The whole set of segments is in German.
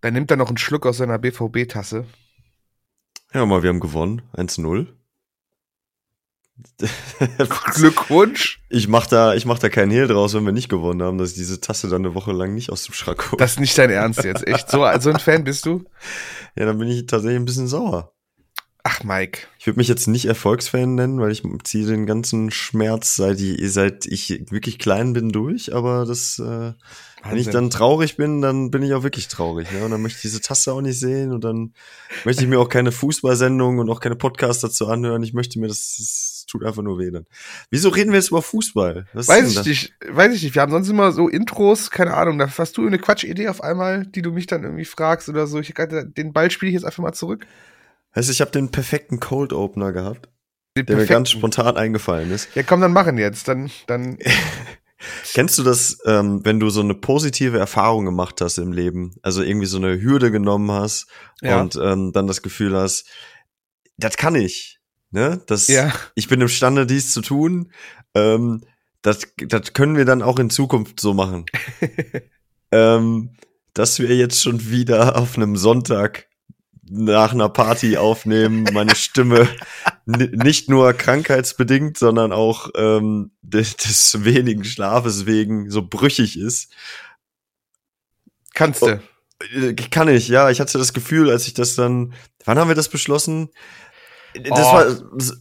Dann nimmt er noch einen Schluck aus seiner BVB-Tasse. Ja, mal, wir haben gewonnen. 1-0. Glückwunsch. Ich mach da, ich mach da keinen Hehl draus, wenn wir nicht gewonnen haben, dass ich diese Tasse dann eine Woche lang nicht aus dem Schrank hole. Das ist nicht dein Ernst jetzt, echt? So, so ein Fan bist du? Ja, dann bin ich tatsächlich ein bisschen sauer. Ach, Mike. Ich würde mich jetzt nicht Erfolgsfan nennen, weil ich ziehe den ganzen Schmerz, seit ich, seit ich wirklich klein bin, durch. Aber das, äh, wenn ich dann traurig bin, dann bin ich auch wirklich traurig. Ne? Und dann möchte ich diese Tasse auch nicht sehen und dann möchte ich mir auch keine Fußballsendung und auch keine Podcasts dazu anhören. Ich möchte mir das, das tut einfach nur weh dann. Wieso reden wir jetzt über Fußball? Was weiß ich nicht, weiß ich nicht. Wir haben sonst immer so Intros, keine Ahnung. Da hast du eine Quatschidee auf einmal, die du mich dann irgendwie fragst oder so. Ich den Ball spiele ich jetzt einfach mal zurück. Weißt du, ich habe den perfekten Cold Opener gehabt, den der perfekten. mir ganz spontan eingefallen ist. Ja, komm, dann machen jetzt. Dann, dann. Kennst du das, ähm, wenn du so eine positive Erfahrung gemacht hast im Leben, also irgendwie so eine Hürde genommen hast ja. und ähm, dann das Gefühl hast, das kann ich, ne? Das, ja. ich bin imstande, dies zu tun. Ähm, das, das können wir dann auch in Zukunft so machen. ähm, dass wir jetzt schon wieder auf einem Sonntag nach einer Party aufnehmen, meine Stimme nicht nur krankheitsbedingt, sondern auch ähm, des, des, wenigen Schlafes wegen so brüchig ist. Kannst du? Oh, äh, kann ich, ja. Ich hatte das Gefühl, als ich das dann. Wann haben wir das beschlossen? Das, oh. war,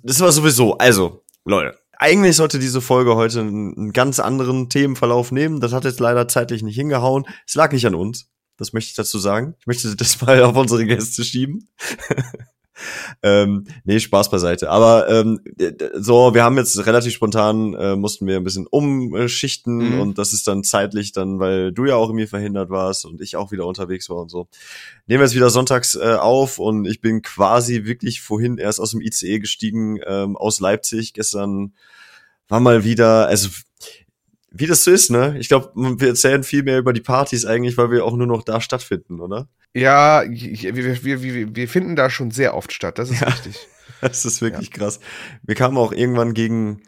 das war sowieso. Also, Leute, eigentlich sollte diese Folge heute einen, einen ganz anderen Themenverlauf nehmen. Das hat jetzt leider zeitlich nicht hingehauen. Es lag nicht an uns. Das möchte ich dazu sagen. Ich möchte das mal auf unsere Gäste schieben. ähm, nee, Spaß beiseite. Aber ähm, so, wir haben jetzt relativ spontan, äh, mussten wir ein bisschen umschichten mhm. und das ist dann zeitlich dann, weil du ja auch irgendwie verhindert warst und ich auch wieder unterwegs war und so. Nehmen wir jetzt wieder sonntags äh, auf und ich bin quasi wirklich vorhin erst aus dem ICE gestiegen, ähm, aus Leipzig. Gestern war mal wieder, also wie das so ist, ne? Ich glaube, wir erzählen viel mehr über die Partys eigentlich, weil wir auch nur noch da stattfinden, oder? Ja, wir, wir, wir, wir finden da schon sehr oft statt, das ist ja, richtig. Das ist wirklich ja. krass. Wir kamen auch irgendwann gegen,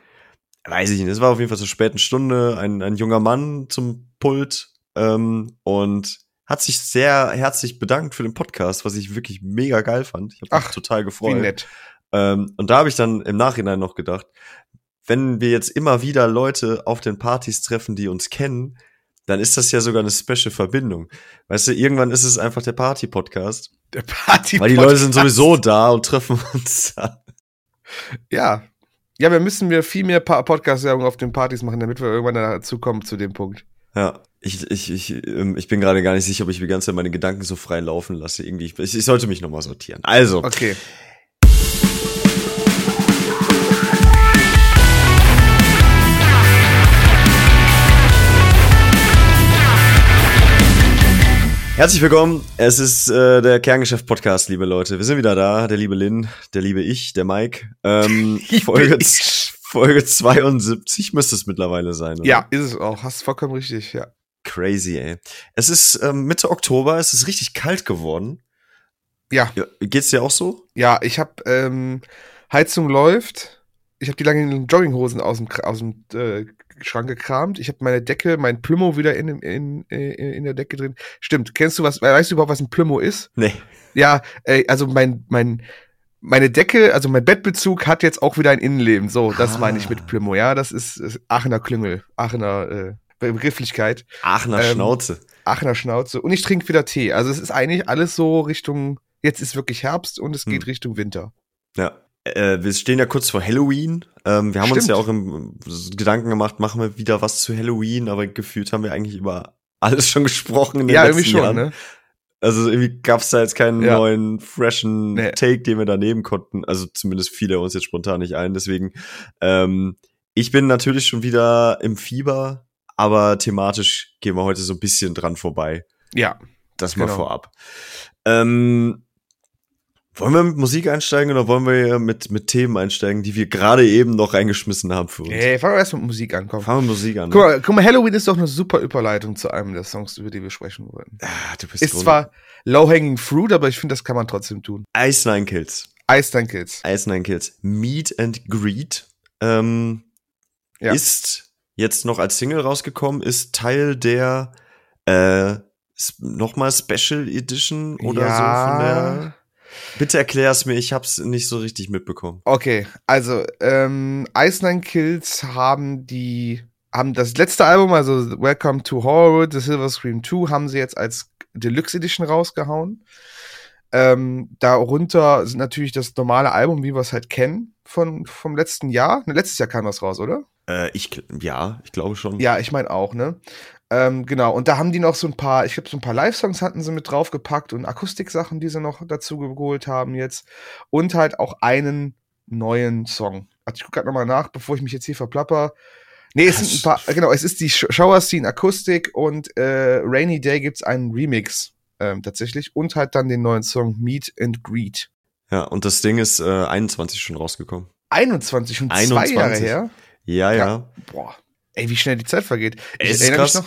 weiß ich nicht, es war auf jeden Fall zur späten Stunde, ein, ein junger Mann zum Pult ähm, und hat sich sehr herzlich bedankt für den Podcast, was ich wirklich mega geil fand. Ich habe mich total gefreut. Wie nett. Ähm, und da habe ich dann im Nachhinein noch gedacht, wenn wir jetzt immer wieder Leute auf den Partys treffen, die uns kennen, dann ist das ja sogar eine special Verbindung. Weißt du, irgendwann ist es einfach der Party-Podcast. Der Party-Podcast. Weil die Leute sind sowieso da und treffen uns da. Ja. Ja, wir müssen mir viel mehr Podcast-Werbung auf den Partys machen, damit wir irgendwann dazu kommen zu dem Punkt. Ja, ich, ich, ich, ähm, ich bin gerade gar nicht sicher, ob ich die ganze Zeit meine Gedanken so frei laufen lasse. Irgendwie, ich, ich sollte mich nochmal sortieren. Also. Okay. Herzlich willkommen. Es ist äh, der Kerngeschäft-Podcast, liebe Leute. Wir sind wieder da. Der liebe Lin, der liebe ich, der Mike. Ähm, Folge, Folge 72 müsste es mittlerweile sein. Oder? Ja, ist es auch. Hast vollkommen richtig, ja. Crazy, ey. Es ist ähm, Mitte Oktober, es ist richtig kalt geworden. Ja. ja geht's dir auch so? Ja, ich habe ähm, Heizung läuft. Ich habe die langen Jogginghosen aus dem, aus dem äh, Schrank gekramt. Ich habe meine Decke, mein Plümo wieder in, in, in, in der Decke drin. Stimmt. Kennst du was, weißt du überhaupt, was ein Plümo ist? Nee. Ja, äh, also mein, mein, meine Decke, also mein Bettbezug hat jetzt auch wieder ein Innenleben. So, das ah. meine ich mit Plümo. Ja, das ist, ist Aachener Klüngel, Aachener äh, Begrifflichkeit. Aachener ähm, Schnauze. Aachener Schnauze. Und ich trinke wieder Tee. Also es ist eigentlich alles so Richtung, jetzt ist wirklich Herbst und es geht hm. Richtung Winter. Ja. Äh, wir stehen ja kurz vor Halloween. Ähm, wir haben Stimmt. uns ja auch im, Gedanken gemacht, machen wir wieder was zu Halloween, aber gefühlt haben wir eigentlich über alles schon gesprochen in den ja, letzten irgendwie schon, Jahren. Ne? Also irgendwie gab es da jetzt keinen ja. neuen, freshen nee. Take, den wir da nehmen konnten. Also zumindest fiel uns jetzt spontan nicht ein. Deswegen, ähm, ich bin natürlich schon wieder im Fieber, aber thematisch gehen wir heute so ein bisschen dran vorbei. Ja. Das mal genau. vorab. Ähm, wollen wir mit Musik einsteigen oder wollen wir mit, mit Themen einsteigen, die wir gerade eben noch reingeschmissen haben für uns? Ey, fangen wir erst mit Musik an, komm. Fangen wir mit Musik an. Guck mal, guck mal, Halloween ist doch eine super Überleitung zu einem der Songs, über die wir sprechen wollen. Ah, du bist ist zwar low-hanging fruit, aber ich finde, das kann man trotzdem tun. Ice Nine Kills. Ice Nine Kills. Ice Nine Kills. Meet and Greet ähm, ja. ist jetzt noch als Single rausgekommen, ist Teil der äh, nochmal Special Edition oder Ja. so von der. Bitte erklär's mir, ich hab's nicht so richtig mitbekommen. Okay, also ähm, Ice Nine Kills haben die haben das letzte Album, also Welcome to Horrorwood, The Silver Scream 2, haben sie jetzt als Deluxe Edition rausgehauen. Ähm, darunter sind natürlich das normale Album, wie wir es halt kennen, von, vom letzten Jahr. Ne, letztes Jahr kam das raus, oder? Äh, ich, ja, ich glaube schon. Ja, ich meine auch, ne? Ähm, genau, und da haben die noch so ein paar, ich glaube, so ein paar Live-Songs hatten sie mit draufgepackt und Akustiksachen, die sie noch dazu geholt haben jetzt. Und halt auch einen neuen Song. Also ich gucke gerade nochmal nach, bevor ich mich jetzt hier verplapper. Nee, es sind ein paar, genau, es ist die Sh- Shower Scene Akustik und äh, Rainy Day gibt's einen Remix ähm, tatsächlich und halt dann den neuen Song Meet and Greet. Ja, und das Ding ist äh, 21 schon rausgekommen. 21, schon zwei 21. Jahre her. Ja, ja. Ja. Boah, ey, wie schnell die Zeit vergeht. Ich ist erinnere mich noch.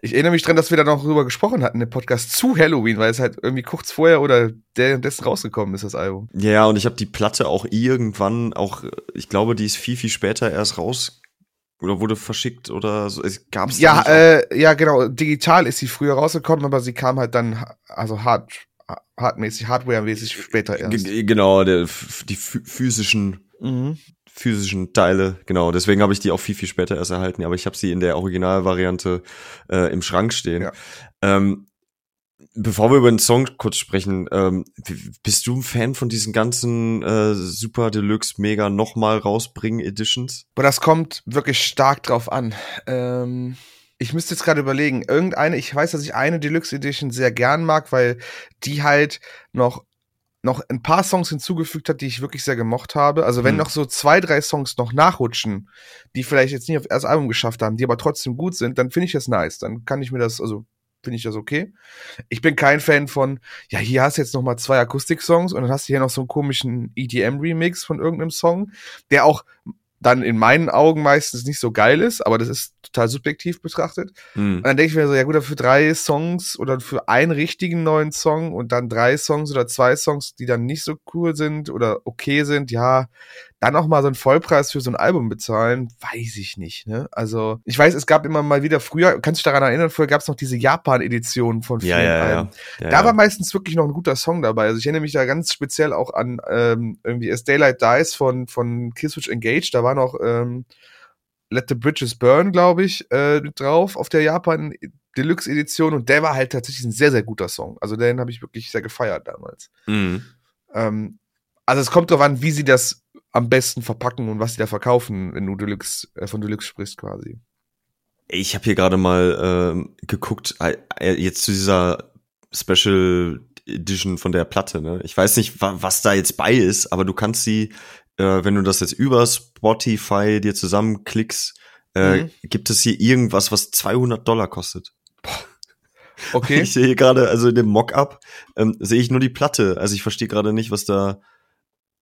Ich erinnere mich dran, dass wir da noch drüber gesprochen hatten im Podcast zu Halloween, weil es halt irgendwie kurz vorher oder der dessen rausgekommen ist, das Album. Ja, und ich habe die Platte auch irgendwann, auch, ich glaube, die ist viel, viel später erst raus oder wurde verschickt oder so. Es gab's Ja, äh, ja, genau. Digital ist sie früher rausgekommen, aber sie kam halt dann, also hard, ha- hardmäßig, hardware-mäßig später erst. G- Genau, der, die phy- physischen Mhm. Physischen Teile, genau. Deswegen habe ich die auch viel, viel später erst erhalten, aber ich habe sie in der Originalvariante äh, im Schrank stehen. Ja. Ähm, bevor wir über den Song kurz sprechen, ähm, bist du ein Fan von diesen ganzen äh, Super Deluxe Mega nochmal rausbringen Editions? Aber das kommt wirklich stark drauf an. Ähm, ich müsste jetzt gerade überlegen, irgendeine, ich weiß, dass ich eine Deluxe Edition sehr gern mag, weil die halt noch noch ein paar Songs hinzugefügt hat, die ich wirklich sehr gemocht habe. Also wenn Hm. noch so zwei, drei Songs noch nachrutschen, die vielleicht jetzt nicht auf das Album geschafft haben, die aber trotzdem gut sind, dann finde ich das nice. Dann kann ich mir das, also finde ich das okay. Ich bin kein Fan von, ja, hier hast du jetzt noch mal zwei Akustik-Songs und dann hast du hier noch so einen komischen EDM-Remix von irgendeinem Song, der auch dann in meinen Augen meistens nicht so geil ist, aber das ist total subjektiv betrachtet. Hm. Und dann denke ich mir so, ja gut, für drei Songs oder für einen richtigen neuen Song und dann drei Songs oder zwei Songs, die dann nicht so cool sind oder okay sind, ja, dann auch mal so einen Vollpreis für so ein Album bezahlen, weiß ich nicht, ne? Also, ich weiß, es gab immer mal wieder früher, kannst du dich daran erinnern, früher gab es noch diese Japan-Edition von vielen ja, ja. Alben. ja, Da war meistens wirklich noch ein guter Song dabei. Also ich erinnere mich da ganz speziell auch an ähm, irgendwie As Daylight Dies von, von Killswitch Engage. Da war noch ähm, Let the Bridges Burn, glaube ich, äh, drauf auf der Japan Deluxe Edition. Und der war halt tatsächlich ein sehr, sehr guter Song. Also den habe ich wirklich sehr gefeiert damals. Mhm. Ähm, also es kommt darauf an, wie sie das am besten verpacken und was sie da verkaufen, wenn du Deluxe, äh, von Deluxe sprichst quasi. Ich habe hier gerade mal ähm, geguckt, äh, äh, jetzt zu dieser Special Edition von der Platte. Ne? Ich weiß nicht, wa was da jetzt bei ist, aber du kannst sie, äh, wenn du das jetzt über Spotify dir zusammenklickst, äh, Mhm. gibt es hier irgendwas, was 200 Dollar kostet. Okay. Ich sehe hier gerade, also in dem Mockup ähm, sehe ich nur die Platte. Also ich verstehe gerade nicht, was da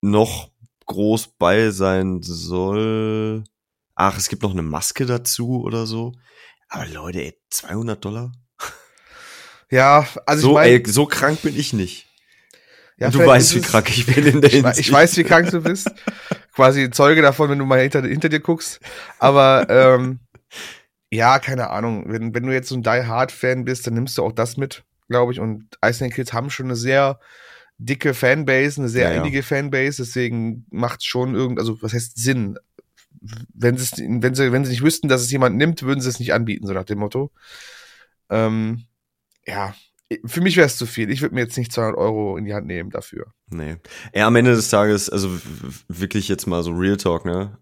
noch groß bei sein soll. Ach, es gibt noch eine Maske dazu oder so. Aber Leute, ey, 200 Dollar? ja, also so, ich meine, ey, so krank bin ich nicht. ja, du weißt, wie krank ich bin in der Hinsicht. ich weiß, wie krank du bist. Quasi Zeuge davon, wenn du mal hinter, hinter dir guckst. Aber ähm, ja, keine Ahnung. Wenn, wenn du jetzt so ein Die Hard Fan bist, dann nimmst du auch das mit, glaube ich. Und Iceland Kids haben schon eine sehr dicke Fanbase, eine sehr Ja, ja. einige Fanbase. Deswegen macht schon irgend, also was heißt Sinn? Wenn sie, wenn sie, wenn sie nicht wüssten, dass es jemand nimmt, würden sie es nicht anbieten, so nach dem Motto. Ähm, ja, für mich wäre es zu viel. Ich würde mir jetzt nicht 200 Euro in die Hand nehmen dafür. Nee. Ja, am Ende des Tages, also wirklich jetzt mal so Real Talk, ne?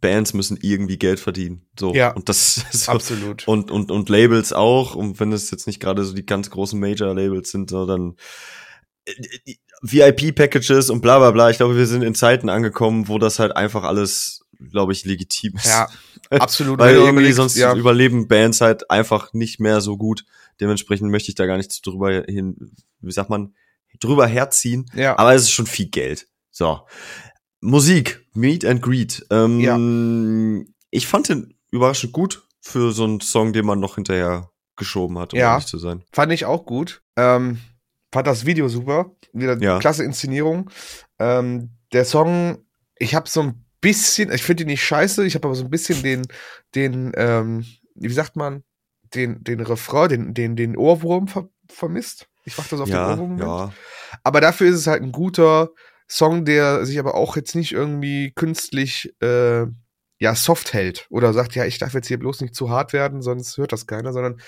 Bands müssen irgendwie Geld verdienen. So. Ja. Und das ist so, Absolut. und, und, und Labels auch. Und wenn es jetzt nicht gerade so die ganz großen Major-Labels sind, so dann VIP-Packages und bla bla bla. Ich glaube, wir sind in Zeiten angekommen, wo das halt einfach alles, glaube ich, legitim ist. Ja, absolut. Weil irgendwie sonst ja, überleben Bands halt einfach nicht mehr so gut. Dementsprechend möchte ich da gar nicht drüber hin, wie sagt man, drüber herziehen. ja. Aber es ist schon viel Geld. So. Musik, Meet and Greet. Ähm, Ich fand den überraschend gut für so einen Song, den man noch hinterher geschoben hat, um Ja. ehrlich zu sein. fand ich auch gut. Ähm, fand das Video super. Wieder Ja. klasse Inszenierung. Ähm, der Song, ich habe so ein bisschen, ich finde ihn nicht scheiße, ich habe aber so ein bisschen den, den, ähm, wie sagt man, den, den Refrain, den, den, den Ohrwurm ver vermisst. Ich warte das auf ja, den Ohrwurm. ja. Aber dafür ist es halt ein guter Song, der sich aber auch jetzt nicht irgendwie künstlich äh, ja soft hält oder sagt, ja, ich darf jetzt hier bloß nicht zu hart werden, sonst hört das keiner, sondern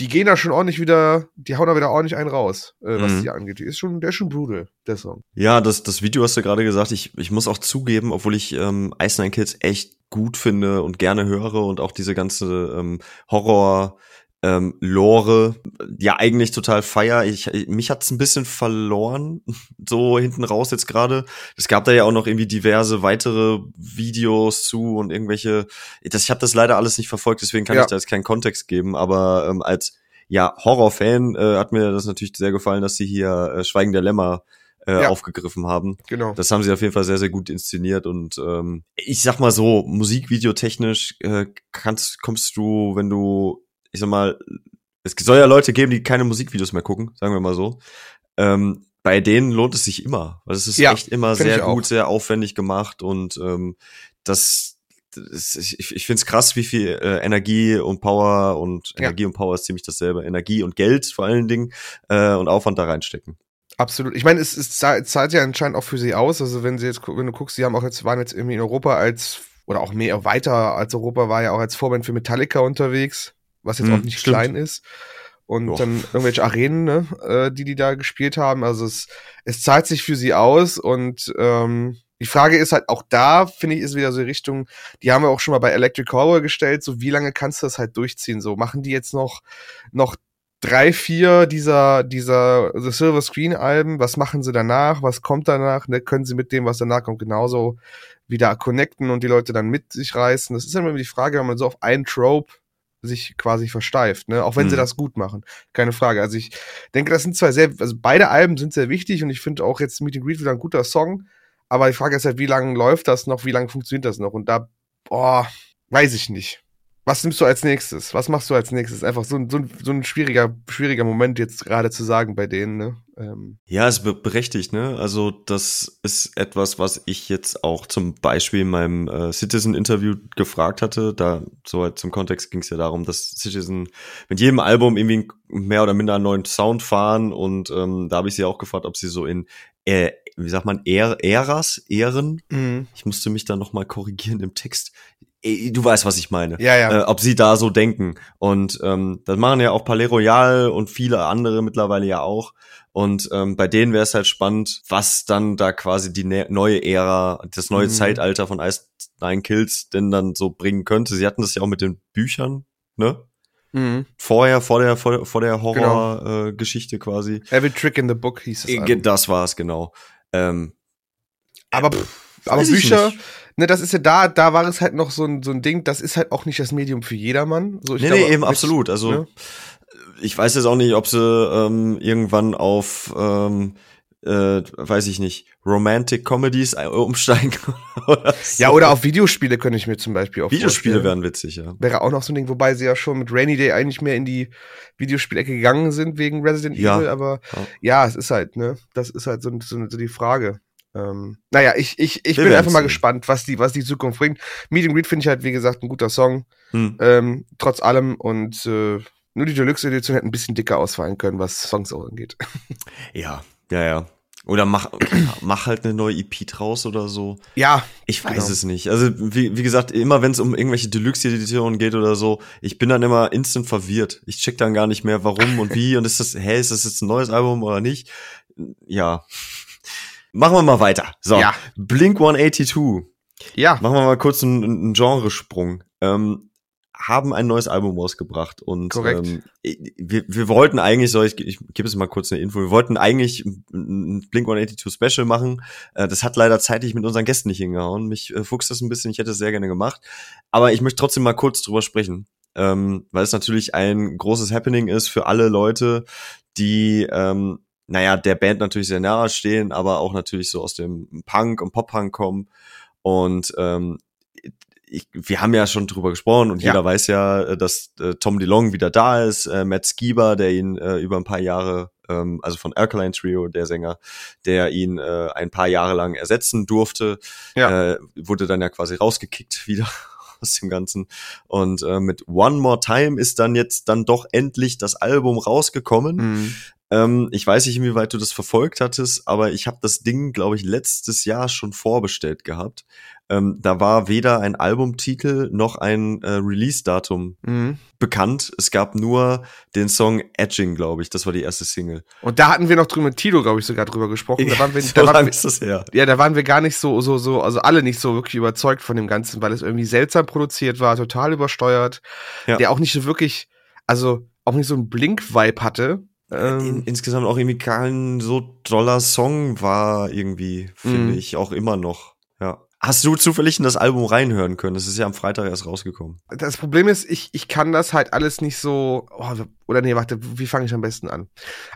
die gehen da schon ordentlich wieder, die hauen da wieder ordentlich einen raus, äh, was Mhm. die angeht. Die ist schon, der ist schon brutal, der Song. Ja, das, das Video hast du gerade gesagt. Ich, ich muss auch zugeben, obwohl ich ähm, Ice Nine Kids echt gut finde und gerne höre und auch diese ganze ähm, Horror ähm, Lore ja eigentlich total feier. Ich, mich hat's ein bisschen verloren, so hinten raus jetzt gerade. Es gab da ja auch noch irgendwie diverse weitere Videos zu und irgendwelche. Das, ich habe das leider alles nicht verfolgt, deswegen kann Ja. ich da jetzt keinen Kontext geben. Aber ähm, als ja Horrorfan äh, hat mir das natürlich sehr gefallen, dass sie hier äh, Schweigen der Lämmer äh, Ja. aufgegriffen haben. Genau. Das haben sie auf jeden Fall sehr, sehr gut inszeniert und ähm, ich sag mal so, musikvideotechnisch äh, kannst, kommst du, wenn du, ich sag mal, es soll ja Leute geben, die keine Musikvideos mehr gucken, sagen wir mal so. Ähm, bei denen lohnt es sich immer, weil es ist Ja, echt immer sehr auch. gut, sehr aufwendig gemacht und ähm, das, das ich, ich finde es krass, wie viel äh, Energie und Power und Ja. Energie und Power ist ziemlich dasselbe, Energie und Geld vor allen Dingen äh, und Aufwand da reinstecken. Absolut. Ich meine, es, es zahlt ja anscheinend auch für sie aus. Also wenn sie jetzt, wenn du guckst, sie haben auch jetzt, waren jetzt irgendwie in Europa als, oder auch mehr, weiter als Europa, war ja auch als Vorband für Metallica unterwegs, was jetzt Hm, auch nicht stimmt. klein ist. Und Joa. dann irgendwelche Arenen, ne, äh, die die da gespielt haben. Also es, es zahlt sich für sie aus und ähm, die Frage ist halt auch da, finde ich, ist wieder so die Richtung, die haben wir auch schon mal bei Electric Horror gestellt, so wie lange kannst du das halt durchziehen? So, machen die jetzt noch, noch drei, vier dieser, dieser The Silver Screen Alben, was machen sie danach, was kommt danach, ne, können sie mit dem, was danach kommt, genauso wieder connecten und die Leute dann mit sich reißen. Das ist immer die Frage, wenn man so auf einen Trope sich quasi versteift, ne, auch wenn sie Mhm. das gut machen. Keine Frage. Also ich denke, das sind zwar sehr, also beide Alben sind sehr wichtig und ich finde auch jetzt Meet and Greet wieder ein guter Song, aber die Frage ist halt, wie lange läuft das noch, wie lange funktioniert das noch und da, boah, weiß ich nicht. Was nimmst du als nächstes? Was machst du als nächstes? Einfach so ein, so ein, so ein schwieriger, schwieriger Moment jetzt gerade zu sagen bei denen, ne? Ähm, Ja, ist be- berechtigt, ne? Also das ist etwas, was ich jetzt auch zum Beispiel in meinem äh, Citizen-Interview gefragt hatte. Da soweit zum Kontext ging es ja darum, dass Citizen mit jedem Album irgendwie mehr oder minder einen neuen Sound fahren und ähm, da habe ich sie auch gefragt, ob sie so in äh, wie sagt man, Ä- Äras, Ehren. Ich musste mich da noch mal korrigieren im Text. Äh, Du weißt, was ich meine Ja, ja. äh, ob sie da so denken. Und ähm, das machen ja auch Palais Royal und viele andere mittlerweile ja auch. Und ähm, bei denen wäre es halt spannend, was dann da quasi die ne neue Ära, das neue Mhm. Zeitalter von Ice Nine Kills denn dann so bringen könnte. Sie hatten das ja auch mit den Büchern, ne? Mhm. Vorher, vor der, vor der, vor der Genau. Horror-Geschichte äh, Geschichte quasi. Every Trick in the Book hieß es. Äh, Album. Das war es, genau. Ähm, Aber, pff, aber Bücher, nicht. Ne, das ist ja da, da war es halt noch so ein, so ein Ding, das ist halt auch nicht das Medium für jedermann. So, ich nee, glaube, nee, eben mit- absolut. Also ne? ich weiß jetzt auch nicht, ob sie ähm, irgendwann auf, ähm, äh, weiß ich nicht, Romantic Comedies umsteigen oder so. Ja, oder auf Videospiele könnte ich mir zum Beispiel auch Videospiele vorstellen. wären witzig, ja. Wäre auch noch so ein Ding, wobei sie ja schon mit Rainy Day eigentlich mehr in die Videospielecke gegangen sind wegen Resident Ja. Evil, aber Ja. ja. es ist halt, ne, das ist halt so, so, so die Frage. Ähm, naja, ich, ich, ich Wir bin einfach mal sehen. gespannt, was die, was die Zukunft bringt. Meet and Greet finde ich halt, wie gesagt, ein guter Song, Hm. ähm, trotz allem und äh, nur die Deluxe-Edition hätte ein bisschen dicker ausfallen können, was Songs auch angeht. Ja, ja, ja. Oder mach, mach halt eine neue EP draus oder so. Ja, Ich weiß Genau. es nicht. Also, wie, wie gesagt, immer wenn es um irgendwelche Deluxe-Editionen geht oder so, ich bin dann immer instant verwirrt. Ich check dann gar nicht mehr, warum und wie und ist das, hä, ist das jetzt ein neues Album oder nicht? Ja. Machen wir mal weiter. So, Ja. Blink 182. ja, Machen wir mal kurz einen, einen Genresprung. Ähm, haben ein neues Album rausgebracht und Korrekt. ähm, wir, wir wollten eigentlich, so ich, ich gebe es mal kurz eine Info, wir wollten eigentlich ein- ein Blink 182 Special machen. Äh, das hat leider zeitlich mit unseren Gästen nicht hingehauen. Mich äh, fuchst das ein bisschen, ich hätte es sehr gerne gemacht. Aber ich möchte trotzdem mal kurz drüber sprechen, ähm, weil es natürlich ein großes Happening ist für alle Leute, die ähm, naja, der Band natürlich sehr nahe stehen, aber auch natürlich so aus dem Punk und Pop-Punk kommen. Und ähm, ich, wir haben ja schon drüber gesprochen und Ja. jeder weiß ja, äh, dass äh, Tom DeLong wieder da ist, äh, Matt Skiba, der ihn äh, über ein paar Jahre, ähm, also von Alkaline Trio, der Sänger, der ihn äh, ein paar Jahre lang ersetzen durfte, Ja. äh, wurde dann ja quasi rausgekickt wieder aus dem Ganzen. Und äh, mit One More Time ist dann jetzt dann doch endlich das Album rausgekommen. Mhm. Ähm, ich weiß nicht, inwieweit du das verfolgt hattest, aber ich habe das Ding, glaube ich, letztes Jahr schon vorbestellt gehabt. Ähm, da war weder ein Albumtitel noch ein äh, Release-Datum mhm. bekannt. Es gab nur den Song Edging, glaube ich. Das war die erste Single. Und da hatten wir noch drüber mit Tilo, glaube ich, sogar drüber gesprochen. Da waren wir, da waren wir. Ja, da waren wir gar nicht so, so, so, also alle nicht so wirklich überzeugt von dem Ganzen, weil es irgendwie seltsam produziert war, total übersteuert. Ja. Der auch nicht so wirklich, also auch nicht so einen Blink-Vibe hatte. Ähm, In, insgesamt auch irgendwie kein so toller Song war irgendwie, finde mhm. ich, auch immer noch. Ja. Hast du zufällig in das Album reinhören können? Das ist ja am Freitag erst rausgekommen. Das Problem ist, ich, ich kann das halt alles nicht so. Oh, oder nee, warte, wie fange ich am besten an?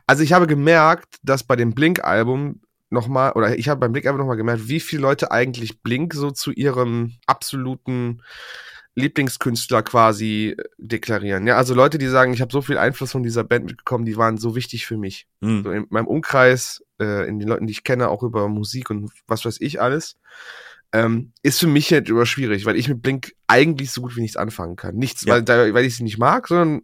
Also ich habe gemerkt, dass bei dem Blink-Album nochmal, oder ich habe beim Blink-Album nochmal gemerkt, wie viele Leute eigentlich Blink so zu ihrem absoluten Lieblingskünstler quasi äh, deklarieren. Ja, also Leute, die sagen, ich habe so viel Einfluss von dieser Band mitbekommen, die waren so wichtig für mich. Mhm. So in meinem Umkreis, äh, in den Leuten, die ich kenne, auch über Musik und was weiß ich alles, ähm, ist für mich halt über schwierig, weil ich mit Blink eigentlich so gut wie nichts anfangen kann. Nichts, ja. weil, weil ich sie nicht mag, sondern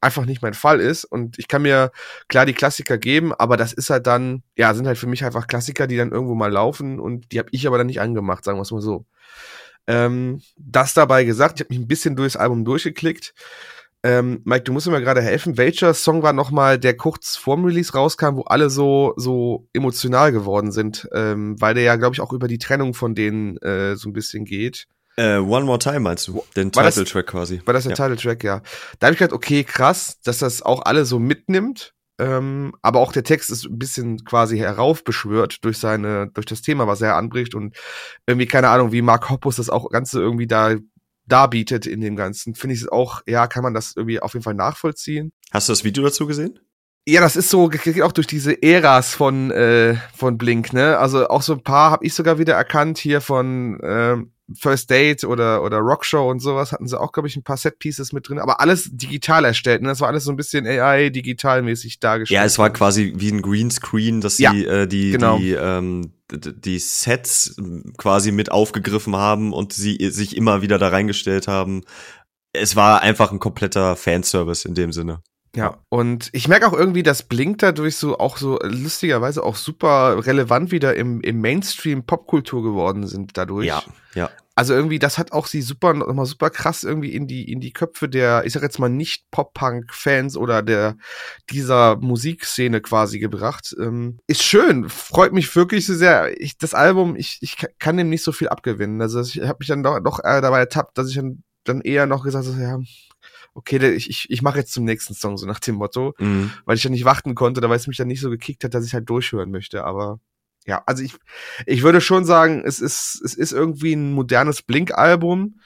einfach nicht mein Fall ist. Und ich kann mir klar die Klassiker geben, aber das ist halt dann, ja, sind halt für mich einfach Klassiker, die dann irgendwo mal laufen und die habe ich aber dann nicht angemacht, sagen wir es mal so. Ähm, das dabei gesagt, ich habe mich ein bisschen durchs Album durchgeklickt. Ähm, Mike, du musst mir gerade helfen. Welcher Song war nochmal, der kurz vorm Release rauskam, wo alle so, so emotional geworden sind? Ähm, weil der ja, glaube ich, auch über die Trennung von denen äh, so ein bisschen geht. Äh, One More Time meinst du? Den Title-Track quasi. War das der ja. Title-Track, ja. Da habe ich gedacht, okay, krass, dass das auch alle so mitnimmt. Ähm, aber auch der Text ist ein bisschen quasi heraufbeschwört durch seine, durch das Thema, was er anbricht und irgendwie, keine Ahnung, wie Mark Hoppus das auch Ganze irgendwie da darbietet in dem Ganzen, finde ich es auch, ja, kann man das irgendwie auf jeden Fall nachvollziehen. Hast du das Video dazu gesehen? Ja, das ist so, geht auch durch diese Äras von, äh, von Blink, ne? Also auch so ein paar habe ich sogar wieder erkannt hier von, ähm, First Date oder, oder Rockshow und sowas hatten sie auch, glaube ich, ein paar Set-Pieces mit drin, aber alles digital erstellt. Ne? Das war alles so ein bisschen AI-digitalmäßig dargestellt. Ja, es war quasi wie ein Greenscreen, dass ja, sie äh, die, genau. die, ähm, die Sets quasi mit aufgegriffen haben und sie sich immer wieder da reingestellt haben. Es war einfach ein kompletter Fanservice in dem Sinne. Ja, und ich merke auch irgendwie, dass Blink dadurch so auch so lustigerweise auch super relevant wieder im, im Mainstream Popkultur geworden sind dadurch. Ja, ja. Also irgendwie, das hat auch sie super, nochmal super krass irgendwie in die, in die Köpfe der, ich sag jetzt mal nicht Pop-Punk-Fans oder der, dieser Musikszene quasi gebracht. Ähm, ist schön, freut mich wirklich so sehr. Ich, das Album, ich, ich kann dem nicht so viel abgewinnen. Also ich habe mich dann doch, doch äh, dabei ertappt, dass ich dann, dann eher noch gesagt habe, ja, okay, ich, ich, ich mache jetzt zum nächsten Song, so nach dem Motto, mhm. weil ich ja nicht warten konnte, da weil es mich dann nicht so gekickt hat, dass ich halt durchhören möchte. Aber ja, also ich, ich würde schon sagen, es ist, es ist irgendwie ein modernes Blink-Album,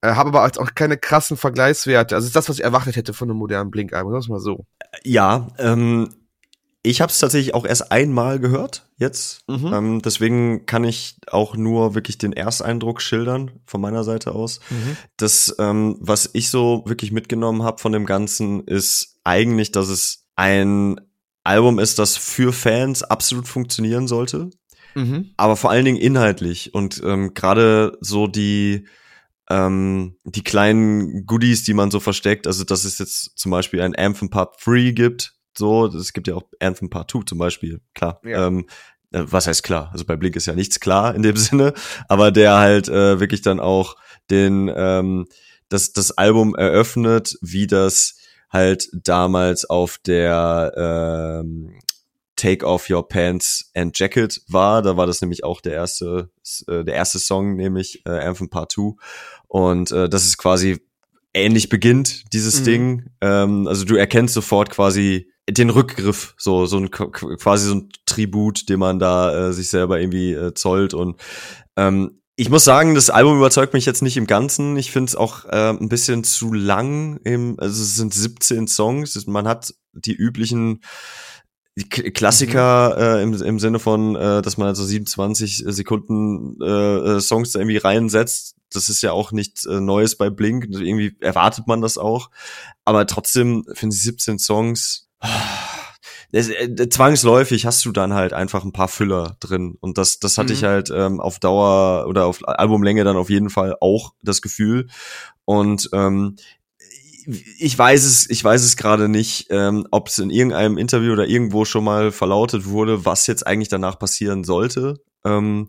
äh, habe aber auch keine krassen Vergleichswerte. Also es ist das, was ich erwartet hätte von einem modernen Blink-Album, sagen wir mal so. Ja, ähm, ich habe es tatsächlich auch erst einmal gehört jetzt. Mhm. Ähm, deswegen kann ich auch nur wirklich den Ersteindruck schildern von meiner Seite aus. Mhm. Das, ähm, was ich so wirklich mitgenommen habe von dem Ganzen, ist eigentlich, dass es ein Album ist, das für Fans absolut funktionieren sollte. Mhm. Aber vor allen Dingen inhaltlich. Und ähm, gerade so die ähm, die kleinen Goodies, die man so versteckt, also dass es jetzt zum Beispiel ein Anthem Part 3 gibt, so, es gibt ja auch Anthem Part 2 zum Beispiel, klar. Ja. Ähm, äh, was heißt klar? Also bei Blink ist ja nichts klar in dem Sinne, aber der halt äh, wirklich dann auch den ähm, das das Album eröffnet, wie das halt damals auf der ähm, Take Off Your Pants and Jacket war. Da war das nämlich auch der erste äh, der erste Song, nämlich äh, Anthem Part 2 und äh, das ist quasi ähnlich beginnt dieses mhm. Ding. Ähm, also du erkennst sofort quasi den Rückgriff, so, so ein quasi so ein Tribut, den man da äh, sich selber irgendwie äh, zollt. Und ähm, ich muss sagen, das Album überzeugt mich jetzt nicht im Ganzen. Ich finde es auch äh, ein bisschen zu lang. Im, also es sind 17 Songs. Man hat die üblichen Klassiker mhm. äh, im, im Sinne von, äh, dass man also 27 Sekunden äh, äh, Songs da irgendwie reinsetzt. Das ist ja auch nichts äh, Neues bei Blink. Irgendwie erwartet man das auch. Aber trotzdem finde ich 17 Songs das, äh, zwangsläufig hast du dann halt einfach ein paar Füller drin. Und das, das hatte mhm. ich halt ähm, auf Dauer oder auf Albumlänge dann auf jeden Fall auch das Gefühl. Und ähm, ich weiß es, ich weiß es gerade nicht, ähm, ob es in irgendeinem Interview oder irgendwo schon mal verlautet wurde, was jetzt eigentlich danach passieren sollte. Ähm,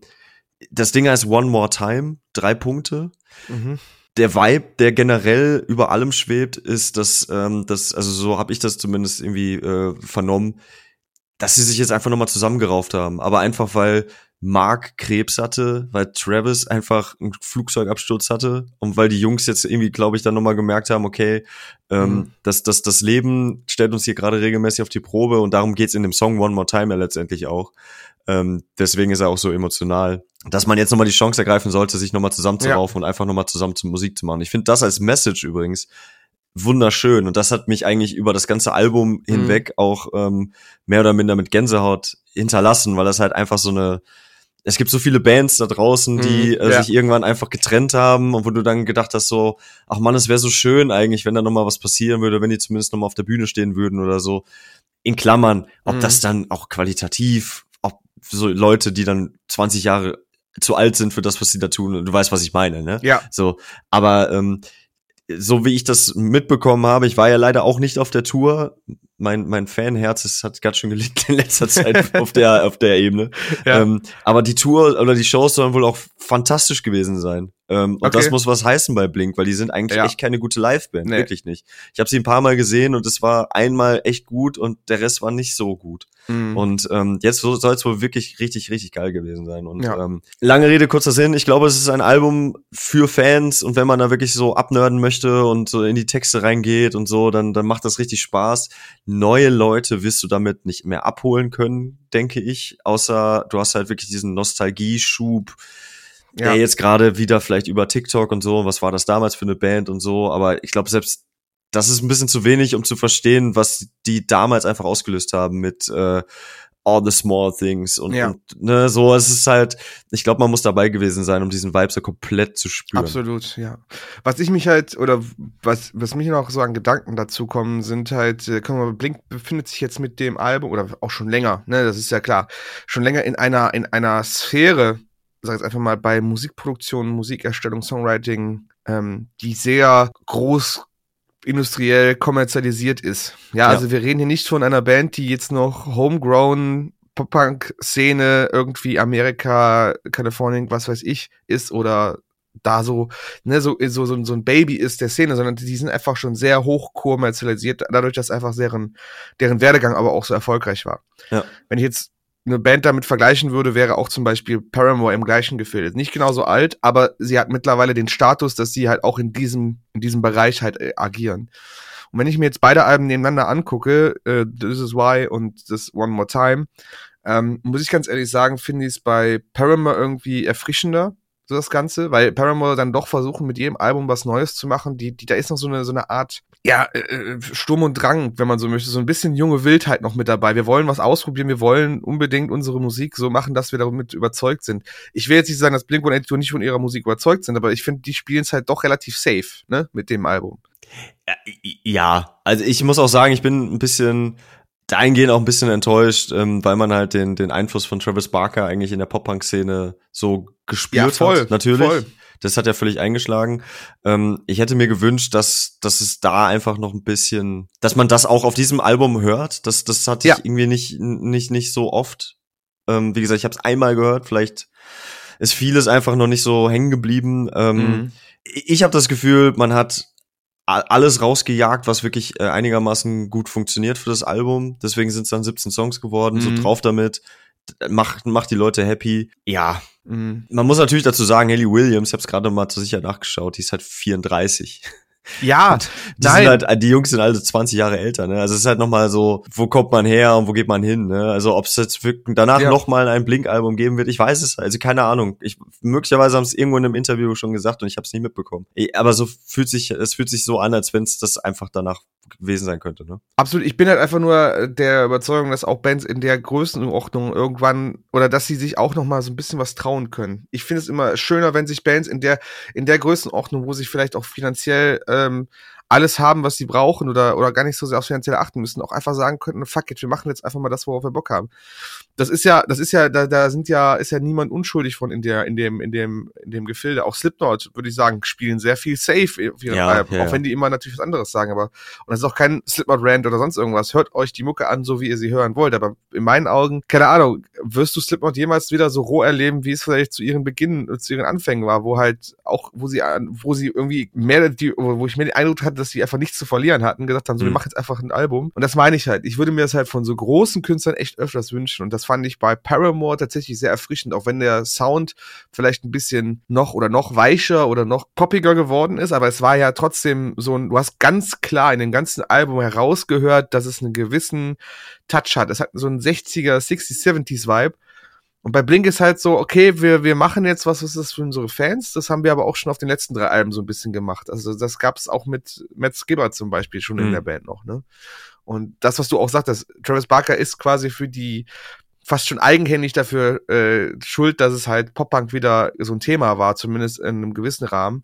das Ding heißt One More Time, drei Punkte. Mhm. Der Vibe, der generell über allem schwebt, ist, dass, ähm, das, also so habe ich das zumindest irgendwie äh, vernommen, dass sie sich jetzt einfach nochmal zusammengerauft haben. Aber einfach, weil Mark Krebs hatte, weil Travis einfach einen Flugzeugabsturz hatte und weil die Jungs jetzt irgendwie, glaube ich, dann nochmal gemerkt haben, okay, ähm, mhm. dass das, das Leben stellt uns hier gerade regelmäßig auf die Probe und darum geht's in dem Song One More Time ja letztendlich auch. Ähm, deswegen ist er auch so emotional, dass man jetzt nochmal die Chance ergreifen sollte, sich nochmal zusammenzuraufen ja. und einfach nochmal zusammen zu Musik zu machen. Ich finde das als Message übrigens wunderschön und das hat mich eigentlich über das ganze Album mhm. hinweg mhm. auch ähm, mehr oder minder mit Gänsehaut hinterlassen, weil das halt einfach so eine es gibt so viele Bands da draußen, die mhm, äh, ja. sich irgendwann einfach getrennt haben und wo du dann gedacht hast so, ach man, es wäre so schön eigentlich, wenn da noch mal was passieren würde, wenn die zumindest noch mal auf der Bühne stehen würden oder so. In Klammern, ob mhm. das dann auch qualitativ, ob so Leute, die dann 20 Jahre zu alt sind für das, was sie da tun, du weißt, was ich meine, ne? Ja. So, aber ähm, so wie ich das mitbekommen habe, ich war ja leider auch nicht auf der Tour. Mein, mein Fanherz ist, hat ganz schön gelitten in letzter Zeit auf der, auf der Ebene. Ja. Ähm, aber die Tour oder die Shows sollen wohl auch fantastisch gewesen sein. Ähm, und okay. das muss was heißen bei Blink, weil die sind eigentlich ja. echt keine gute Liveband, nee. wirklich nicht. Ich habe sie ein paar Mal gesehen und es war einmal echt gut und der Rest war nicht so gut. Mhm. Und ähm, jetzt soll es wohl wirklich richtig, richtig geil gewesen sein. Und ja. ähm, lange Rede, kurzer Sinn. Ich glaube, es ist ein Album für Fans und wenn man da wirklich so abnörden möchte und so in die Texte reingeht und so, dann, dann macht das richtig Spaß. Neue Leute wirst du damit nicht mehr abholen können, denke ich. Außer du hast halt wirklich diesen Nostalgieschub der jetzt gerade wieder vielleicht über TikTok und so, was war das damals für eine Band und so, aber ich glaube, selbst das ist ein bisschen zu wenig, um zu verstehen, was die damals einfach ausgelöst haben mit äh, All the Small Things und, ja. und ne, so. Es ist halt, ich glaube, man muss dabei gewesen sein, um diesen Vibe so komplett zu spüren. Absolut, ja. Was ich mich halt, oder was, was mich noch so an Gedanken dazu kommen, sind halt, äh, guck mal, Blink befindet sich jetzt mit dem Album, oder auch schon länger, ne, das ist ja klar, schon länger in einer, in einer Sphäre, sag jetzt einfach mal, bei Musikproduktion, Musikerstellung, Songwriting, ähm, die sehr groß industriell kommerzialisiert ist. Ja, ja, also wir reden hier nicht von einer Band, die jetzt noch homegrown Pop-Punk-Szene irgendwie Amerika, Kalifornien, was weiß ich, ist oder da so, ne, so, so, so, so ein Baby ist der Szene, sondern die sind einfach schon sehr hoch kommerzialisiert, dadurch, dass einfach deren, deren Werdegang aber auch so erfolgreich war. Ja. Wenn ich jetzt eine Band damit vergleichen würde, wäre auch zum Beispiel Paramore im gleichen Gefilde. Nicht genauso alt, aber sie hat mittlerweile den Status, dass sie halt auch in diesem, in diesem Bereich halt äh, agieren. Und wenn ich mir jetzt beide Alben nebeneinander angucke, äh, This Is Why und This One More Time, ähm, muss ich ganz ehrlich sagen, finde ich es bei Paramore irgendwie erfrischender, so das Ganze, weil Paramore dann doch versuchen, mit jedem Album was Neues zu machen. Die, die, da ist noch so eine, so eine Art, ja, äh, äh, Sturm und Drang, wenn man so möchte, so ein bisschen junge Wildheit noch mit dabei. Wir wollen was ausprobieren, wir wollen unbedingt unsere Musik so machen, dass wir damit überzeugt sind. Ich will jetzt nicht sagen, dass Blink-182 nicht von ihrer Musik überzeugt sind, aber ich finde, die spielen es halt doch relativ safe, ne, mit dem Album. Ja, also ich muss auch sagen, ich bin ein bisschen dahingehend auch ein bisschen enttäuscht, ähm, weil man halt den, den Einfluss von Travis Barker eigentlich in der Pop-Punk-Szene so gespürt ja, voll, hat. Natürlich. Voll. Das hat ja völlig eingeschlagen. Ähm, ich hätte mir gewünscht, dass, dass es da einfach noch ein bisschen, dass man das auch auf diesem Album hört. Das, das hatte ja. ich irgendwie nicht, nicht, nicht so oft. Ähm, wie gesagt, ich habe es einmal gehört. Vielleicht ist vieles einfach noch nicht so hängen geblieben. Ähm, mhm. Ich habe das Gefühl, man hat alles rausgejagt, was wirklich äh, einigermaßen gut funktioniert für das Album. Deswegen sind es dann 17 Songs geworden. Mhm. So drauf damit. Macht, macht die Leute happy. Ja. Mhm. Man muss natürlich dazu sagen, Haley Williams, ich habe es gerade mal zur Sicherheit nachgeschaut, die ist halt 34. Ja, die nein. Sind halt, die Jungs sind also 20 Jahre älter, ne? Also es ist halt nochmal so, wo kommt man her und wo geht man hin, ne? Also ob es jetzt danach ja. nochmal ein Blink-Album geben wird, ich weiß es, also keine Ahnung. Ich, möglicherweise haben es irgendwo in einem Interview schon gesagt und ich habe es nicht mitbekommen. Aber so fühlt sich, es fühlt sich so an, als wenn es das einfach danach gewesen sein könnte, ne? Absolut. Ich bin halt einfach nur der Überzeugung, dass auch Bands in der Größenordnung irgendwann oder dass sie sich auch noch mal so ein bisschen was trauen können. Ich finde es immer schöner, wenn sich Bands in der in der Größenordnung, wo sie vielleicht auch finanziell ähm, alles haben, was sie brauchen oder, oder gar nicht so sehr aufs Finanzielle achten müssen, auch einfach sagen könnten, fuck it, wir machen jetzt einfach mal das, worauf wir Bock haben. Das ist ja, das ist ja, da, da sind ja, ist ja niemand unschuldig von in der, in dem, in dem, in dem Gefilde. Auch Slipknot, würde ich sagen, spielen sehr viel safe, auf ja, Alben, ja, auch wenn die immer natürlich was anderes sagen, aber, und das ist auch kein Slipknot-Rant oder sonst irgendwas. Hört euch die Mucke an, so wie ihr sie hören wollt, aber in meinen Augen, keine Ahnung, wirst du Slipknot jemals wieder so roh erleben, wie es vielleicht zu ihren Beginn, zu ihren Anfängen war, wo halt auch, wo sie, wo sie irgendwie mehr, die, wo ich mir den Eindruck hatte, dass sie einfach nichts zu verlieren hatten, gesagt haben, so, mhm. wir machen jetzt einfach ein Album. Und das meine ich halt. Ich würde mir das halt von so großen Künstlern echt öfters wünschen. Und das fand ich bei Paramore tatsächlich sehr erfrischend, auch wenn der Sound vielleicht ein bisschen noch oder noch weicher oder noch poppiger geworden ist, aber es war ja trotzdem so ein, du hast ganz klar in dem ganzen Album herausgehört, dass es einen gewissen Touch hat. Es hat so einen 60er, 60s, 70s Vibe. Und bei Blink ist halt so, okay, wir, wir machen jetzt was, was ist für unsere Fans. Das haben wir aber auch schon auf den letzten drei Alben so ein bisschen gemacht. Also das gab es auch mit Matt Skipper zum Beispiel schon mhm. in der Band noch, ne? Und das, was du auch sagtest, Travis Barker ist quasi für die fast schon eigenhändig dafür äh, schuld, dass es halt Pop-Punk wieder so ein Thema war, zumindest in einem gewissen Rahmen.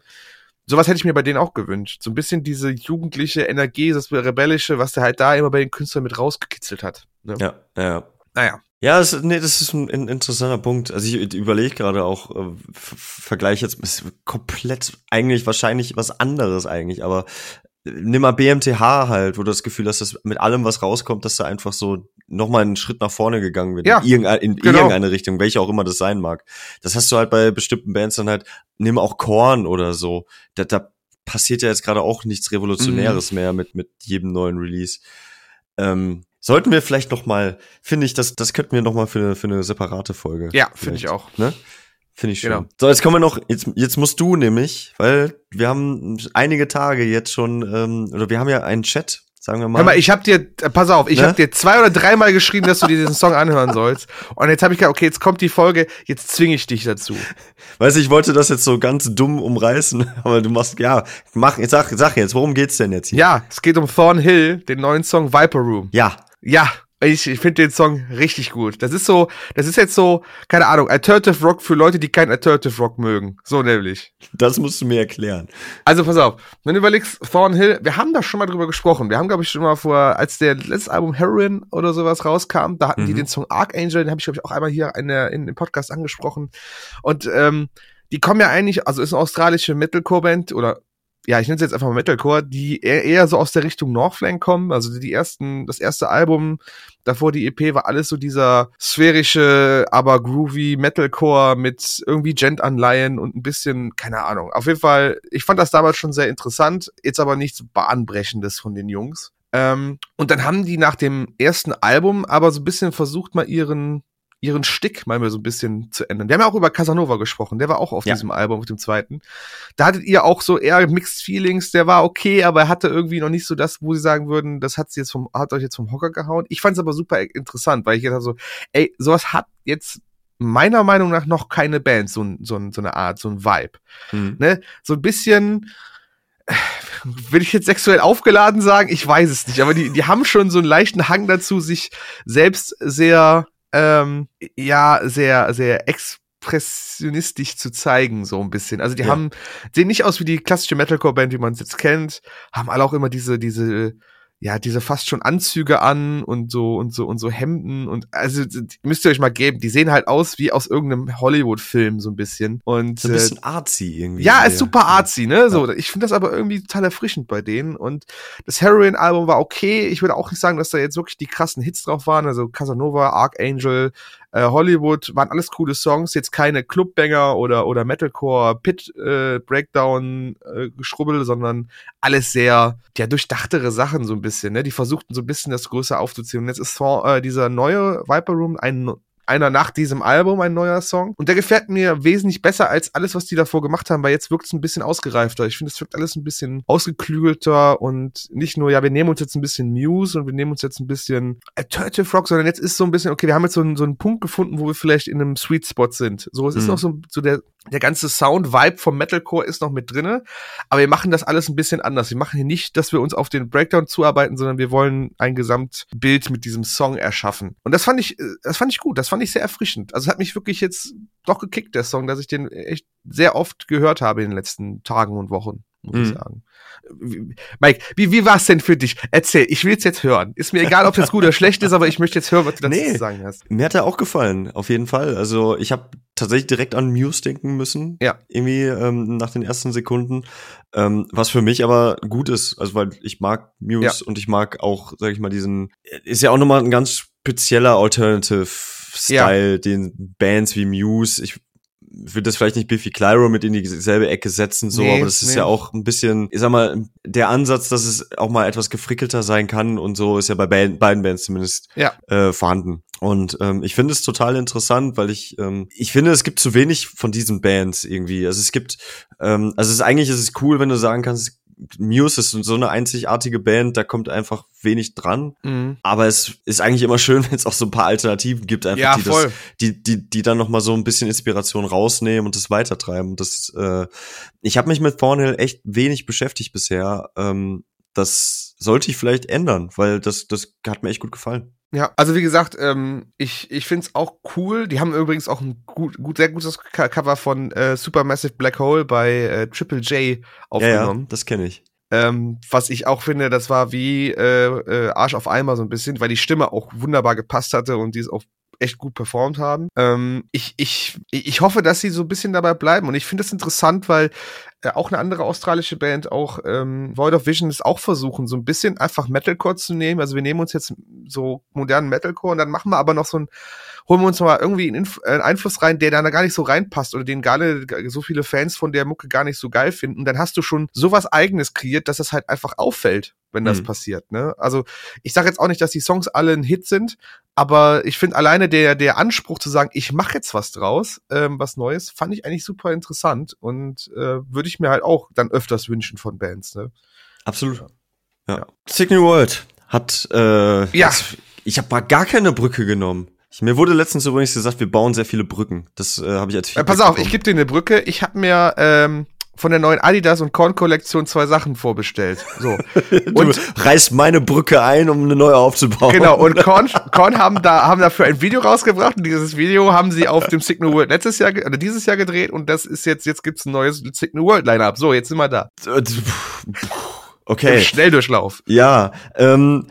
Sowas hätte ich mir bei denen auch gewünscht. So ein bisschen diese jugendliche Energie, das Rebellische, was der halt da immer bei den Künstlern mit rausgekitzelt hat. Ne? Ja, ja. Naja. Ja, das, nee, das ist ein, ein interessanter Punkt. Also ich überlege gerade auch, äh, Vergleich jetzt komplett eigentlich wahrscheinlich was anderes eigentlich, aber nimm mal BMTH halt, wo du das Gefühl hast, dass mit allem, was rauskommt, dass da einfach so nochmal einen Schritt nach vorne gegangen wird. Ja, in, irgendeine, in genau. irgendeine Richtung, welche auch immer das sein mag. Das hast du halt bei bestimmten Bands dann halt, nimm auch Korn oder so. Da, da passiert ja jetzt gerade auch nichts Revolutionäres mhm. mehr mit, mit jedem neuen Release. Ähm, Sollten wir vielleicht noch mal, finde ich, das, das könnten wir noch mal für, für eine separate Folge. Ja, finde ich auch. Ne? Finde ich schön. Genau. So, jetzt kommen wir noch, jetzt, jetzt musst du nämlich, weil wir haben einige Tage jetzt schon, ähm, oder wir haben ja einen Chat sagen wir mal. Hör mal, ich hab dir, äh, pass auf, ich ne? hab dir zwei oder dreimal geschrieben, dass du dir diesen Song anhören sollst. Und jetzt habe ich gedacht, okay, jetzt kommt die Folge, jetzt zwinge ich dich dazu. Weißt du, ich wollte das jetzt so ganz dumm umreißen, aber du machst, ja, mach, jetzt sag, sag jetzt, worum geht's denn jetzt hier? Ja, es geht um Thornhill, den neuen Song Viper Room. Ja. Ja, ich, ich finde den Song richtig gut. Das ist so, das ist jetzt so, keine Ahnung, Alternative Rock für Leute, die kein Alternative Rock mögen. So nämlich. Das musst du mir erklären. Also pass auf, wenn du überlegst, Thornhill, wir haben da schon mal drüber gesprochen. Wir haben, glaube ich, schon mal vor, als der letzte Album Heroin oder sowas rauskam, da hatten mhm. die den Song Archangel, den habe ich, glaube ich, auch einmal hier in, der, in dem Podcast angesprochen. Und ähm, die kommen ja eigentlich, also ist eine australische Metalcore-Band oder ja, ich nenne es jetzt einfach mal Metalcore, die eher, eher so aus der Richtung Northflank kommen. Also die ersten, das erste Album, davor die EP war alles so dieser sphärische, aber groovy Metalcore mit irgendwie Gent-Anleihen und ein bisschen, keine Ahnung. Auf jeden Fall, ich fand das damals schon sehr interessant, jetzt aber nichts Bahnbrechendes von den Jungs. Ähm, und dann haben die nach dem ersten Album aber so ein bisschen versucht, mal ihren ihren Stick mal so ein bisschen zu ändern. Wir haben ja auch über Casanova gesprochen, der war auch auf ja. diesem Album, auf dem zweiten. Da hattet ihr auch so eher Mixed Feelings, der war okay, aber er hatte irgendwie noch nicht so das, wo sie sagen würden, das hat sie jetzt vom, hat euch jetzt vom Hocker gehauen. Ich fand es aber super interessant, weil ich jetzt so, ey, sowas hat jetzt meiner Meinung nach noch keine Band, so, so, so eine Art, so ein Vibe. Mhm. Ne? So ein bisschen, will ich jetzt sexuell aufgeladen sagen? Ich weiß es nicht, aber die, die haben schon so einen leichten Hang dazu, sich selbst sehr ähm, ja sehr, sehr expressionistisch zu zeigen, so ein bisschen. Also die ja. haben, sehen nicht aus wie die klassische Metalcore-Band, wie man es jetzt kennt, haben alle auch immer diese, diese ja, diese fast schon Anzüge an und so und so und so Hemden und also müsst ihr euch mal geben, die sehen halt aus wie aus irgendeinem Hollywood-Film so ein bisschen. Und, so ein bisschen äh, artsy irgendwie. Ja, ist super artsy, ne? So, ja. ich finde das aber irgendwie total erfrischend bei denen. Und das Heroin-Album war okay. Ich würde auch nicht sagen, dass da jetzt wirklich die krassen Hits drauf waren. Also Casanova, Archangel, äh, Hollywood waren alles coole Songs, jetzt keine Clubbanger oder oder Metalcore Pit äh, Breakdown äh, Geschrubbel, sondern alles sehr ja durchdachtere Sachen so ein bisschen, ne? Die versuchten so ein bisschen das größer aufzuziehen. Und jetzt ist äh, dieser neue Viper Room ein einer nach diesem Album, ein neuer Song. Und der gefällt mir wesentlich besser als alles, was die davor gemacht haben, weil jetzt wirkt es ein bisschen ausgereifter. Ich finde, es wirkt alles ein bisschen ausgeklügelter und nicht nur, ja, wir nehmen uns jetzt ein bisschen Muse und wir nehmen uns jetzt ein bisschen Alternative Rock, sondern jetzt ist so ein bisschen, okay, wir haben jetzt so einen, so einen Punkt gefunden, wo wir vielleicht in einem Sweet Spot sind. So, es mhm. ist noch so, so der, der ganze Sound-Vibe vom Metalcore ist noch mit drinne, aber wir machen das alles ein bisschen anders. Wir machen hier nicht, dass wir uns auf den Breakdown zuarbeiten, sondern wir wollen ein Gesamtbild mit diesem Song erschaffen. Und das fand ich, äh, das fand ich gut. Das fand ich sehr erfrischend. Also es hat mich wirklich jetzt doch gekickt, der Song, dass ich den echt sehr oft gehört habe in den letzten Tagen und Wochen. Muss mhm. ich sagen. Mike, wie, wie war es denn für dich? Erzähl, ich will es jetzt hören. Ist mir egal, ob das gut oder schlecht ist, aber ich möchte jetzt hören, was du dazu nee, zu sagen hast. Mir hat er auch gefallen, auf jeden Fall. Also ich habe tatsächlich direkt an Muse denken müssen. Ja. Irgendwie ähm, nach den ersten Sekunden. Ähm, was für mich aber gut ist, also weil ich mag Muse ja. und ich mag auch, sag ich mal, diesen, ist ja auch nochmal ein ganz spezieller Alternative Style, ja. den Bands wie Muse, ich würde das vielleicht nicht Biffy Clyro mit in dieselbe Ecke setzen, so, nee, aber das ist nee. ja auch ein bisschen, ich sag mal, der Ansatz, dass es auch mal etwas gefrickelter sein kann und so, ist ja bei beiden Bands zumindest ja. äh, vorhanden. Und ähm, ich finde es total interessant, weil ich, ähm, ich finde, es gibt zu wenig von diesen Bands irgendwie. Also es gibt, ähm, also es ist eigentlich ist es cool, wenn du sagen kannst, Muse ist so eine einzigartige Band, da kommt einfach wenig dran. Mhm. Aber es ist eigentlich immer schön, wenn es auch so ein paar Alternativen gibt, einfach ja, die, das, die, die, die dann noch mal so ein bisschen Inspiration rausnehmen und das weitertreiben. Und das, äh, ich habe mich mit Thornhill echt wenig beschäftigt bisher. Ähm, das sollte ich vielleicht ändern, weil das, das hat mir echt gut gefallen. Ja, also wie gesagt, ähm, ich, ich finde es auch cool. Die haben übrigens auch ein gut, gut sehr gutes Cover von äh, Supermassive Black Hole bei äh, Triple J aufgenommen. Ja, ja das kenne ich. Ähm, was ich auch finde, das war wie äh, äh, Arsch auf Eimer so ein bisschen, weil die Stimme auch wunderbar gepasst hatte und die ist auch echt gut performt haben. Ähm, ich, ich, ich hoffe, dass sie so ein bisschen dabei bleiben. Und ich finde das interessant, weil äh, auch eine andere australische Band, auch ähm, Void of Vision, ist auch versuchen, so ein bisschen einfach Metalcore zu nehmen. Also wir nehmen uns jetzt so modernen Metalcore und dann machen wir aber noch so ein holen wir uns mal irgendwie einen, Inf einen Einfluss rein, der da gar nicht so reinpasst oder den gar so viele Fans von der Mucke gar nicht so geil finden. Und dann hast du schon sowas eigenes kreiert, dass es halt einfach auffällt, wenn das mhm. passiert. Ne? Also ich sage jetzt auch nicht, dass die Songs alle ein Hit sind, aber ich finde alleine der, der Anspruch zu sagen, ich mache jetzt was draus, ähm, was Neues, fand ich eigentlich super interessant und äh, würde ich mir halt auch dann öfters wünschen von Bands. Ne? Absolut. Ja. ja. Signal World hat äh, ja. ich habe mal gar keine Brücke genommen. Mir wurde letztens übrigens gesagt, wir bauen sehr viele Brücken. Das äh, habe ich als äh, Pass auf, bekommen. ich gebe dir eine Brücke. Ich habe mir ähm, von der neuen Adidas und Korn Kollektion zwei Sachen vorbestellt. So. Und reißt meine Brücke ein, um eine neue aufzubauen. Genau. Und Korn, Korn haben da haben dafür ein Video rausgebracht und dieses Video haben sie auf dem Signal World letztes Jahr oder dieses Jahr gedreht und das ist jetzt jetzt gibt's ein neues Signal World Lineup. So, jetzt sind wir da. Okay. Im Schnelldurchlauf. Ja, ähm,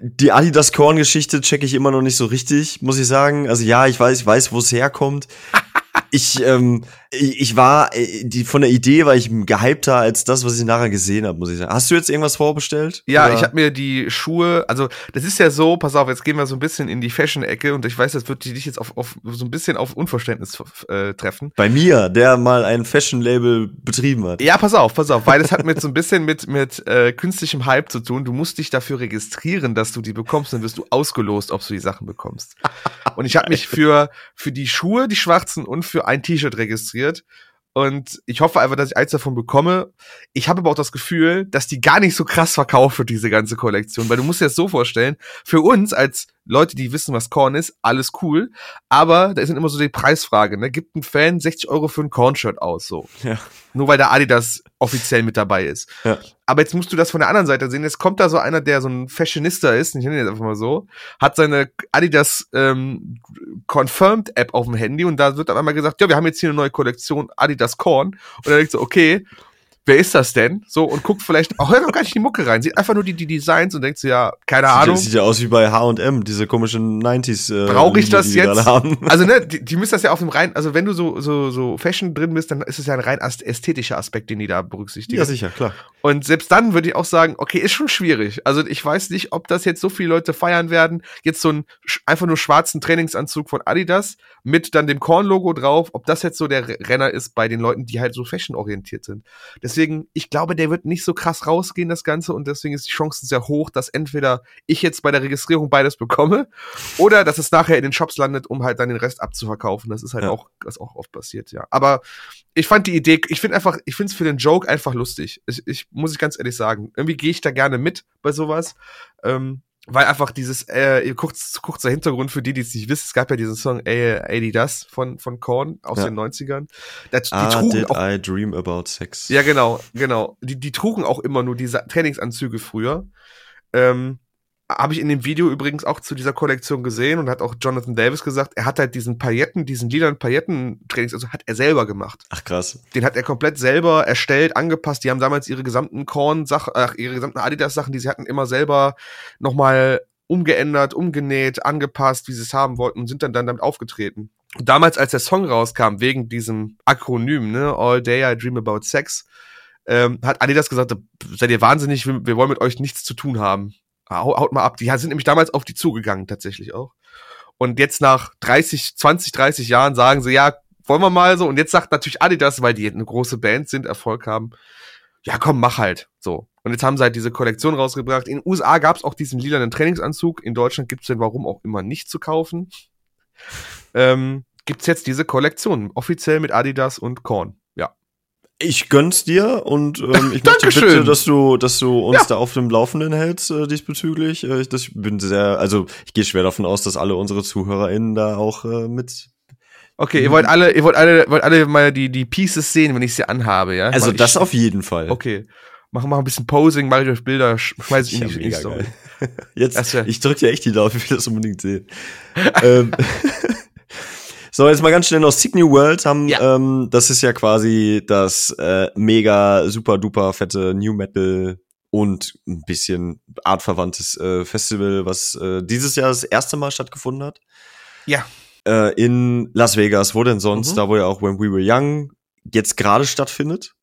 die Adidas Korn Geschichte checke ich immer noch nicht so richtig, muss ich sagen. Also ja, ich weiß, ich weiß, wo es herkommt. ich, ähm, ich war, äh, die, von der Idee war ich gehypter als das, was ich nachher gesehen habe, muss ich sagen. Hast du jetzt irgendwas vorbestellt? Ja, oder? ich habe mir die Schuhe, also das ist ja so, pass auf, jetzt gehen wir so ein bisschen in die Fashion-Ecke und ich weiß, das wird dich jetzt auf, auf so ein bisschen auf Unverständnis äh, treffen. Bei mir, der mal ein Fashion-Label betrieben hat. Ja, pass auf, pass auf, weil das hat mit so ein bisschen mit, mit äh, künstlichem Hype zu tun. Du musst dich dafür registrieren, dass du die bekommst, dann wirst du ausgelost, ob du die Sachen bekommst. Und ich habe mich für, für die Schuhe, die schwarzen und für ein T-Shirt registriert registriert. Und ich hoffe einfach, dass ich eins davon bekomme. Ich habe aber auch das Gefühl, dass die gar nicht so krass verkauft wird, diese ganze Kollektion. Weil du musst dir das so vorstellen, für uns als Leute, die wissen, was Korn ist, alles cool. Aber da ist dann immer so die Preisfrage, ne? Gibt ein Fan 60 Euro für ein Korn-Shirt aus, so. Ja. Nur weil der Adidas offiziell mit dabei ist. Ja. Aber jetzt musst du das von der anderen Seite sehen. Jetzt kommt da so einer, der so ein Fashionista ist, ich nenne ihn jetzt einfach mal so, hat seine Adidas ähm, Confirmed App auf dem Handy und da wird dann einmal gesagt, ja, wir haben jetzt hier eine neue Kollektion Adidas Korn. Und er denkt so, okay, wer ist das denn? So, und guckt vielleicht, auch hört doch gar nicht die Mucke rein, sieht einfach nur die, die Designs und denkt so, ja, keine sieht Ahnung. Sieht ja aus wie bei H&M, diese komischen 90s. Äh, Brauche ich das die jetzt? Also, ne, die, die müssen das ja auf dem rein, also wenn du so, so, so Fashion drin bist, dann ist es ja ein rein ästhetischer Aspekt, den die da berücksichtigen. Ja, sicher, klar. Und selbst dann würde ich auch sagen, okay, ist schon schwierig. Also ich weiß nicht, ob das jetzt so viele Leute feiern werden. Jetzt so ein einfach nur schwarzen Trainingsanzug von Adidas mit dann dem Korn-Logo drauf, ob das jetzt so der Renner ist bei den Leuten, die halt so fashion-orientiert sind. Deswegen, ich glaube, der wird nicht so krass rausgehen, das Ganze, und deswegen ist die Chance sehr hoch, dass entweder ich jetzt bei der Registrierung beides bekomme oder dass es nachher in den Shops landet, um halt dann den Rest abzuverkaufen. Das ist halt ja. auch, was auch oft passiert, ja. Aber ich fand die Idee, ich finde einfach, ich finde es für den Joke einfach lustig. Ich, ich muss ich ganz ehrlich sagen. Irgendwie gehe ich da gerne mit bei sowas. Ähm, weil einfach dieses, äh, kurz, kurzer Hintergrund für die, die es nicht wissen, es gab ja diesen Song äh, Adidas von, von Korn aus ja. den 90ern. Das, die ah, trugen did auch, I dream about sex. Ja, genau, genau. Die, die trugen auch immer nur diese Trainingsanzüge früher. Ähm, habe ich in dem Video übrigens auch zu dieser Kollektion gesehen und hat auch Jonathan Davis gesagt, er hat halt diesen Pailletten, diesen lilanen Pailletten-Trainings, also hat er selber gemacht. Ach krass. Den hat er komplett selber erstellt, angepasst. Die haben damals ihre gesamten Korn-Sachen, ach, ihre gesamten Adidas-Sachen, die sie hatten, immer selber nochmal umgeändert, umgenäht, angepasst, wie sie es haben wollten und sind dann, dann damit aufgetreten. Und damals, als der Song rauskam, wegen diesem Akronym, ne, All Day I Dream About Sex, ähm, hat Adidas gesagt, seid ihr wahnsinnig, wir, wir wollen mit euch nichts zu tun haben. Haut mal ab. Die sind nämlich damals auf die zugegangen, tatsächlich auch. Und jetzt nach 30, 20, 30 Jahren sagen sie, ja, wollen wir mal so. Und jetzt sagt natürlich Adidas, weil die eine große Band sind, Erfolg haben, ja komm, mach halt. So. Und jetzt haben sie halt diese Kollektion rausgebracht. In den USA gab es auch diesen lilanen Trainingsanzug. In Deutschland gibt es den warum auch immer nicht zu kaufen. Ähm, gibt es jetzt diese Kollektion, offiziell mit Adidas und Korn. Ja. Ich gönn's dir und ähm, ich möchte bitte, dass du, dass du uns ja. da auf dem Laufenden hältst äh, diesbezüglich. Äh, ich das bin sehr, also ich gehe schwer davon aus, dass alle unsere ZuhörerInnen da auch äh, mit Okay, ihr wollt alle, ihr wollt alle, wollt alle mal die, die Pieces sehen, wenn ich sie anhabe, ja? Also das auf jeden Fall. Okay. Machen wir ein bisschen Posing, mache ich euch Bilder, schmeiß ich in die Story. Jetzt, ja ich drück dir echt die Daumen, ich will das unbedingt sehen. ähm, so, jetzt mal ganz schnell noch Sick New World haben, ja. ähm, das ist ja quasi das äh, mega super duper fette New Metal und ein bisschen artverwandtes äh, Festival, was äh, dieses Jahr das erste Mal stattgefunden hat. Ja. Äh, in Las Vegas, wo denn sonst, mhm. da wo ja auch When We Were Young jetzt gerade stattfindet.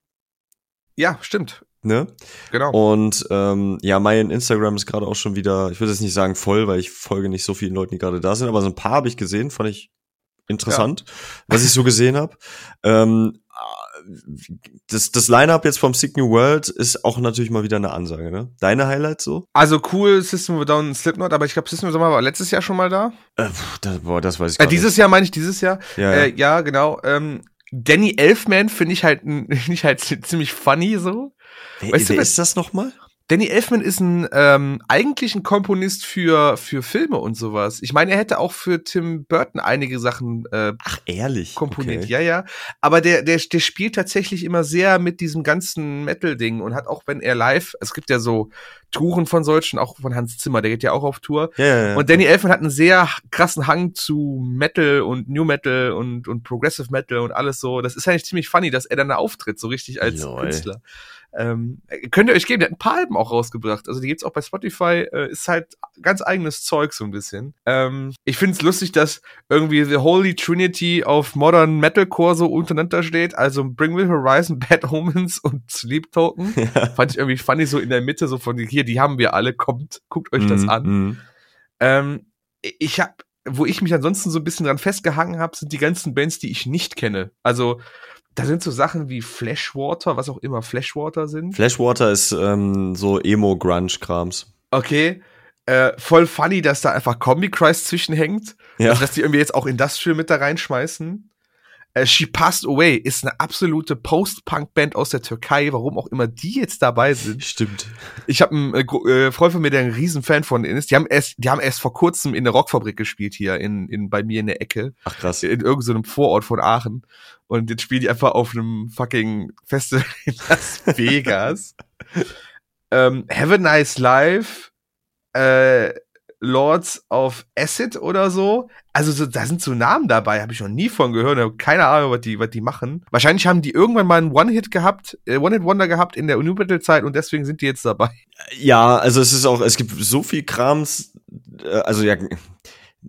Ja, stimmt. Ne? Genau. Und ähm, ja, mein Instagram ist gerade auch schon wieder, ich würde jetzt nicht sagen voll, weil ich folge nicht so vielen Leuten, die gerade da sind, aber so ein paar habe ich gesehen, fand ich interessant, ja. was ich so gesehen habe. Ähm, das, das Line-Up jetzt vom Sick New World ist auch natürlich mal wieder eine Ansage, ne? Deine Highlights so? Also cool, System of Down Slipknot, aber ich glaube, System of Down war letztes Jahr schon mal da. Äh, das, boah, das weiß ich äh, Dieses nicht. Jahr meine ich dieses Jahr. Ja, äh, ja genau. Ähm, Danny Elfman finde ich halt, finde ich halt ziemlich funny so. Wer, weißt wer du, ist das nochmal? Danny Elfman ist ein ähm, eigentlich ein Komponist für für Filme und sowas. Ich meine, er hätte auch für Tim Burton einige Sachen äh, Ach ehrlich komponiert. Okay. Ja, ja. Aber der der der spielt tatsächlich immer sehr mit diesem ganzen Metal Ding und hat auch wenn er live, es gibt ja so Touren von solchen, auch von Hans Zimmer, der geht ja auch auf Tour. Ja, ja, ja. Und Danny Elfman hat einen sehr krassen Hang zu Metal und New Metal und und Progressive Metal und alles so. Das ist eigentlich ziemlich funny, dass er dann da auftritt, so richtig als Lol. Künstler. Ähm, könnt ihr euch geben, der hat ein paar Alben auch rausgebracht. Also die gibt's auch bei Spotify, äh, ist halt ganz eigenes Zeug so ein bisschen. Ähm, ich find's lustig, dass irgendwie The Holy Trinity of Modern Metalcore so untereinander steht. Also Bring Me Horizon, Bad Omens und Sleep Token. Ja. Fand ich irgendwie funny so in der Mitte, so von hier, die haben wir alle, kommt, guckt euch das mm, an. Mm. Ähm, ich hab, wo ich mich ansonsten so ein bisschen dran festgehangen habe, sind die ganzen Bands, die ich nicht kenne. Also da sind so Sachen wie Flashwater, was auch immer Flashwater sind. Flashwater ist ähm, so Emo-Grunge-Krams. Okay. Äh, voll funny, dass da einfach Combi Christ zwischenhängt. Ja. Also, dass die irgendwie jetzt auch Industrial mit da reinschmeißen. Äh, She Passed Away ist eine absolute Post-Punk-Band aus der Türkei, warum auch immer die jetzt dabei sind. Stimmt. Ich habe einen äh, äh, Freund von mir, der ein Riesenfan von ihnen ist. Die haben erst, die haben erst vor kurzem in der Rockfabrik gespielt hier in, in bei mir in der Ecke. Ach krass. In irgendeinem so Vorort von Aachen. Und jetzt spielen die einfach auf einem fucking Festival in Las Vegas. ähm, Have a Nice Life. Äh, Lords of Acid oder so. Also so, da sind so Namen dabei, habe ich noch nie von gehört, habe keine Ahnung, was die, was die machen. Wahrscheinlich haben die irgendwann mal einen One-Hit gehabt, äh, One-Hit-Wonder gehabt in der New Battle-Zeit und deswegen sind die jetzt dabei. Ja, also es ist auch, es gibt so viel Krams, äh, also ja,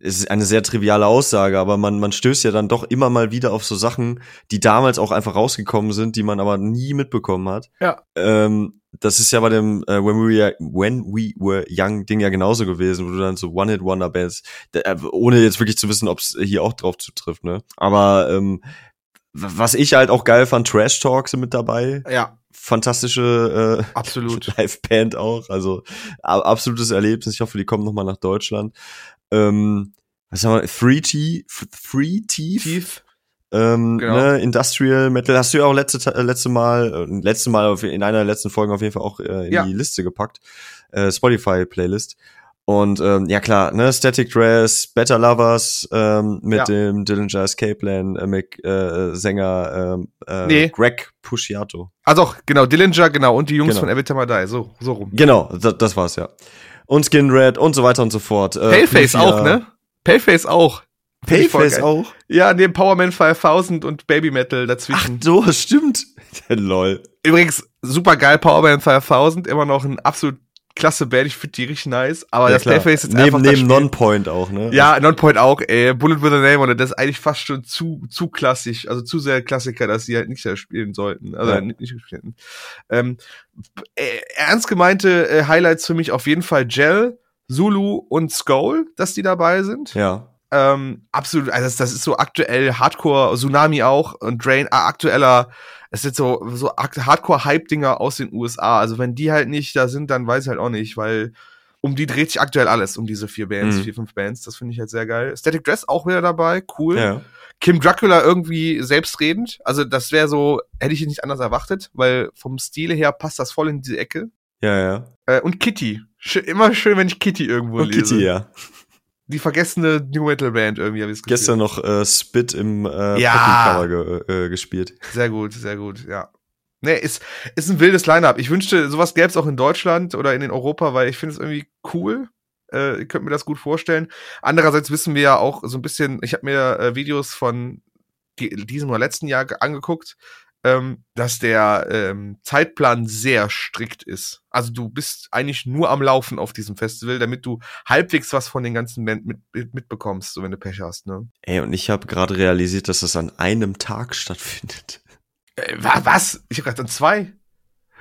es ist eine sehr triviale Aussage, aber man, man stößt ja dann doch immer mal wieder auf so Sachen, die damals auch einfach rausgekommen sind, die man aber nie mitbekommen hat. Ja. Ähm, das ist ja bei dem äh, When, We Were, When We Were Young Ding ja genauso gewesen, wo du dann so One-Hit-Wonder-Bands, äh, ohne jetzt wirklich zu wissen, ob es hier auch drauf zutrifft, ne? Aber ähm, was ich halt auch geil fand, Trash Talks sind mit dabei. Ja. Fantastische äh, Absolut. Live-Band auch. Also absolutes Erlebnis. Ich hoffe, die kommen noch mal nach Deutschland. Ähm, was haben wir? Three T, Three Teeth. Teeth. Ähm, genau. ne, Industrial Metal hast du ja auch letzte, äh, letzte Mal, äh, letzte Mal auf, in einer der letzten Folgen auf jeden Fall auch äh, in ja. die Liste gepackt. Äh, Spotify Playlist. Und ähm, ja klar, ne, Static Dress, Better Lovers ähm, mit ja. dem Dillinger Escape Plan äh, mit, äh, Sänger äh, äh, nee. Greg Pusciato. Ah doch, genau, Dillinger, genau, und die Jungs genau. von Every Time I Die, so, so rum. Genau, das, das war's ja. Und Skin Red und so weiter und so fort. Äh, Paleface Lufia. auch, ne? Paleface auch. Paleface auch? Ja, neben Powerman 5000 und Baby Metal Ach dazwischen. so, stimmt. Lol. Übrigens, super geil, Powerman 5000, immer noch ein absolut klasse Band, ich finde die richtig nice, aber Ja, das. Playface ist neben einfach neben Non-Point auch, ne? Ja, Non-Point auch, ey. Bullet with a Name, und das ist eigentlich fast schon zu, zu klassisch, also zu sehr Klassiker, dass sie halt nicht mehr spielen sollten. Also Ja. nicht, nicht spielen. Ähm, äh, ernst gemeinte äh, Highlights für mich auf jeden Fall Gel, Zulu und Skull, dass die dabei sind. Ja. Ähm, absolut, also das, das ist so aktuell Hardcore, Tsunami auch und Drain, äh, aktueller, es sind so, so Hardcore-Hype-Dinger aus den USA. Also wenn die halt nicht da sind, dann weiß ich halt auch nicht, weil um die dreht sich aktuell alles, um diese vier Bands, Mhm. vier, fünf Bands. Das finde ich halt sehr geil. Static Dress auch wieder dabei, cool. Ja. Kim Dracula irgendwie selbstredend. Also das wäre so, hätte ich nicht anders erwartet, weil vom Stile her passt das voll in diese Ecke. Ja, ja. Äh, und Kitty. Schö immer schön, wenn ich Kitty irgendwo Und lese. Kitty, ja. Die vergessene New Metal Band irgendwie, habe ich Gestern noch äh, Spit im äh, Ja. Ge äh, gespielt. Sehr gut, sehr gut, ja. Nee, ist, ist ein wildes Line-Up. Ich wünschte, sowas gäbe es auch in Deutschland oder in Europa, weil ich finde es irgendwie cool. Äh, ich könnte mir das gut vorstellen. Andererseits wissen wir ja auch so ein bisschen, ich habe mir äh, Videos von die, diesem oder letzten Jahr ge- angeguckt, ähm, dass der ähm, Zeitplan sehr strikt ist. Also du bist eigentlich nur am Laufen auf diesem Festival, damit du halbwegs was von den ganzen Band mit, mit, mitbekommst, so wenn du Pech hast, ne? Ey, und ich habe gerade realisiert, dass das an einem Tag stattfindet. Äh, wa- was? Ich habe gerade an zwei.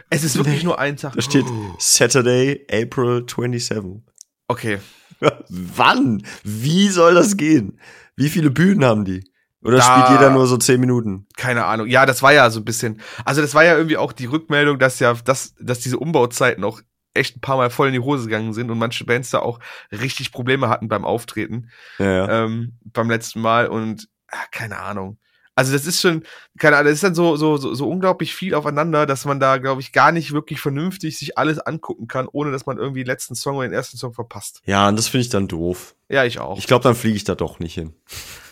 Es ist wirklich Nee. nur ein Tag. Da steht Oh. Saturday, April 27. Okay. Wann? Wie soll das gehen? Wie viele Bühnen haben die? Oder Da- spielt jeder nur so 10 Minuten? Keine Ahnung. Ja, das war ja so ein bisschen. Also, das war ja irgendwie auch die Rückmeldung, dass ja, dass, dass diese Umbauzeiten auch echt ein paar Mal voll in die Hose gegangen sind und manche Bands da auch richtig Probleme hatten beim Auftreten Ja, ja. ähm, beim letzten Mal und ah, keine Ahnung. Also das ist schon, keine Ahnung, das ist dann so, so, so, so unglaublich viel aufeinander, dass man da, glaube ich, gar nicht wirklich vernünftig sich alles angucken kann, ohne dass man irgendwie den letzten Song oder den ersten Song verpasst. ja, und das finde ich dann doof. Ja, ich auch. Ich glaube, dann fliege ich da doch nicht hin.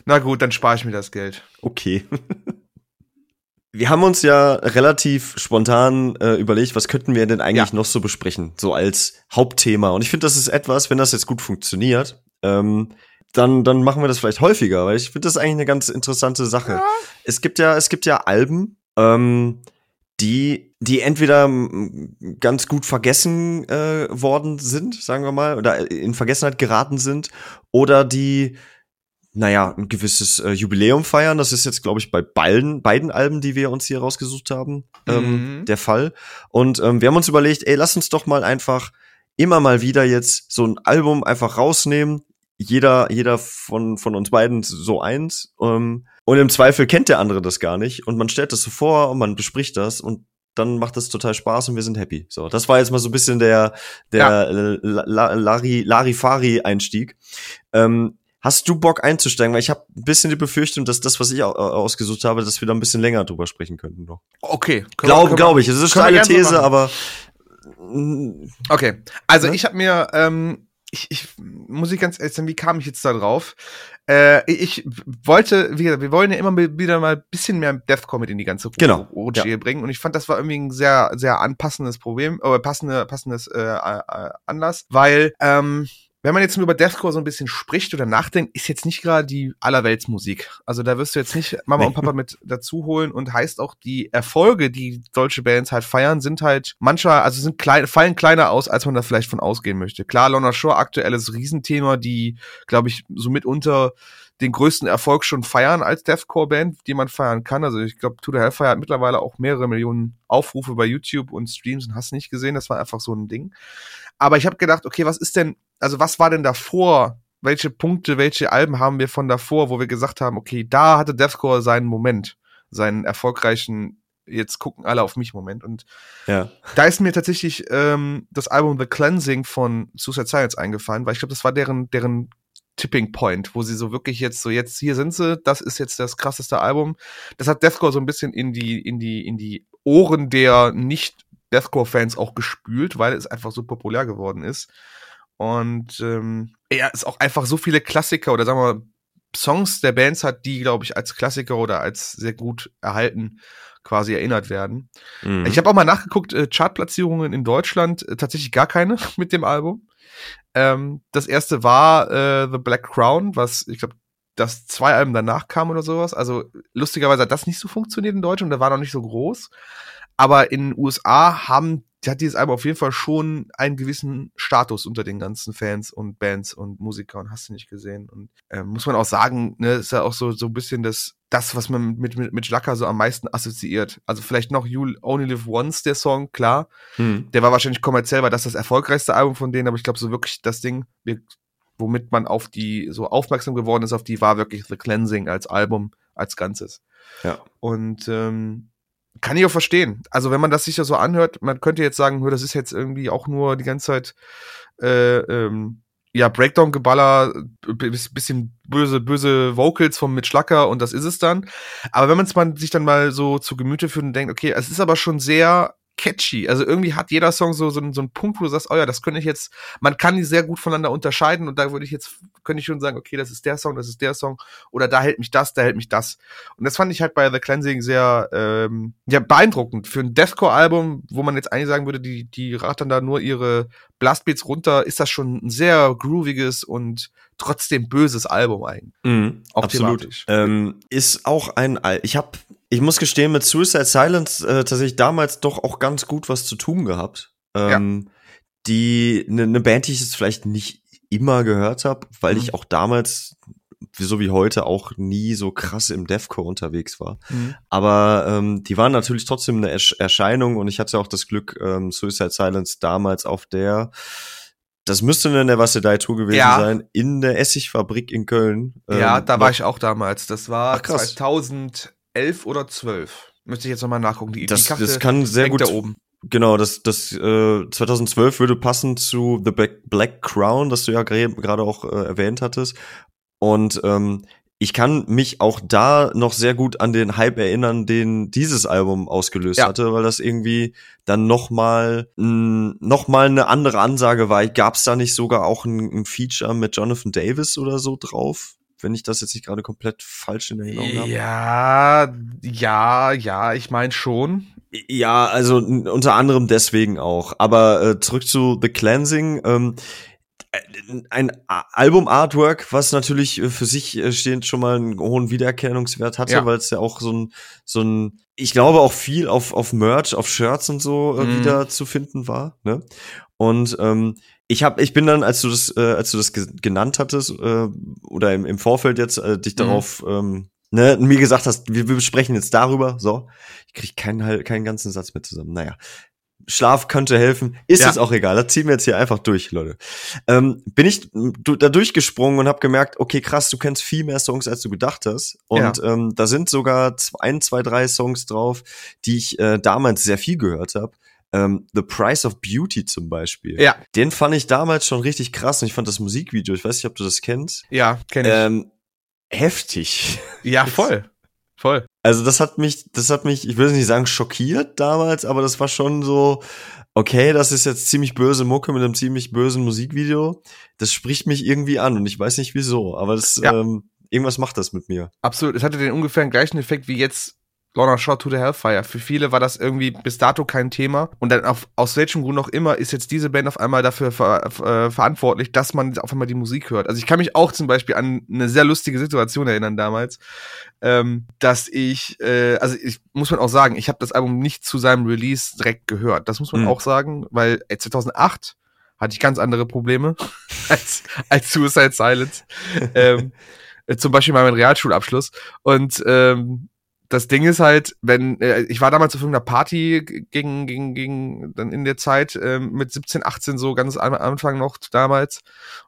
Na gut, dann spare ich mir das Geld. Okay. Wir haben uns ja relativ spontan äh, überlegt, was könnten wir denn eigentlich Ja. noch so besprechen, so als Hauptthema. Und ich finde, das ist etwas, wenn das jetzt gut funktioniert, ähm, dann, dann machen wir das vielleicht häufiger, weil ich finde das eigentlich eine ganz interessante Sache. Ja. Es gibt ja, es gibt ja Alben, ähm, die, die entweder ganz gut vergessen äh, worden sind, sagen wir mal, oder in Vergessenheit geraten sind, oder die, naja, ein gewisses äh, Jubiläum feiern. Das ist jetzt, glaube ich, bei beiden, beiden Alben, die wir uns hier rausgesucht haben, ähm, Mhm. der Fall. Und ähm, wir haben uns überlegt, ey, lass uns doch mal einfach immer mal wieder jetzt so ein Album einfach rausnehmen. Jeder, jeder von, von uns beiden so eins. Ähm, und im Zweifel kennt der andere das gar nicht. Und man stellt das so vor und man bespricht das und dann macht das total Spaß und wir sind happy. So, das war jetzt mal so ein bisschen der, der äh, La- La- Lari, Larifari-Einstieg. Ähm, hast du Bock einzusteigen? Weil ich habe ein bisschen die Befürchtung, dass das, was ich au- ausgesucht habe, dass wir da ein bisschen länger drüber sprechen könnten noch. Okay. Glaube, glaube ich. Es ist eine so These, aber Okay, also Ne? ich habe mir, ähm, ich, ich muss ich ganz ehrlich sagen, wie kam ich jetzt da drauf? Äh, ich wollte, wir, wir wollen ja immer wieder mal ein bisschen mehr Deathcore mit in die ganze Genau, OG bringen und ich fand, das war irgendwie ein sehr, sehr anpassendes Problem, oder passende, passendes äh, äh, Anlass, weil, ähm, wenn man jetzt nur über Deathcore so ein bisschen spricht oder nachdenkt, ist jetzt nicht gerade die allerweltsmusik. Also da wirst du jetzt nicht Mama und Papa mit dazu holen und heißt auch die Erfolge, die solche Bands halt feiern, sind halt manchmal, also sind klein, fallen kleiner aus, als man da vielleicht von ausgehen möchte. Klar, Lorna Shore aktuelles Riesenthema, die, glaube ich, so mitunter den größten Erfolg schon feiern als Deathcore-Band, die man feiern kann. Also ich glaube, To the Hellfire hat mittlerweile auch mehrere Millionen Aufrufe bei YouTube und Streams und hast nicht gesehen. Das war einfach so ein Ding. Aber ich habe gedacht, okay, was ist denn, also was war denn davor? Welche Punkte, welche Alben haben wir von davor, wo wir gesagt haben, okay, da hatte Deathcore seinen Moment, seinen erfolgreichen, jetzt gucken alle auf mich Moment. Und ja. da ist mir tatsächlich ähm, das Album The Cleansing von Suicide Science eingefallen, weil ich glaube, das war deren, deren Tipping Point, wo sie so wirklich jetzt so jetzt hier sind sie, das ist jetzt das krasseste Album. Das hat Deathcore so ein bisschen in die in die in die Ohren der nicht Deathcore Fans auch gespült, weil es einfach so populär geworden ist. Und ähm, ja, es auch einfach so viele Klassiker oder sagen wir mal Songs der Bands hat, die glaube ich als Klassiker oder als sehr gut erhalten quasi erinnert werden. Mhm. Ich habe auch mal nachgeguckt, äh, Chartplatzierungen in Deutschland, äh, tatsächlich gar keine mit dem Album. Ähm, das erste war äh, The Black Crown, was ich glaube, das zwei Alben danach kam oder sowas. Also lustigerweise hat das nicht so funktioniert in Deutschland der war noch nicht so groß. Aber in den USA haben hat dieses Album auf jeden Fall schon einen gewissen Status unter den ganzen Fans und Bands und Musikern, hast du nicht gesehen. Und äh, muss man auch sagen, ne, ist ja auch so, so ein bisschen das, das, was man mit, mit, mit Schlacker so am meisten assoziiert. Also vielleicht noch You Only Live Once, der Song, klar. Hm. Der war wahrscheinlich kommerziell, weil das das erfolgreichste Album von denen, aber ich glaube so wirklich das Ding, womit man auf die so aufmerksam geworden ist, auf die war wirklich The Cleansing als Album, als Ganzes. Ja. Und ähm, kann ich auch verstehen. Also wenn man das sich ja so anhört, man könnte jetzt sagen, das ist jetzt irgendwie auch nur die ganze Zeit äh, ähm, ja Breakdown-Geballer, bisschen böse böse Vocals von Mitch Schlacker und das ist es dann. Aber wenn man es sich dann mal so zu Gemüte führt und denkt, okay, es ist aber schon sehr catchy. Also irgendwie hat jeder Song so, so, so einen Punkt, wo du sagst, oh ja, das könnte ich jetzt, man kann die sehr gut voneinander unterscheiden und da würde ich jetzt, könnte ich schon sagen, okay, das ist der Song, das ist der Song oder da hält mich das, da hält mich das. Und das fand ich halt bei The Cleansing sehr ähm, ja, beeindruckend. Für ein Deathcore-Album, wo man jetzt eigentlich sagen würde, die, die rattern da nur ihre Blastbeats runter, ist das schon ein sehr grooviges und trotzdem böses Album eigentlich. Mhm, auch absolut. Ähm, ist auch ein, ich habe ich muss gestehen, mit Suicide Silence äh, tatsächlich damals doch auch ganz gut was zu tun gehabt. Ähm, ja. Die eine ne Band, die ich jetzt vielleicht nicht immer gehört habe, weil mhm. ich auch damals so wie heute auch nie so krass im Deathcore unterwegs war. Mhm. Aber ähm, die waren natürlich trotzdem eine Ersch Erscheinung und ich hatte auch das Glück, ähm, Suicide Silence damals auf der das müsste eine Never Die Tour gewesen ja. sein, in der Essigfabrik in Köln. Ja, ähm, da war ich auch damals. Das war Ach, 2000 elf oder zwölf. Müsste ich jetzt nochmal nachgucken. Die, das, die das kann sehr gut. Da oben. Genau, das, das äh, 2012 würde passen zu The Black Crown, das du ja gerade auch äh, erwähnt hattest. Und ähm, ich kann mich auch da noch sehr gut an den Hype erinnern, den dieses Album ausgelöst ja. hatte, weil das irgendwie dann noch mal noch mal eine andere Ansage war. Gab es da nicht sogar auch ein, ein Feature mit Jonathan Davis oder so drauf? Wenn ich das jetzt nicht gerade komplett falsch in Erinnerung habe. Ja, ja, ja, ich meine schon. Ja, also unter anderem deswegen auch. Aber äh, zurück zu The Cleansing. Ähm, äh, ein Album-Artwork, was natürlich äh, für sich äh, stehend schon mal einen hohen Wiedererkennungswert hatte, ja. weil es ja auch so ein, so ein, ich glaube auch viel auf, auf Merch, auf Shirts und so äh, mhm. wieder zu finden war. Ne? Und ähm, ich habe, ich bin dann, als du das, äh, als du das genannt hattest äh, oder im, im Vorfeld jetzt äh, dich mhm. darauf ähm, ne, mir gesagt hast, wir, wir besprechen jetzt darüber, so, ich krieg keinen keinen ganzen Satz mehr zusammen. Naja, Schlaf könnte helfen, ist ja. es auch egal. Das ziehen wir jetzt hier einfach durch, Leute. Ähm, bin ich da durchgesprungen und habe gemerkt, okay, krass, du kennst viel mehr Songs, als du gedacht hast. Und ja. ähm, da sind sogar ein, zwei, drei Songs drauf, die ich äh, damals sehr viel gehört habe. Ähm, The Price of Beauty zum Beispiel. Ja. Den fand ich damals schon richtig krass und ich fand das Musikvideo, ich weiß nicht, ob du das kennst. Ja, kenn ich. Ähm, heftig. Ja, voll. Voll. Also das hat mich, das hat mich, ich will nicht sagen schockiert damals, aber das war schon so, okay, das ist jetzt ziemlich böse Mucke mit einem ziemlich bösen Musikvideo. Das spricht mich irgendwie an und ich weiß nicht wieso, aber das, ja. ähm, irgendwas macht das mit mir. Absolut. Es hatte den ungefähr gleichen Effekt wie jetzt Lorna Shore to the Hellfire. Für viele war das irgendwie bis dato kein Thema. Und dann auf, aus welchem Grund auch immer ist jetzt diese Band auf einmal dafür ver, äh, verantwortlich, dass man auf einmal die Musik hört. Also ich kann mich auch zum Beispiel an eine sehr lustige Situation erinnern damals, ähm, dass ich, äh, also ich muss man auch sagen, ich habe das Album nicht zu seinem Release direkt gehört. Das muss man mhm. auch sagen, weil ey, 2008 hatte ich ganz andere Probleme als, als Suicide Silence. ähm, äh, zum Beispiel meinen Realschulabschluss. Und ähm, das Ding ist halt, wenn, äh, ich war damals auf irgendeiner Party gegen, gegen, gegen, dann in der Zeit äh, mit 17, 18 so ganz am Anfang noch damals.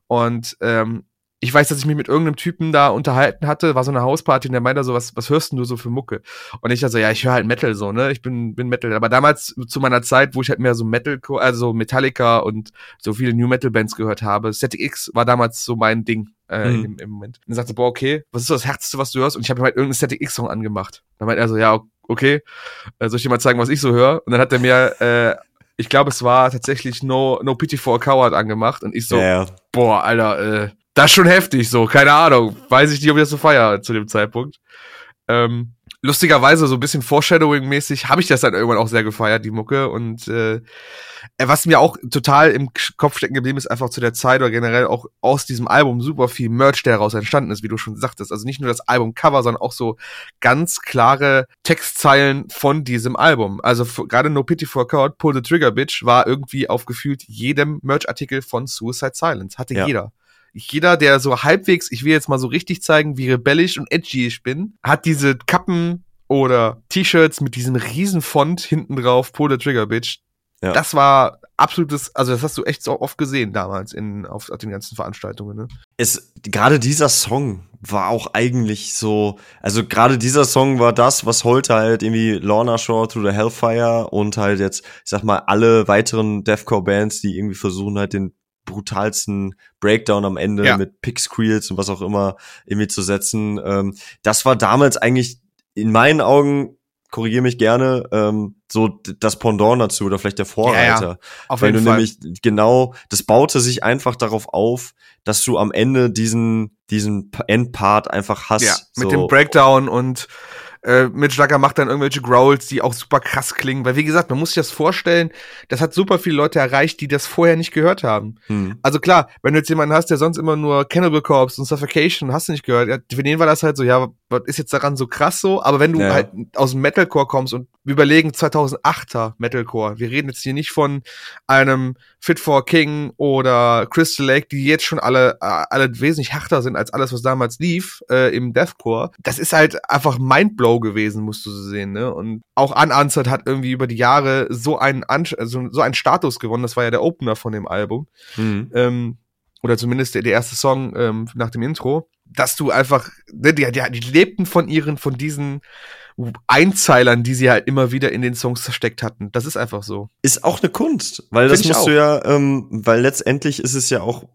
Und ähm, ich weiß, dass ich mich mit irgendeinem Typen da unterhalten hatte, war so eine Hausparty und der meinte so, was, was hörst denn du so für Mucke? Und ich also, ja, ich höre halt Metal so, ne? Ich bin, bin Metal. Aber damals zu meiner Zeit, wo ich halt mehr so Metal, also Metallica und so viele New Metal Bands gehört habe, Static X war damals so mein Ding äh, mhm. im, im Moment. Und er sagte, boah, okay, was ist das Härteste, was du hörst? Und ich habe ihm halt irgendeinen Static X Song angemacht. Dann meinte er so, ja, okay, äh, soll ich dir mal zeigen, was ich so höre? Und dann hat er mir, äh, ich glaube, es war tatsächlich No, no Pity for a Coward angemacht und ich so, yeah. boah, Alter, äh, das ist schon heftig, so, keine Ahnung. Weiß ich nicht, ob ich das so feier zu dem Zeitpunkt. Ähm, lustigerweise so ein bisschen Foreshadowing-mäßig habe ich das dann irgendwann auch sehr gefeiert, die Mucke. Und äh, was mir auch total im Kopf stecken geblieben ist, einfach zu der Zeit oder generell auch aus diesem Album super viel Merch, der daraus entstanden ist, wie du schon sagtest. Also nicht nur das Albumcover, sondern auch so ganz klare Textzeilen von diesem Album. Also gerade No Pity for Coward, Pull the Trigger Bitch war irgendwie auf gefühlt jedem Merch-Artikel von Suicide Silence. Hatte ja. jeder jeder, der so halbwegs, ich will jetzt mal so richtig zeigen, wie rebellisch und edgy ich bin, hat diese Kappen oder T-Shirts mit diesem riesen Font hinten drauf, Pull the Trigger Bitch. Ja. Das war absolutes, also das hast du echt so oft gesehen damals in, auf, auf den ganzen Veranstaltungen. Ne? Es, gerade dieser Song war auch eigentlich so, also gerade dieser Song war das, was heute halt irgendwie Lorna Shore Through the Hellfire und halt jetzt, ich sag mal, alle weiteren Deathcore-Bands, die irgendwie versuchen halt den brutalsten Breakdown am Ende ja. mit Pick Squeals und was auch immer irgendwie zu setzen. Ähm, das war damals eigentlich in meinen Augen korrigiere mich gerne, ähm, so das Pendant dazu oder vielleicht der Vorreiter. Ja, ja. Auf Weil jeden du Fall. nämlich genau, das baute sich einfach darauf auf, dass du am Ende diesen, diesen Endpart einfach hast. Ja, mit so. dem Breakdown und äh, Mitch Jagger macht dann irgendwelche Growls, die auch super krass klingen. Weil, wie gesagt, man muss sich das vorstellen, das hat super viele Leute erreicht, die das vorher nicht gehört haben. Hm. Also klar, wenn du jetzt jemanden hast, der sonst immer nur Cannibal Corpse und Suffocation hast du nicht gehört, ja, für den war das halt so, ja, was ist jetzt daran so krass so? Aber wenn du ja. halt aus dem Metalcore kommst und wir überlegen 2008er Metalcore, wir reden jetzt hier nicht von einem Fit for King oder Crystal Lake, die jetzt schon alle, äh, alle wesentlich härter sind als alles, was damals lief äh, im Deathcore. Das ist halt einfach Mindblow gewesen, musst du so sehen, ne? Und auch Unanswered hat irgendwie über die Jahre so einen, An also so einen Status gewonnen, das war ja der Opener von dem Album. Mhm. Ähm, oder zumindest der, der erste Song ähm, nach dem Intro, dass du einfach, ne, die, die, die lebten von ihren, von diesen Einzeilern, die sie halt immer wieder in den Songs versteckt hatten. Das ist einfach so. Ist auch eine Kunst, weil Find das musst auch. du ja, ähm, weil letztendlich ist es ja auch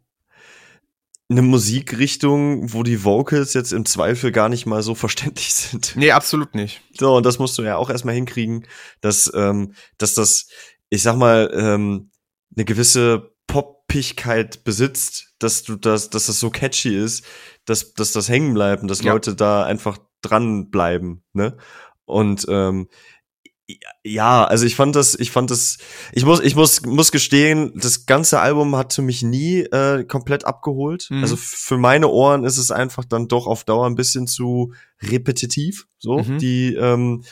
eine Musikrichtung, wo die Vocals jetzt im Zweifel gar nicht mal so verständlich sind. Nee, absolut nicht. So, und das musst du ja auch erstmal hinkriegen, dass, ähm, dass das, ich sag mal, ähm, eine gewisse Poppigkeit besitzt, dass du das, dass das so catchy ist, dass, dass das hängen bleibt und dass ja. Leute da einfach dranbleiben, ne? Und ähm, ja, also ich fand das, ich fand das, ich muss, ich muss, muss gestehen, das ganze Album hat für mich nie äh, komplett abgeholt. Mhm. Also für meine Ohren ist es einfach dann doch auf Dauer ein bisschen zu repetitiv. So mhm. die, ähm,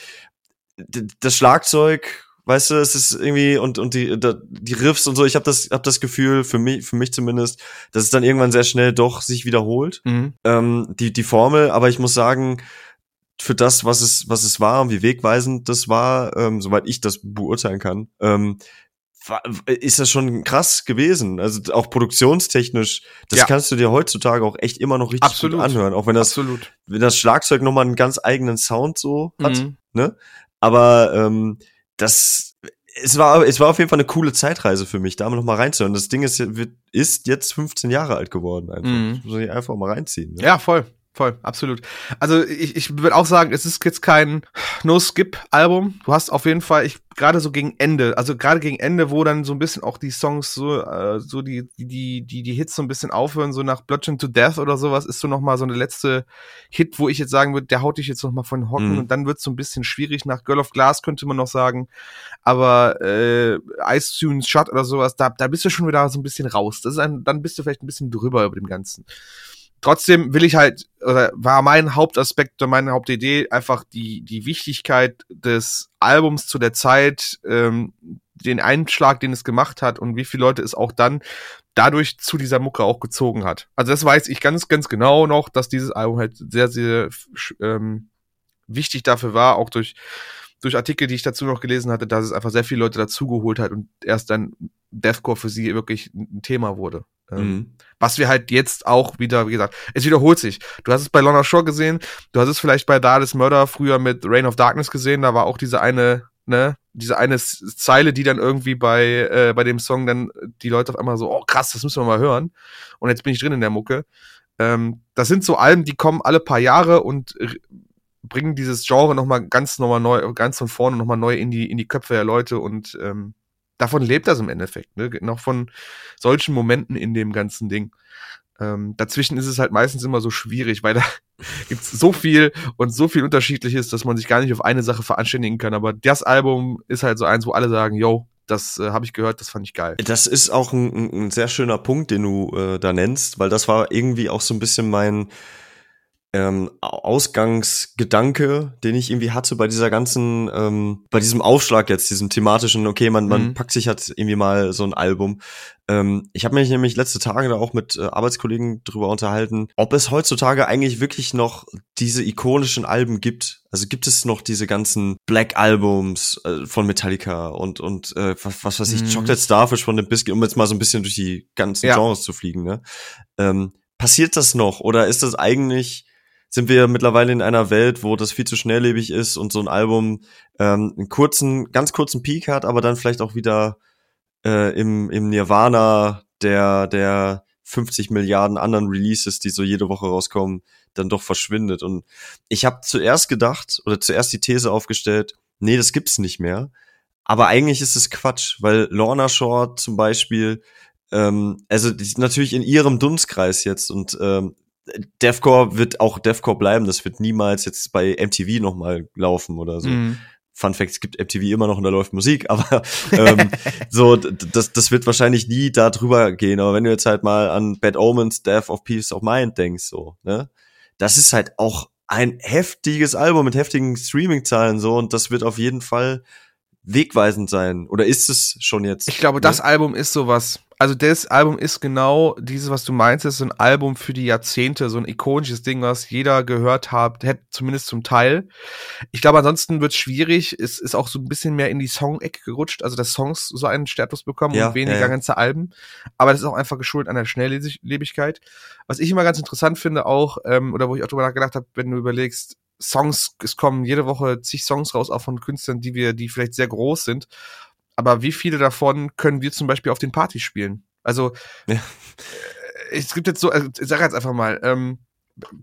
das Schlagzeug Weißt du, es ist irgendwie und und die die Riffs und so. Ich habe das hab das Gefühl für mich für mich zumindest, dass es dann irgendwann sehr schnell doch sich wiederholt. Mhm. Ähm, die die Formel, aber ich muss sagen, für das, was es was es war und wie wegweisend das war, ähm, soweit ich das beurteilen kann, ähm, ist das schon krass gewesen. Also auch produktionstechnisch, das ja. kannst du dir heutzutage auch echt immer noch richtig Absolut. gut anhören, auch wenn das Absolut. wenn das Schlagzeug nochmal einen ganz eigenen Sound so hat, mhm. ne? Aber ähm, das es war, es war auf jeden Fall eine coole Zeitreise für mich, da mal noch mal reinzuhören. Das Ding ist, ist jetzt 15 Jahre alt geworden. Einfach. Mhm. Das muss ich einfach mal reinziehen. Ne? Ja, voll voll, absolut. Also ich, ich würde auch sagen, es ist jetzt kein No-Skip-Album. Du hast auf jeden Fall, ich gerade so gegen Ende, also gerade gegen Ende, wo dann so ein bisschen auch die Songs so, äh, so die, die, die, die Hits so ein bisschen aufhören, so nach Bludgeon to Death oder sowas, ist so noch mal so eine letzte Hit, wo ich jetzt sagen würde, der haut dich jetzt noch mal von Hocken mhm. und dann wird es so ein bisschen schwierig. Nach Girl of Glass könnte man noch sagen, aber äh, Ice Tunes Shut oder sowas, da, da bist du schon wieder so ein bisschen raus. Das ist ein, dann bist du vielleicht ein bisschen drüber über dem Ganzen trotzdem will ich halt, oder war mein Hauptaspekt oder meine Hauptidee einfach die, die Wichtigkeit des Albums zu der Zeit, ähm, den Einschlag, den es gemacht hat und wie viele Leute es auch dann dadurch zu dieser Mucke auch gezogen hat. Also das weiß ich ganz, ganz genau noch, dass dieses Album halt sehr, sehr ähm, wichtig dafür war, auch durch durch Artikel, die ich dazu noch gelesen hatte, dass es einfach sehr viele Leute dazugeholt hat und erst dann Deathcore für sie wirklich ein Thema wurde. Ähm, mhm. Was wir halt jetzt auch wieder, wie gesagt, es wiederholt sich. Du hast es bei Lorna Shore gesehen, du hast es vielleicht bei Dades Murder früher mit Reign of Darkness gesehen, da war auch diese eine, ne, diese eine Zeile, die dann irgendwie bei, äh, bei dem Song dann die Leute auf einmal so, oh krass, das müssen wir mal hören. Und jetzt bin ich drin in der Mucke. Ähm, das sind so Alben, die kommen alle paar Jahre und bringen dieses Genre nochmal ganz nochmal neu, ganz von vorne nochmal neu in die, in die Köpfe der Leute und ähm, davon lebt das im Endeffekt, ne? Noch von solchen Momenten in dem ganzen Ding. Ähm, dazwischen ist es halt meistens immer so schwierig, weil da gibt's so viel und so viel Unterschiedliches, dass man sich gar nicht auf eine Sache veranständigen kann. Aber das Album ist halt so eins, wo alle sagen, yo, das äh, habe ich gehört, das fand ich geil. Das ist auch ein, ein sehr schöner Punkt, den du äh, da nennst, weil das war irgendwie auch so ein bisschen mein ähm, Ausgangsgedanke, den ich irgendwie hatte bei dieser ganzen, ähm, bei diesem Aufschlag jetzt, diesem thematischen, okay, man, man mhm. packt sich halt irgendwie mal so ein Album. Ähm, ich habe mich nämlich letzte Tage da auch mit äh, Arbeitskollegen drüber unterhalten, ob es heutzutage eigentlich wirklich noch diese ikonischen Alben gibt. Also gibt es noch diese ganzen Black Albums äh, von Metallica und und äh, was, was weiß ich, mhm. Chocolate Starfish von dem Biscuit, um jetzt mal so ein bisschen durch die ganzen ja. Genres zu fliegen. Ne? Ähm, passiert das noch oder ist das eigentlich sind wir mittlerweile in einer Welt, wo das viel zu schnelllebig ist und so ein Album ähm, einen kurzen, ganz kurzen Peak hat, aber dann vielleicht auch wieder äh, im, im Nirvana der, der 50 Milliarden anderen Releases, die so jede Woche rauskommen, dann doch verschwindet. Und ich habe zuerst gedacht oder zuerst die These aufgestellt, nee, das gibt's nicht mehr. Aber eigentlich ist es Quatsch, weil Lorna Shore zum Beispiel, ähm, also die sind natürlich in ihrem Dunstkreis jetzt und ähm, Deathcore wird auch Deathcore bleiben. Das wird niemals jetzt bei MTV nochmal laufen oder so. Mm. Fun Fact, es gibt MTV immer noch und da läuft Musik, aber ähm, so, das, das wird wahrscheinlich nie da drüber gehen. Aber wenn du jetzt halt mal an Bad Omens, Death of Peace of Mind denkst, so, ne? Das ist halt auch ein heftiges Album mit heftigen Streaming-Zahlen so und das wird auf jeden Fall wegweisend sein. Oder ist es schon jetzt? Ich glaube, ne? das Album ist sowas. Also das Album ist genau dieses, was du meinst, ist so ein Album für die Jahrzehnte, so ein ikonisches Ding, was jeder gehört hat, hätte zumindest zum Teil. Ich glaube, ansonsten wird es schwierig. Es ist auch so ein bisschen mehr in die Song-Ecke gerutscht, also dass Songs so einen Status bekommen ja, und weniger ja. ganze Alben. Aber das ist auch einfach geschuldet an der Schnelllebigkeit. Was ich immer ganz interessant finde auch, ähm, oder wo ich auch drüber nachgedacht habe, wenn du überlegst, Songs, es kommen jede Woche zig Songs raus, auch von Künstlern, die wir, die vielleicht sehr groß sind. Aber wie viele davon können wir zum Beispiel auf den Partys spielen? Also, ja. Äh, es gibt jetzt so, also, ich sag jetzt einfach mal, ähm,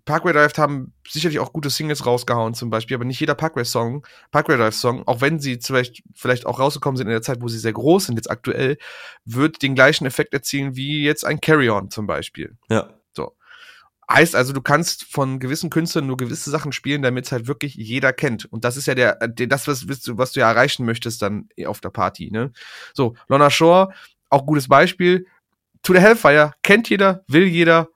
Parkway Drive haben sicherlich auch gute Singles rausgehauen zum Beispiel, aber nicht jeder Parkway-Song, Parkway Drive-Song, auch wenn sie vielleicht, vielleicht auch rausgekommen sind in der Zeit, wo sie sehr groß sind, jetzt aktuell, wird den gleichen Effekt erzielen wie jetzt ein Carry-On zum Beispiel. Ja. Heißt also, du kannst von gewissen Künstlern nur gewisse Sachen spielen, damit es halt wirklich jeder kennt. Und das ist ja der, der das, was, was du ja erreichen möchtest dann auf der Party, ne? So, Lona Shore, auch gutes Beispiel. To the Hellfire kennt jeder, will jeder.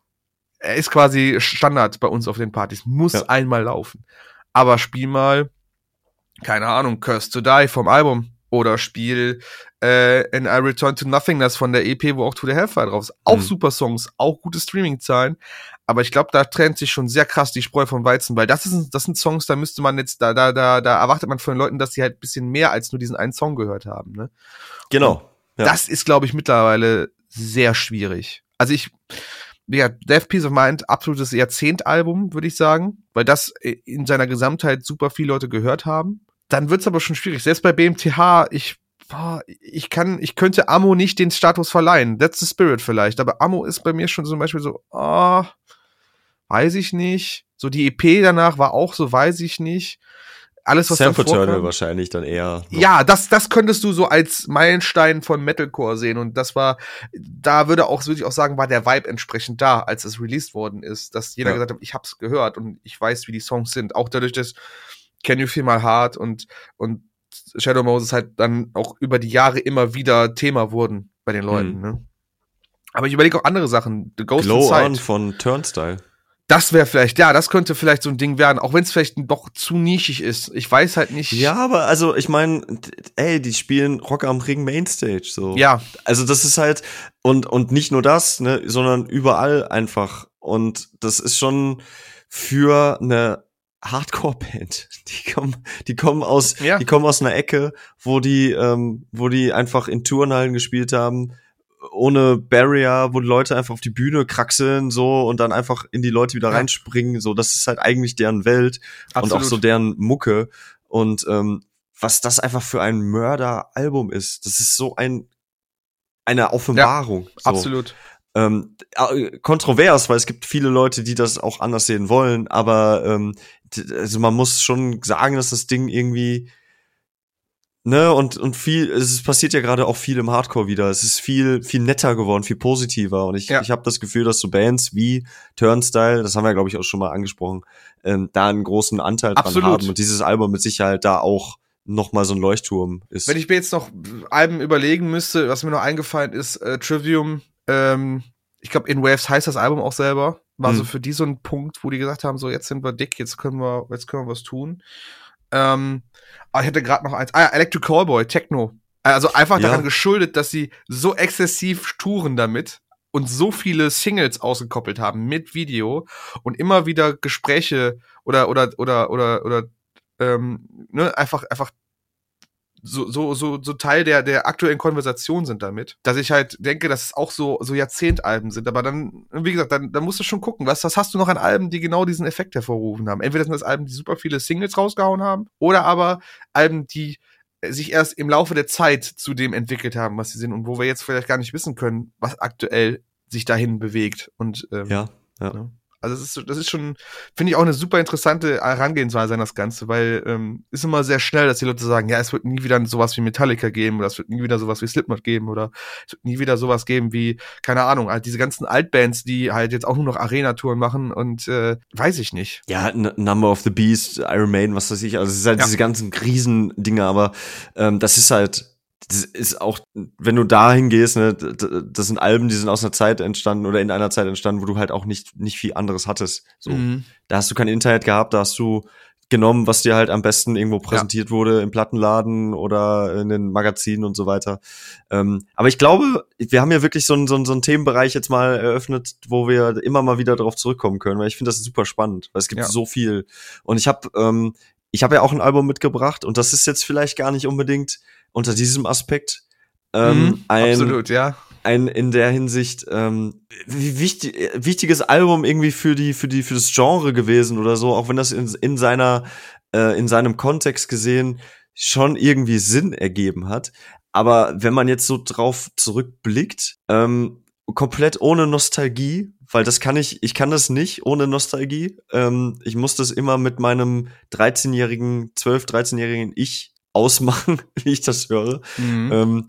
Er ist quasi Standard bei uns auf den Partys. Muss ja. einmal laufen. Aber spiel mal, keine Ahnung, Curse to Die vom Album. Oder spiel äh, in I Return to Nothingness von der EP, wo auch To the Hellfire drauf ist. Auch mhm. super Songs, auch gute Streaming-Zahlen. Aber ich glaube, da trennt sich schon sehr krass die Spreu vom Weizen, weil das, ist, das sind Songs, da müsste man jetzt, da, da, da, da erwartet man von den Leuten, dass sie halt ein bisschen mehr als nur diesen einen Song gehört haben. Ne? Genau. Ja. Das ist, glaube ich, mittlerweile sehr schwierig. Also ich, ja, Death Piece of Mind, absolutes Jahrzehntalbum, würde ich sagen, weil das in seiner Gesamtheit super viele Leute gehört haben. Dann wird's aber schon schwierig. Selbst bei BMTH, ich boah, ich kann, ich könnte Ammo nicht den Status verleihen. That's the Spirit vielleicht. Aber Ammo ist bei mir schon zum Beispiel so, ah, oh, weiß ich nicht. So die EP danach war auch so, weiß ich nicht. Alles, was Sample Turtle wahrscheinlich dann eher. Noch. Ja, das, das könntest du so als Meilenstein von Metalcore sehen. Und das war, da würde auch, würde ich auch sagen, war der Vibe entsprechend da, als es released worden ist, dass jeder ja. gesagt hat, ich hab's gehört und ich weiß, wie die Songs sind. Auch dadurch, dass Can You Feel My Heart und, und Shadow Moses halt dann auch über die Jahre immer wieder Thema wurden bei den Leuten. Mhm. Ne? Aber ich überlege auch andere Sachen. The Ghost Glow Inside. On von Turnstyle. Das wäre vielleicht, ja, das könnte vielleicht so ein Ding werden, auch wenn es vielleicht doch zu nischig ist. Ich weiß halt nicht. Ja, aber also ich meine, ey, die spielen Rock am Ring Mainstage so. Ja. Also das ist halt und und nicht nur das, ne, sondern überall einfach und das ist schon für eine Hardcore-Band. Die kommen, die kommen aus, ja. die kommen aus einer Ecke, wo die, ähm, wo die einfach in Turnhallen gespielt haben, ohne Barrier, wo die Leute einfach auf die Bühne kraxeln so und dann einfach in die Leute wieder ja. reinspringen. So, das ist halt eigentlich deren Welt Absolut. und auch so deren Mucke. Und ähm, was das einfach für ein Mörder-Album ist, das ist so ein eine Offenbarung. Ja, so. Absolut ähm, kontrovers, weil es gibt viele Leute, die das auch anders sehen wollen, aber ähm, also man muss schon sagen, dass das Ding irgendwie ne, und, und viel, es passiert ja gerade auch viel im Hardcore wieder. Es ist viel, viel netter geworden, viel positiver. Und ich, Ja. ich habe das Gefühl, dass so Bands wie Turnstyle, das haben wir, glaube ich, auch schon mal angesprochen, ähm, da einen großen Anteil dran Absolut. haben. Und dieses Album mit Sicherheit da auch noch mal so ein Leuchtturm ist. Wenn ich mir jetzt noch Alben überlegen müsste, was mir noch eingefallen ist, äh, Trivium, ähm, ich glaube, In Waves heißt das Album auch selber, war so Mhm. für die so ein Punkt, wo die gesagt haben, so jetzt sind wir dick, jetzt können wir, jetzt können wir was tun. Ähm, aber ich hätte gerade noch eins, ah, ja, Electric Callboy, Techno. Also einfach Ja. daran geschuldet, dass sie so exzessiv touren damit und so viele Singles ausgekoppelt haben mit Video und immer wieder Gespräche oder oder oder oder oder ähm, ne, einfach einfach so, so, so, so Teil der, der aktuellen Konversation sind damit, dass ich halt denke, dass es auch so, so Jahrzehntalben sind. Aber dann, wie gesagt, dann, dann musst du schon gucken, was, was hast du noch an Alben, die genau diesen Effekt hervorrufen haben. Entweder sind das Alben, die super viele Singles rausgehauen haben, oder aber Alben, die sich erst im Laufe der Zeit zu dem entwickelt haben, was sie sind und wo wir jetzt vielleicht gar nicht wissen können, was aktuell sich dahin bewegt. Und ähm, ja, ja. Ne? Also das ist, das ist schon, finde ich auch eine super interessante Herangehensweise an das Ganze, weil ähm, ist immer sehr schnell, dass die Leute sagen, ja, es wird nie wieder sowas wie Metallica geben oder es wird nie wieder sowas wie Slipknot geben oder es wird nie wieder sowas geben wie, keine Ahnung, halt diese ganzen Altbands, die halt jetzt auch nur noch Arena-Touren machen und äh, weiß ich nicht. Ja, N Number of the Beast, Iron Maiden, was weiß ich. Also es ist halt Ja. diese ganzen Riesendinger, aber ähm, das ist halt, das ist auch, wenn du dahin gehst, ne, das sind Alben, die sind aus einer Zeit entstanden oder in einer Zeit entstanden, wo du halt auch nicht nicht viel anderes hattest. So, Mhm. da hast du kein Internet gehabt, da hast du genommen, was dir halt am besten irgendwo präsentiert wurde im Plattenladen oder in den Magazinen und so weiter. Ähm, aber ich glaube, wir haben ja wirklich so einen, so, einen, so einen Themenbereich jetzt mal eröffnet, wo wir immer mal wieder darauf zurückkommen können, weil ich finde das super spannend, weil es gibt Ja. so viel. Und ich habe ähm, ich habe ja auch ein Album mitgebracht und das ist jetzt vielleicht gar nicht unbedingt unter diesem Aspekt ähm, Mhm, ein, Absolut, ja. ein in der Hinsicht ähm, wichtig, äh, wichtiges Album irgendwie für die für die für das Genre gewesen oder so, auch wenn das in, in seiner äh, in seinem Kontext gesehen schon irgendwie Sinn ergeben hat. Aber wenn man jetzt so drauf zurückblickt, ähm, komplett ohne Nostalgie, weil das kann ich, ich kann das nicht ohne Nostalgie. Ähm, ich muss das immer mit meinem 13-jährigen, 12, 13-jährigen Ich ausmachen, wie ich das höre. Mhm. Ähm,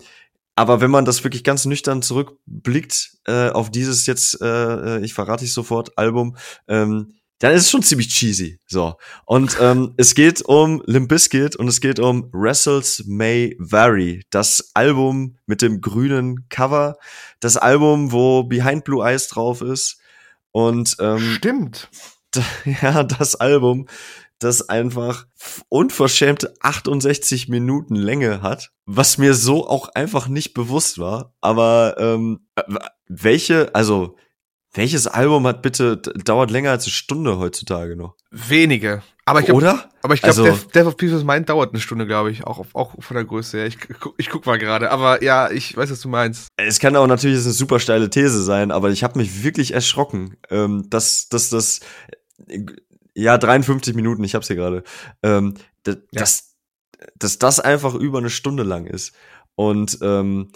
aber wenn man das wirklich ganz nüchtern zurückblickt äh, auf dieses jetzt, äh, ich verrate ich sofort, Album, ähm, dann ist es schon ziemlich cheesy. So. Und ähm, es geht um Limp Bizkit und es geht um Wrestles May Vary. Das Album mit dem grünen Cover. Das Album, wo Behind Blue Eyes drauf ist. Und ähm, Stimmt. ja, das Album, das einfach unverschämte 68 Minuten Länge hat, was mir so auch einfach nicht bewusst war. Aber ähm, welche, also welches Album hat bitte dauert länger als eine Stunde heutzutage noch? Wenige. Aber ich glaub, Oder? aber ich glaube, Also- Death, Death of Peace Mind dauert eine Stunde, glaube ich, auch, auch von der Größe her. Ich, ich guck mal gerade. Aber ja, ich weiß, was du meinst. Es kann auch natürlich eine super steile These sein, aber ich habe mich wirklich erschrocken, ähm, dass, dass das ja 53 Minuten, ich hab's hier gerade, ähm, dass, Ja. dass, dass das einfach über eine Stunde lang ist. Und ähm,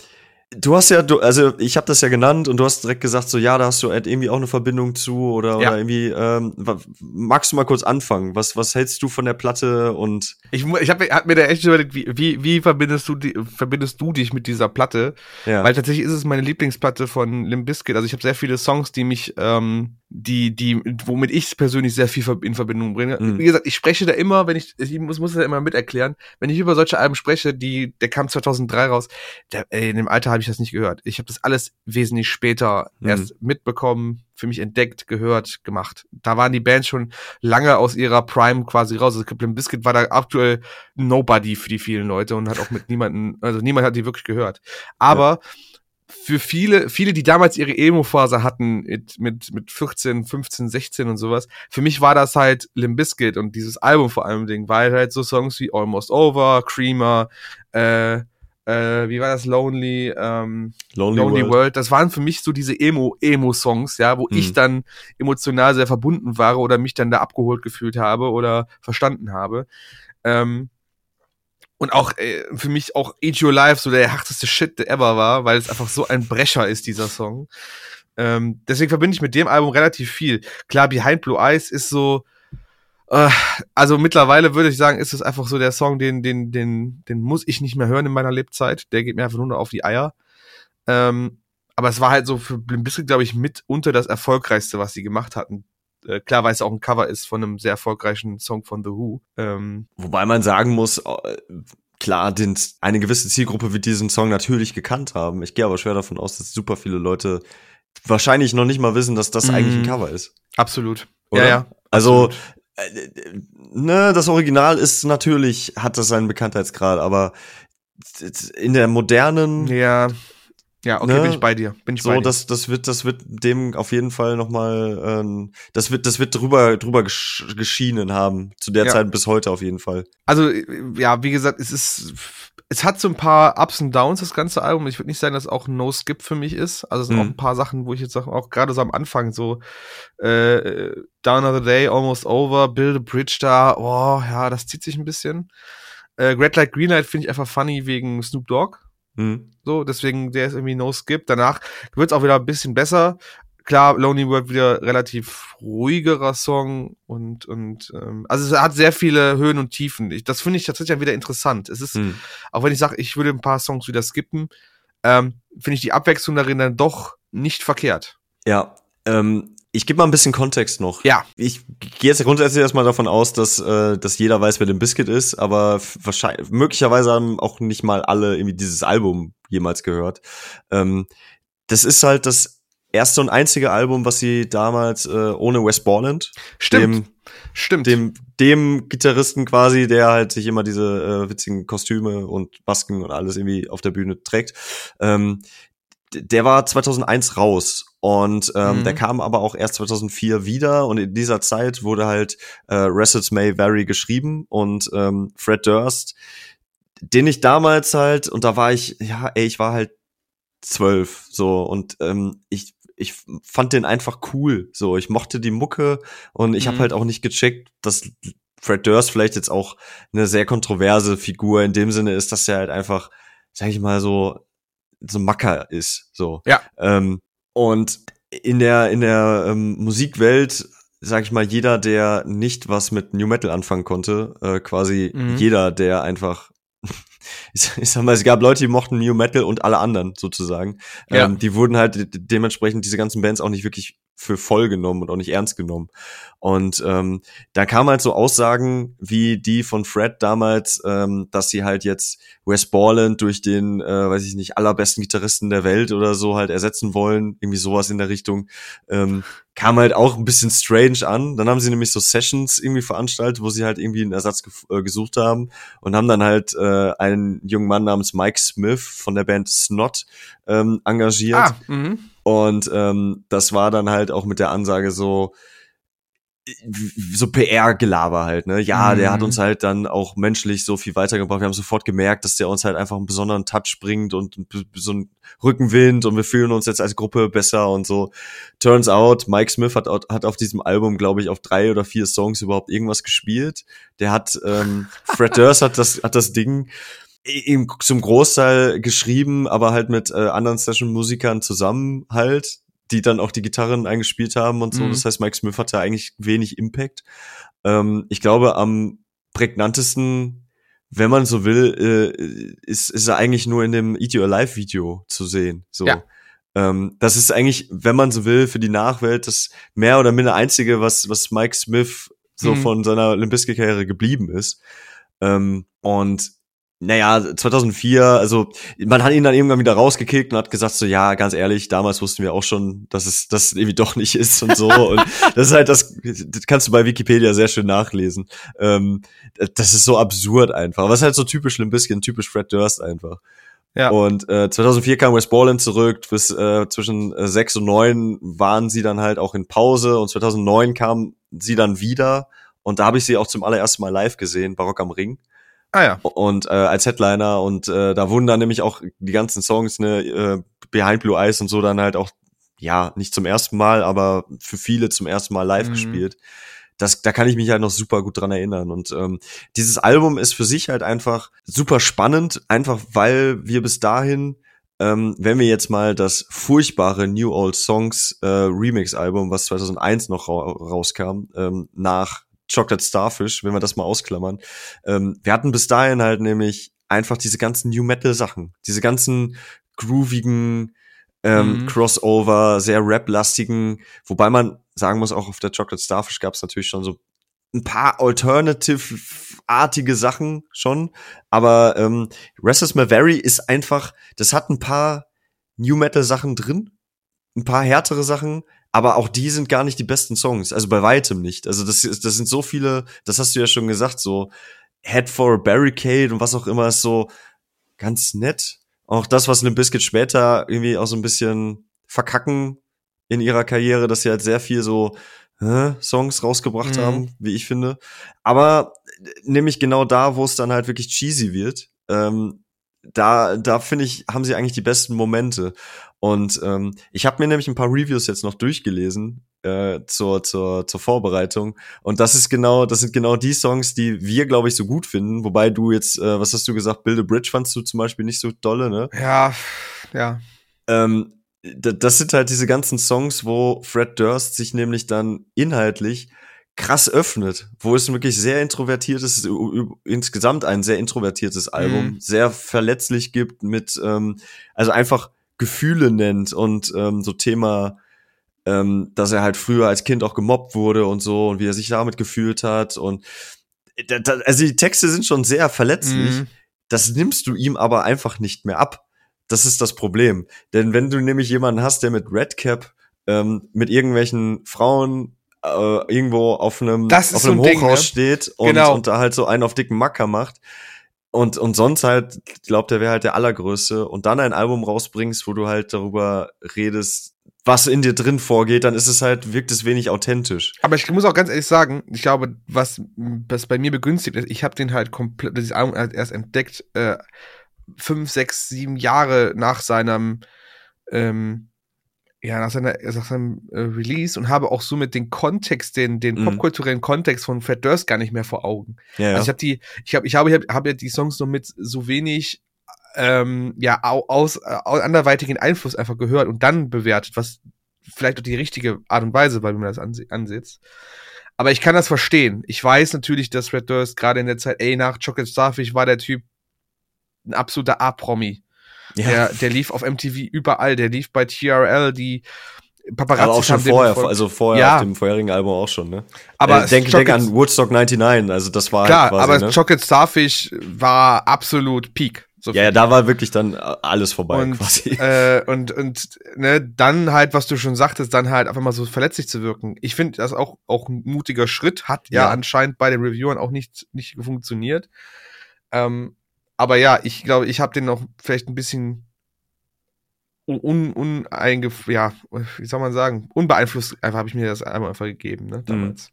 du hast ja, du, also ich habe das ja genannt und du hast direkt gesagt, so ja, da hast du halt irgendwie auch eine Verbindung zu oder, Ja. oder irgendwie, ähm, magst du mal kurz anfangen? Was, was hältst du von der Platte und Ich, ich habe hab mir da echt überlegt, wie, wie, wie verbindest, du die, verbindest du dich mit dieser Platte? ja, Weil tatsächlich ist es meine Lieblingsplatte von Limp Bizkit. Also ich habe sehr viele Songs, die mich, ähm, die, die, womit ich persönlich sehr viel in Verbindung bringe. Mhm. Wie gesagt, ich spreche da immer, wenn ich, ich muss, muss das immer mit erklären, wenn ich über solche Alben spreche, die, der kam 2003 raus, der, ey, in dem Alter habe ich das nicht gehört. Ich habe das alles wesentlich später Mhm. erst mitbekommen, für mich entdeckt, gehört, gemacht. Da waren die Bands schon lange aus ihrer Prime quasi raus. Also Limp Bizkit war da aktuell Nobody für die vielen Leute und hat auch mit niemanden, also niemand hat die wirklich gehört. Aber für viele, viele, die damals ihre Emo-Phase hatten, mit, mit, mit 14, 15, 16 und sowas, für mich war das halt Limp Bizkit und dieses Album vor allem Ding, weil halt so Songs wie Almost Over, Creamer, äh, äh, wie war das, Lonely, ähm, Lonely, Lonely World? World. das waren für mich so diese Emo, Emo-Songs, ja, wo Mhm. ich dann emotional sehr verbunden war oder mich dann da abgeholt gefühlt habe oder verstanden habe. Ähm, und auch äh, für mich auch Eat Your Life so der härteste Shit der ever war, weil es einfach so ein Brecher ist, dieser Song. Ähm, deswegen verbinde ich mit dem Album relativ viel. Klar, Behind Blue Eyes ist so, Äh, also mittlerweile würde ich sagen, ist es einfach so der Song, den, den, den, den muss ich nicht mehr hören in meiner Lebzeit. Der geht mir einfach nur noch auf die Eier. Ähm, aber es war halt so für Limp Bizkit, glaube ich, mitunter das erfolgreichste, was sie gemacht hatten. Äh, klar, weil es auch ein Cover ist von einem sehr erfolgreichen Song von The Who. Ähm, Wobei man sagen muss, äh, klar, den, eine gewisse Zielgruppe wird diesen Song natürlich gekannt haben. Ich gehe aber schwer davon aus, dass super viele Leute wahrscheinlich noch nicht mal wissen, dass das mhm. eigentlich ein Cover ist. Absolut. Oder? Ja, ja. Also, äh, ne, das Original ist natürlich, hat das seinen Bekanntheitsgrad, aber in der modernen ja. Ja, okay, ne? bin ich bei dir. Bin ich so, bei dir. das, das wird, das wird dem auf jeden Fall noch mal, ähm, das wird, das wird drüber, drüber gesch geschienen haben zu der ja. Zeit bis heute auf jeden Fall. Also ja, wie gesagt, es ist, es hat so ein paar Ups und Downs das ganze Album. Ich würde nicht sagen, dass es auch ein No Skip für mich ist. Also es sind mhm. auch ein paar Sachen, wo ich jetzt sage, auch gerade so am Anfang so äh, Down of the Day, Almost Over, Build a Bridge da, oh ja, das zieht sich ein bisschen. Äh, Red Light Green Light finde ich einfach funny wegen Snoop Dogg. Mhm. So, deswegen, der ist irgendwie no skip. Danach wird es auch wieder ein bisschen besser. Klar, Lonely World wieder relativ ruhigerer Song und, und ähm, also es hat sehr viele Höhen und Tiefen. Ich, das finde ich tatsächlich wieder interessant. Es ist, mhm. auch wenn ich sage, ich würde ein paar Songs wieder skippen, ähm, finde ich die Abwechslung darin dann doch nicht verkehrt. Ja, ähm, ich gebe mal ein bisschen Kontext noch. Ja. Ich gehe jetzt grundsätzlich erstmal davon aus, dass, äh, dass jeder weiß, wer den Biscuit ist, aber wahrscheinlich, möglicherweise haben auch nicht mal alle irgendwie dieses Album jemals gehört. Ähm, das ist halt das erste und einzige Album, was sie damals äh, ohne Wes Borland, Stimmt. dem, Stimmt. dem, dem Gitarristen quasi, der halt sich immer diese äh, witzigen Kostüme und Masken und alles irgendwie auf der Bühne trägt, ähm, der war 2001 raus und ähm, mhm. der kam aber auch erst 2004 wieder und in dieser Zeit wurde halt äh, Wrestles May Vary geschrieben und ähm, Fred Durst, den ich damals halt, und da war ich, ja, ey, ich war halt zwölf, so, und ähm, ich ich fand den einfach cool. So, ich mochte die Mucke und ich mhm. habe halt auch nicht gecheckt, dass Fred Durst vielleicht jetzt auch eine sehr kontroverse Figur in dem Sinne ist, dass er halt einfach, sag ich mal so, so Macker ist. So. Ja. Ähm, und in der, in der ähm, Musikwelt, sag ich mal, jeder, der nicht was mit New Metal anfangen konnte, äh, quasi mhm. jeder, der einfach ich, ich sag mal, es gab Leute, die mochten New Metal und alle anderen sozusagen. Ja. Ähm, die wurden halt dementsprechend diese ganzen Bands auch nicht wirklich für voll genommen und auch nicht ernst genommen. Und ähm, da kamen halt so Aussagen wie die von Fred damals, ähm, dass sie halt jetzt Wes Borland durch den, äh, weiß ich nicht, allerbesten Gitarristen der Welt oder so halt ersetzen wollen, irgendwie sowas in der Richtung. Ähm, kam halt auch ein bisschen strange an. Dann haben sie nämlich so Sessions irgendwie veranstaltet, wo sie halt irgendwie einen Ersatz ge äh, gesucht haben und haben dann halt äh, einen jungen Mann namens Mike Smith von der Band Snot ähm, engagiert. Ah, mh. Und ähm, das war dann halt auch mit der Ansage so, so PR-Gelaber halt, ne? Ja, mhm. der hat mhm. uns halt dann auch menschlich so viel weitergebracht. Wir haben sofort gemerkt, dass der uns halt einfach einen besonderen Touch bringt und so einen Rückenwind und wir fühlen uns jetzt als Gruppe besser und so. Turns out, Mike Smith hat, hat auf diesem Album, glaube ich, auf drei oder vier Songs überhaupt irgendwas gespielt. Der hat, ähm, Fred Durst hat das, hat das Ding ihm zum Großteil geschrieben, aber halt mit äh, anderen Session-Musikern zusammen halt die dann auch die Gitarren eingespielt haben und so. Mhm. Das heißt, Mike Smith hatte eigentlich wenig Impact. Ähm, ich glaube, am prägnantesten, wenn man so will, äh, ist, ist er eigentlich nur in dem Eat You Alive Video zu sehen. So. Ja. Ähm, das ist eigentlich, wenn man so will, für die Nachwelt das mehr oder minder einzige, was, was Mike Smith so mhm. von seiner Olympiske-Karriere geblieben ist. Ähm, und naja, 2004, also man hat ihn dann irgendwann wieder rausgekickt und hat gesagt so, ja, ganz ehrlich, damals wussten wir auch schon, dass es das irgendwie doch nicht ist und so. und das ist halt das, das kannst du bei Wikipedia sehr schön nachlesen. Ähm, das ist so absurd einfach. Was halt so typisch ein bisschen typisch Fred Durst einfach. Ja. Und äh, 2004 kam West Borland zurück, bis äh, zwischen äh, 6 und 9 waren sie dann halt auch in Pause und 2009 kam sie dann wieder und da habe ich sie auch zum allerersten Mal live gesehen, Barock am Ring. Ah ja. Und äh, als Headliner und äh, da wurden dann nämlich auch die ganzen Songs, ne, äh, Behind Blue Eyes und so dann halt auch, ja, nicht zum ersten Mal, aber für viele zum ersten Mal live mhm. gespielt. Das, da kann ich mich halt noch super gut dran erinnern. Und ähm, dieses Album ist für sich halt einfach super spannend, einfach weil wir bis dahin, ähm, wenn wir jetzt mal das furchtbare New Old Songs äh, Remix-Album, was 2001 noch ra rauskam, ähm, nach Chocolate Starfish, wenn wir das mal ausklammern. Ähm, wir hatten bis dahin halt nämlich einfach diese ganzen New Metal Sachen, diese ganzen groovigen ähm, mhm. Crossover, sehr rap-lastigen, wobei man sagen muss, auch auf der Chocolate Starfish gab es natürlich schon so ein paar Alternative-artige Sachen schon, aber ähm, Restless Maveri ist einfach, das hat ein paar New Metal Sachen drin, ein paar härtere Sachen, aber auch die sind gar nicht die besten Songs, also bei weitem nicht. Also das, das sind so viele, das hast du ja schon gesagt, so Head for a Barricade und was auch immer ist so ganz nett. Auch das, was Limp Bizkit später irgendwie auch so ein bisschen verkacken in ihrer Karriere, dass sie halt sehr viel so äh, Songs rausgebracht mhm. haben, wie ich finde. Aber nämlich genau da, wo es dann halt wirklich cheesy wird, ähm, da, da finde ich, haben sie eigentlich die besten Momente. Und ähm, ich habe mir nämlich ein paar Reviews jetzt noch durchgelesen äh, zur, zur, zur Vorbereitung. Und das ist genau, das sind genau die Songs, die wir, glaube ich, so gut finden. Wobei du jetzt, äh, was hast du gesagt, Build a Bridge fandst du zum Beispiel nicht so dolle, ne? Ja, ja. Ähm, das sind halt diese ganzen Songs, wo Fred Durst sich nämlich dann inhaltlich krass öffnet, wo es wirklich sehr introvertiertes, insgesamt ein sehr introvertiertes Album, mhm. sehr verletzlich gibt mit, ähm, also einfach Gefühle nennt und ähm, so Thema, ähm, dass er halt früher als Kind auch gemobbt wurde und so und wie er sich damit gefühlt hat und da, da, also die Texte sind schon sehr verletzlich. Mhm. Das nimmst du ihm aber einfach nicht mehr ab. Das ist das Problem. Denn wenn du nämlich jemanden hast, der mit Redcap ähm, mit irgendwelchen Frauen äh, irgendwo auf einem, auf einem Hochhaus Ding, ne? steht und, genau. und da halt so einen auf dicken Macker macht und, und sonst halt, glaubt er wäre halt der Allergrößte und dann ein Album rausbringst, wo du halt darüber redest, was in dir drin vorgeht, dann ist es halt, wirkt es wenig authentisch. Aber ich muss auch ganz ehrlich sagen, ich glaube, was, was bei mir begünstigt ist, ich habe den halt komplett, dieses Album halt erst entdeckt, äh, fünf, sechs, sieben Jahre nach seinem ähm, ja, nach, seiner, nach seinem äh, Release und habe auch somit den Kontext, den, den mhm. popkulturellen Kontext von Fred Durst gar nicht mehr vor Augen. Ja. Also ich habe die, ich habe, ich habe, ich habe hab ja die Songs nur mit so wenig ähm, ja aus, aus anderweitigen Einfluss einfach gehört und dann bewertet, was vielleicht auch die richtige Art und Weise, weil man das anse ansitzt. Aber ich kann das verstehen. Ich weiß natürlich, dass Fred Durst gerade in der Zeit, ey, nach Chocolate Starfish war der Typ ein absoluter A-Promi. Ja. Der, der lief auf MTV überall, der lief bei TRL, die Paparazzi aber auch schon vorher, also vorher ja. auf dem vorherigen Album auch schon, ne? Aber äh, denk, denk an Woodstock 99, also das war klar, halt quasi, aber ne? Chocolate Starfish war absolut Peak. So ja, ja, da war wirklich dann alles vorbei und, quasi. Äh, und und ne, dann halt, was du schon sagtest, dann halt einfach mal so verletzlich zu wirken. Ich finde das auch auch ein mutiger Schritt, hat ja, ja anscheinend bei den Reviewern auch nicht nicht funktioniert. Ähm, aber ja, ich glaube, ich habe den noch vielleicht ein bisschen un, uneinge, ja, wie soll man sagen, unbeeinflusst, einfach habe ich mir das einmal einfach gegeben, ne, damals.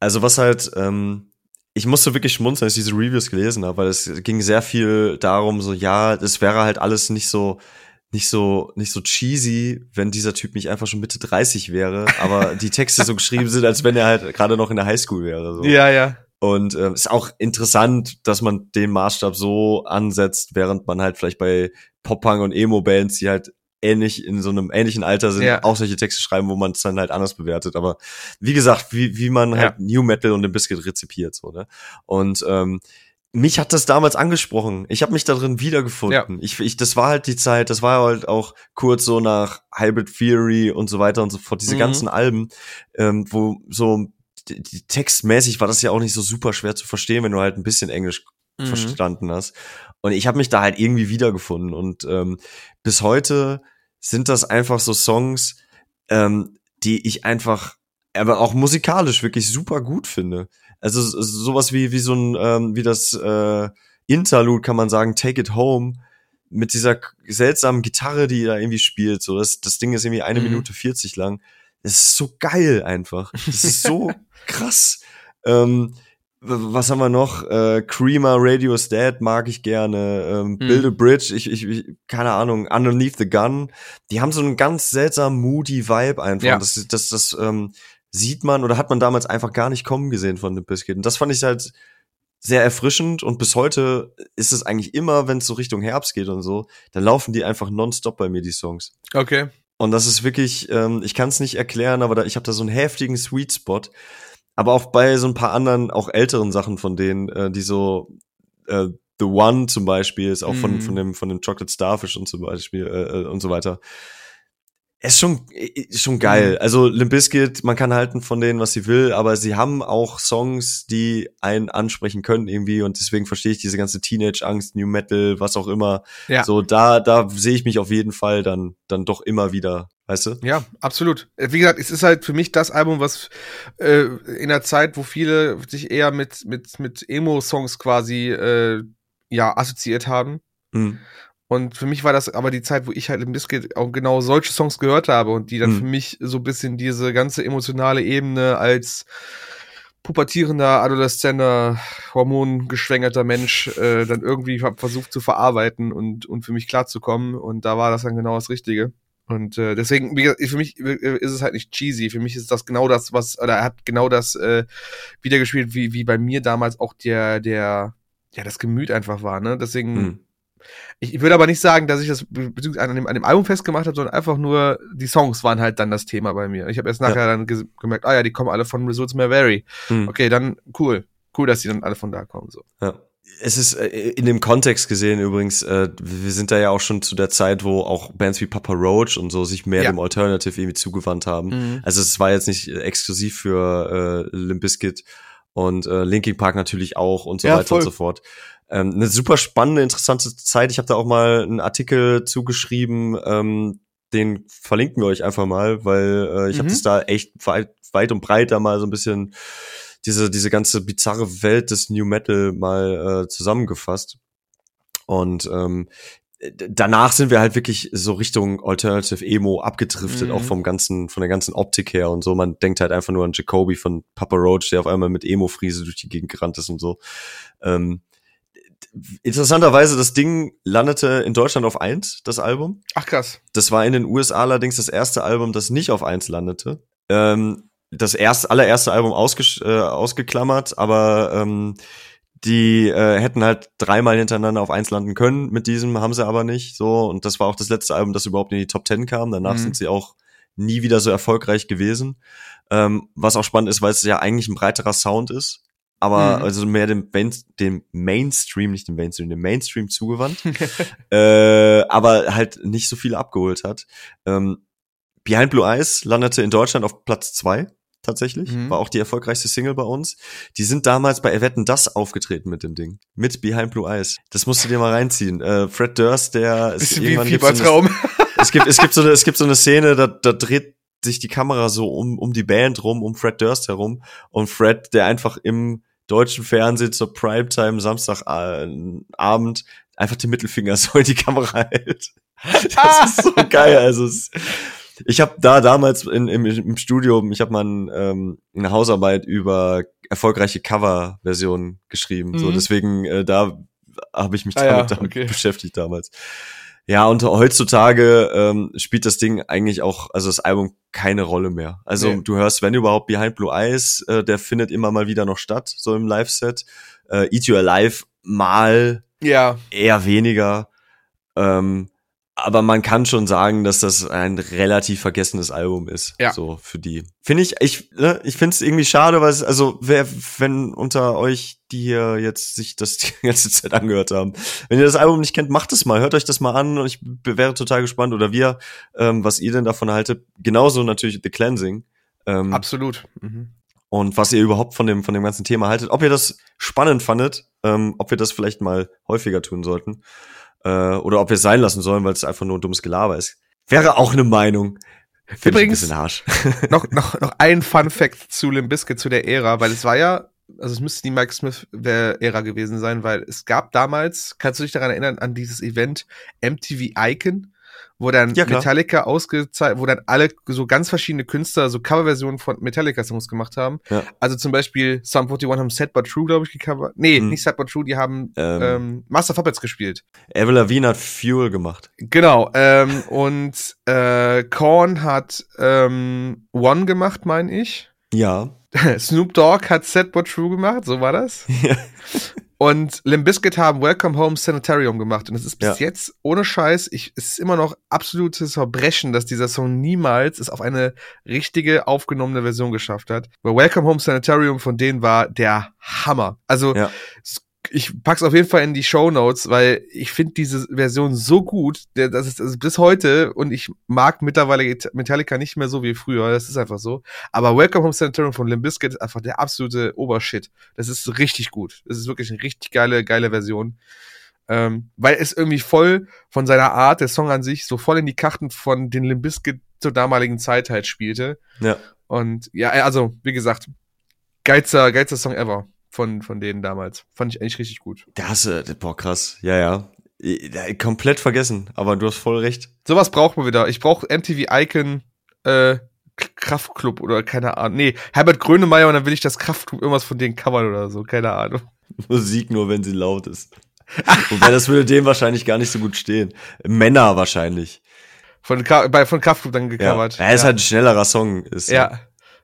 Also was halt, ähm, ich musste wirklich schmunzeln, als ich diese Reviews gelesen habe, weil es ging sehr viel darum, so, ja, es wäre halt alles nicht so, nicht so, nicht so cheesy, wenn dieser Typ nicht einfach schon Mitte 30 wäre, aber die Texte so geschrieben sind, als wenn er halt gerade noch in der Highschool wäre. So. Ja, ja. Und äh, ist auch interessant, dass man den Maßstab so ansetzt, während man halt vielleicht bei Pop-Punk und Emo-Bands, die halt ähnlich in so einem ähnlichen Alter sind, ja. auch solche Texte schreiben, wo man es dann halt anders bewertet. Aber wie gesagt, wie, wie man halt ja. New Metal und den Biscuit rezipiert, so, ne? Und ähm, mich hat das damals angesprochen. Ich habe mich da drin wiedergefunden. Ja. Ich, ich, das war halt die Zeit, das war halt auch kurz so nach Hybrid Theory und so weiter und so fort, diese mhm. ganzen Alben, ähm, wo so textmäßig war das ja auch nicht so super schwer zu verstehen, wenn du halt ein bisschen Englisch mhm. verstanden hast. Und ich habe mich da halt irgendwie wiedergefunden. Und ähm, bis heute sind das einfach so Songs, ähm, die ich einfach, aber auch musikalisch wirklich super gut finde. Also sowas wie wie so ein ähm, wie das äh, Interlude kann man sagen, Take It Home mit dieser seltsamen Gitarre, die da irgendwie spielt. So das das Ding ist irgendwie eine mhm. Minute 40 lang. Das ist so geil einfach. Das ist so krass. Ähm, was haben wir noch? Äh, Creamer, Radio's Dead mag ich gerne. Ähm, mhm. Build a Bridge, ich, ich, ich, keine Ahnung, Underneath the Gun. Die haben so einen ganz seltsamen, moody Vibe einfach. Ja. Das, das, das ähm, sieht man oder hat man damals einfach gar nicht kommen gesehen von dem Biscuit. Und das fand ich halt sehr erfrischend und bis heute ist es eigentlich immer, wenn es so Richtung Herbst geht und so, dann laufen die einfach nonstop bei mir, die Songs. Okay. Und das ist wirklich, ähm, ich kann es nicht erklären, aber da, ich habe da so einen heftigen Sweet Spot. aber auch bei so ein paar anderen, auch älteren Sachen von denen, äh, die so äh, The One zum Beispiel ist auch von, Mhm. von dem, von dem Chocolate Starfish und zum Beispiel äh, äh, und so weiter. Ist schon, ist schon geil. Mhm. Also Limp Bizkit, man kann halten von denen, was sie will, aber sie haben auch Songs, die einen ansprechen können irgendwie und deswegen verstehe ich diese ganze Teenage-Angst, New Metal, was auch immer. Ja. So, da, da sehe ich mich auf jeden Fall dann, dann doch immer wieder, weißt du? Ja, absolut. Äh, Wie gesagt, es ist halt für mich das Album, was äh, in der Zeit, wo viele sich eher mit, mit, mit Emo-Songs quasi äh, ja, assoziiert haben. Mhm. Und für mich war das aber die Zeit, wo ich halt im Biscuit auch genau solche Songs gehört habe und die dann Mhm. für mich so ein bisschen diese ganze emotionale Ebene als pubertierender, adoleszenter, hormongeschwängerter Mensch äh, dann irgendwie versucht zu verarbeiten und, und für mich klarzukommen. Und da war das dann genau das Richtige. Und äh, deswegen, wie gesagt, für mich äh, ist es halt nicht cheesy. Für mich ist das genau das, was, oder er hat genau das äh, wiedergespielt, wie, wie bei mir damals auch der, der, ja, das Gemüt einfach war, ne? Deswegen, Mhm. Ich, ich würde aber nicht sagen, dass ich das an dem, an dem Album festgemacht habe, sondern einfach nur, die Songs waren halt dann das Thema bei mir. Ich habe erst nachher dann ges- gemerkt, ah ja, die kommen alle von Results May Vary. Mhm. Okay, dann cool. Cool, dass die dann alle von da kommen. So. Ja. Es ist äh, in dem Kontext gesehen übrigens, äh, wir sind da ja auch schon zu der Zeit, wo auch Bands wie Papa Roach und so sich mehr Ja. dem Alternative irgendwie zugewandt haben. Mhm. Also es war jetzt nicht äh, exklusiv für äh, Limp Bizkit und äh, Linkin Park natürlich auch und so Ja, weiter voll. und so fort. Ähm, eine super spannende, interessante Zeit. Ich habe da auch mal einen Artikel zugeschrieben, ähm, den verlinken wir euch einfach mal, weil äh, ich Mhm. habe das da echt weit, weit und breit da mal so ein bisschen diese, diese ganze bizarre Welt des New Metal mal äh, zusammengefasst. Und ähm, danach sind wir halt wirklich so Richtung Alternative Emo abgedriftet, Mhm. auch vom ganzen, von der ganzen Optik her und so. Man denkt halt einfach nur an Jacoby von Papa Roach, der auf einmal mit Emo-Friese durch die Gegend gerannt ist und so. Ähm, interessanterweise, das Ding landete in Deutschland auf eins, das Album. Ach krass. Das war in den USA allerdings das erste Album, das nicht auf eins landete. Ähm, das erste, allererste Album ausges äh, ausgeklammert, aber ähm, die äh, hätten halt dreimal hintereinander auf eins landen können. Mit diesem haben sie aber nicht. So und das war auch das letzte Album, das überhaupt in die Top Ten kam. Danach Mhm. sind sie auch nie wieder so erfolgreich gewesen. Ähm, was auch spannend ist, weil es ja eigentlich ein breiterer Sound ist, aber Mhm. also mehr dem, Main dem Mainstream, nicht dem Mainstream, dem Mainstream zugewandt äh, aber halt nicht so viel abgeholt hat. Ähm, Behind Blue Eyes landete in Deutschland auf Platz zwei tatsächlich. Mhm. War auch die erfolgreichste Single bei uns. Die sind damals bei Wetten das aufgetreten mit dem Ding. Mit Behind Blue Eyes. Das musst du dir mal reinziehen. Äh, Fred Durst, der ist Bisschen wie irgendwann gibt's so Fiebertraum. es gibt, es gibt so eine, es gibt so eine Szene, da, da dreht sich die Kamera so um, um die Band rum, um Fred Durst herum und Fred, der einfach im deutschen Fernsehen zur Primetime Samstagabend einfach den Mittelfinger so in die Kamera hält. Das ist so geil. Also es, ich habe da damals in, im, im Studium, ich habe mal ein, ähm, eine Hausarbeit über erfolgreiche Cover-Versionen geschrieben. So Mhm. deswegen äh, da habe ich mich Ah damit, ja, damit okay. beschäftigt damals. Ja, und heutzutage ähm, spielt das Ding eigentlich auch, also das Album keine Rolle mehr. Also Nee. du hörst, wenn überhaupt Behind Blue Eyes, äh, der findet immer mal wieder noch statt, so im Live-Set. Äh, Eat You Alive mal ja. eher weniger. Ähm, aber man kann schon sagen, dass das ein relativ vergessenes Album ist. Ja. So für die. Finde ich, ich, ne, ich finde es irgendwie schade, weil es, also wer, wenn unter euch, die hier jetzt sich das die ganze Zeit angehört haben, wenn ihr das Album nicht kennt, macht es mal, hört euch das mal an und ich wäre total gespannt oder wir, ähm, was ihr denn davon haltet. Genauso natürlich The Cleansing. Ähm, Absolut. Mhm. und was ihr überhaupt von dem, von dem ganzen Thema haltet. Ob ihr das spannend fandet, ähm, ob wir das vielleicht mal häufiger tun sollten. Äh, oder ob wir es sein lassen sollen, weil es einfach nur dummes Gelaber ist. Wäre auch eine Meinung. Finde ich ein Übrigens- bisschen harsch. noch, noch, noch ein Fun Fact zu Limp Bizkit, zu der Ära, weil es war ja, also es müsste die Mike Smith-Ära gewesen sein, weil es gab damals, kannst du dich daran erinnern, an dieses Event MTV Icon, wo dann Ja. Metallica ausgezeichnet, wo dann alle so ganz verschiedene Künstler so Coverversionen von Metallica-Songs gemacht haben. Ja. Also zum Beispiel Sum 41 haben Sad But True, glaube ich, gecovert. Nee, Hm. nicht Sad But True, die haben Ähm. ähm, Master Puppets gespielt. Avril Lavigne hat Fuel gemacht. Genau, ähm, und äh, Korn hat ähm, One gemacht, meine ich. Ja. Snoop Dogg hat Set But True gemacht, so war das. Ja. Und Limp Bizkit haben Welcome Home Sanitarium gemacht. Und es ist bis Ja. jetzt, ohne Scheiß, ich, es ist immer noch absolutes Verbrechen, dass dieser Song niemals es auf eine richtige, aufgenommene Version geschafft hat. Weil Welcome Home Sanitarium von denen war der Hammer. Also, Ja. Ich pack's auf jeden Fall in die Show Notes, weil ich finde diese Version so gut, das ist, das ist bis heute und ich mag mittlerweile Metallica nicht mehr so wie früher, das ist einfach so. Aber Welcome Home Sanitarium von Limp Bizkit ist einfach der absolute Obershit. Das ist richtig gut. Das ist wirklich eine richtig geile, geile Version. Ähm, weil es irgendwie voll von seiner Art, der Song an sich, so voll in die Karten von den Limp Bizkit zur damaligen Zeit halt spielte. Ja. Und ja, also, wie gesagt, geilster, geilster Song ever von, von denen damals. Fand ich eigentlich richtig gut. Da hast du, boah, krass. Ja, ja. Komplett vergessen, aber du hast voll recht. Sowas braucht man wieder. Ich brauche MTV Icon, äh, Kraftclub oder keine Ahnung. Nee, Herbert Grönemeyer und dann will ich das Kraftclub irgendwas von denen covern oder so. Keine Ahnung. Musik nur, wenn sie laut ist. Wobei das würde dem wahrscheinlich gar nicht so gut stehen. Männer wahrscheinlich. Von, bei, von Kraftclub dann Ja. gecovert. Er ist halt ein schnellerer Song. Ist Ja.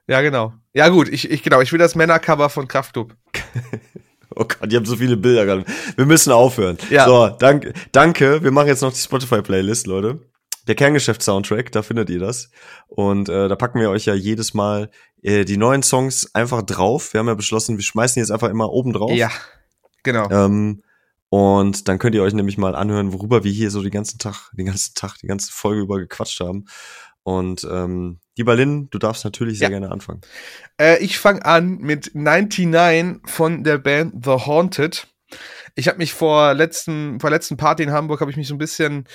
Ja, genau. Ja, gut, ich, ich, genau, ich will das Männercover von Kraftclub. Oh Gott, die haben so viele Bilder gerade. Wir müssen aufhören. Ja. So, danke, danke. Wir machen jetzt noch die Spotify-Playlist, Leute. Der Kerngeschäft-Soundtrack, da findet ihr das. Und äh, da packen wir euch ja jedes Mal äh, die neuen Songs einfach drauf. Wir haben ja beschlossen, wir schmeißen jetzt einfach immer oben drauf. Ja, genau. Ähm, und dann könnt ihr euch nämlich mal anhören, worüber wir hier so den ganzen Tag, den ganzen Tag, die ganze Folge über gequatscht haben. Und ähm, lieber Lynn, du darfst natürlich sehr Ja. gerne anfangen. Äh, ich fange an mit 99 von der Band The Haunted. Ich habe mich vor letzten, vor letzten Party in Hamburg habe ich mich so ein bisschen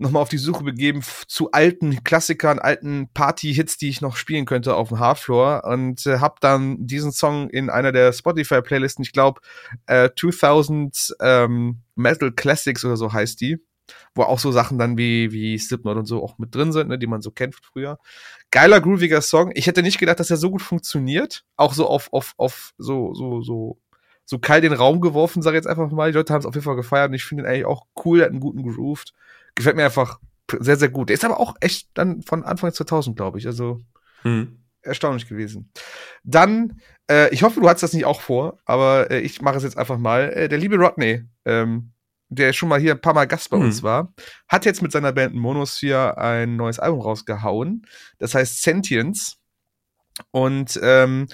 nochmal auf die Suche begeben zu alten Klassikern, alten Party-Hits, die ich noch spielen könnte auf dem Hardfloor und äh, habe dann diesen Song in einer der Spotify-Playlisten, ich glaube äh, 2000 ähm, Metal Classics oder so heißt die, wo auch so Sachen dann wie, wie Slipknot und so auch mit drin sind, ne, die man so kennt früher. Geiler, grooviger Song. Ich hätte nicht gedacht, dass er so gut funktioniert. Auch so auf, auf, auf so, so, so, so kalt in den Raum geworfen, sag ich jetzt einfach mal. Die Leute haben es auf jeden Fall gefeiert und ich finde ihn eigentlich auch cool, er hat einen guten Groove. Gefällt mir einfach sehr, sehr gut. Der ist aber auch echt dann von Anfang 2000, glaube ich. Also Mhm. erstaunlich gewesen. Dann, äh, ich hoffe, du hast das nicht auch vor, aber äh, ich mache es jetzt einfach mal. Äh, der liebe Rodney, ähm, der schon mal hier ein paar Mal Gast bei Mhm. uns war, hat jetzt mit seiner Band Monosphere ein neues Album rausgehauen. Das heißt Sentience. Und ähm,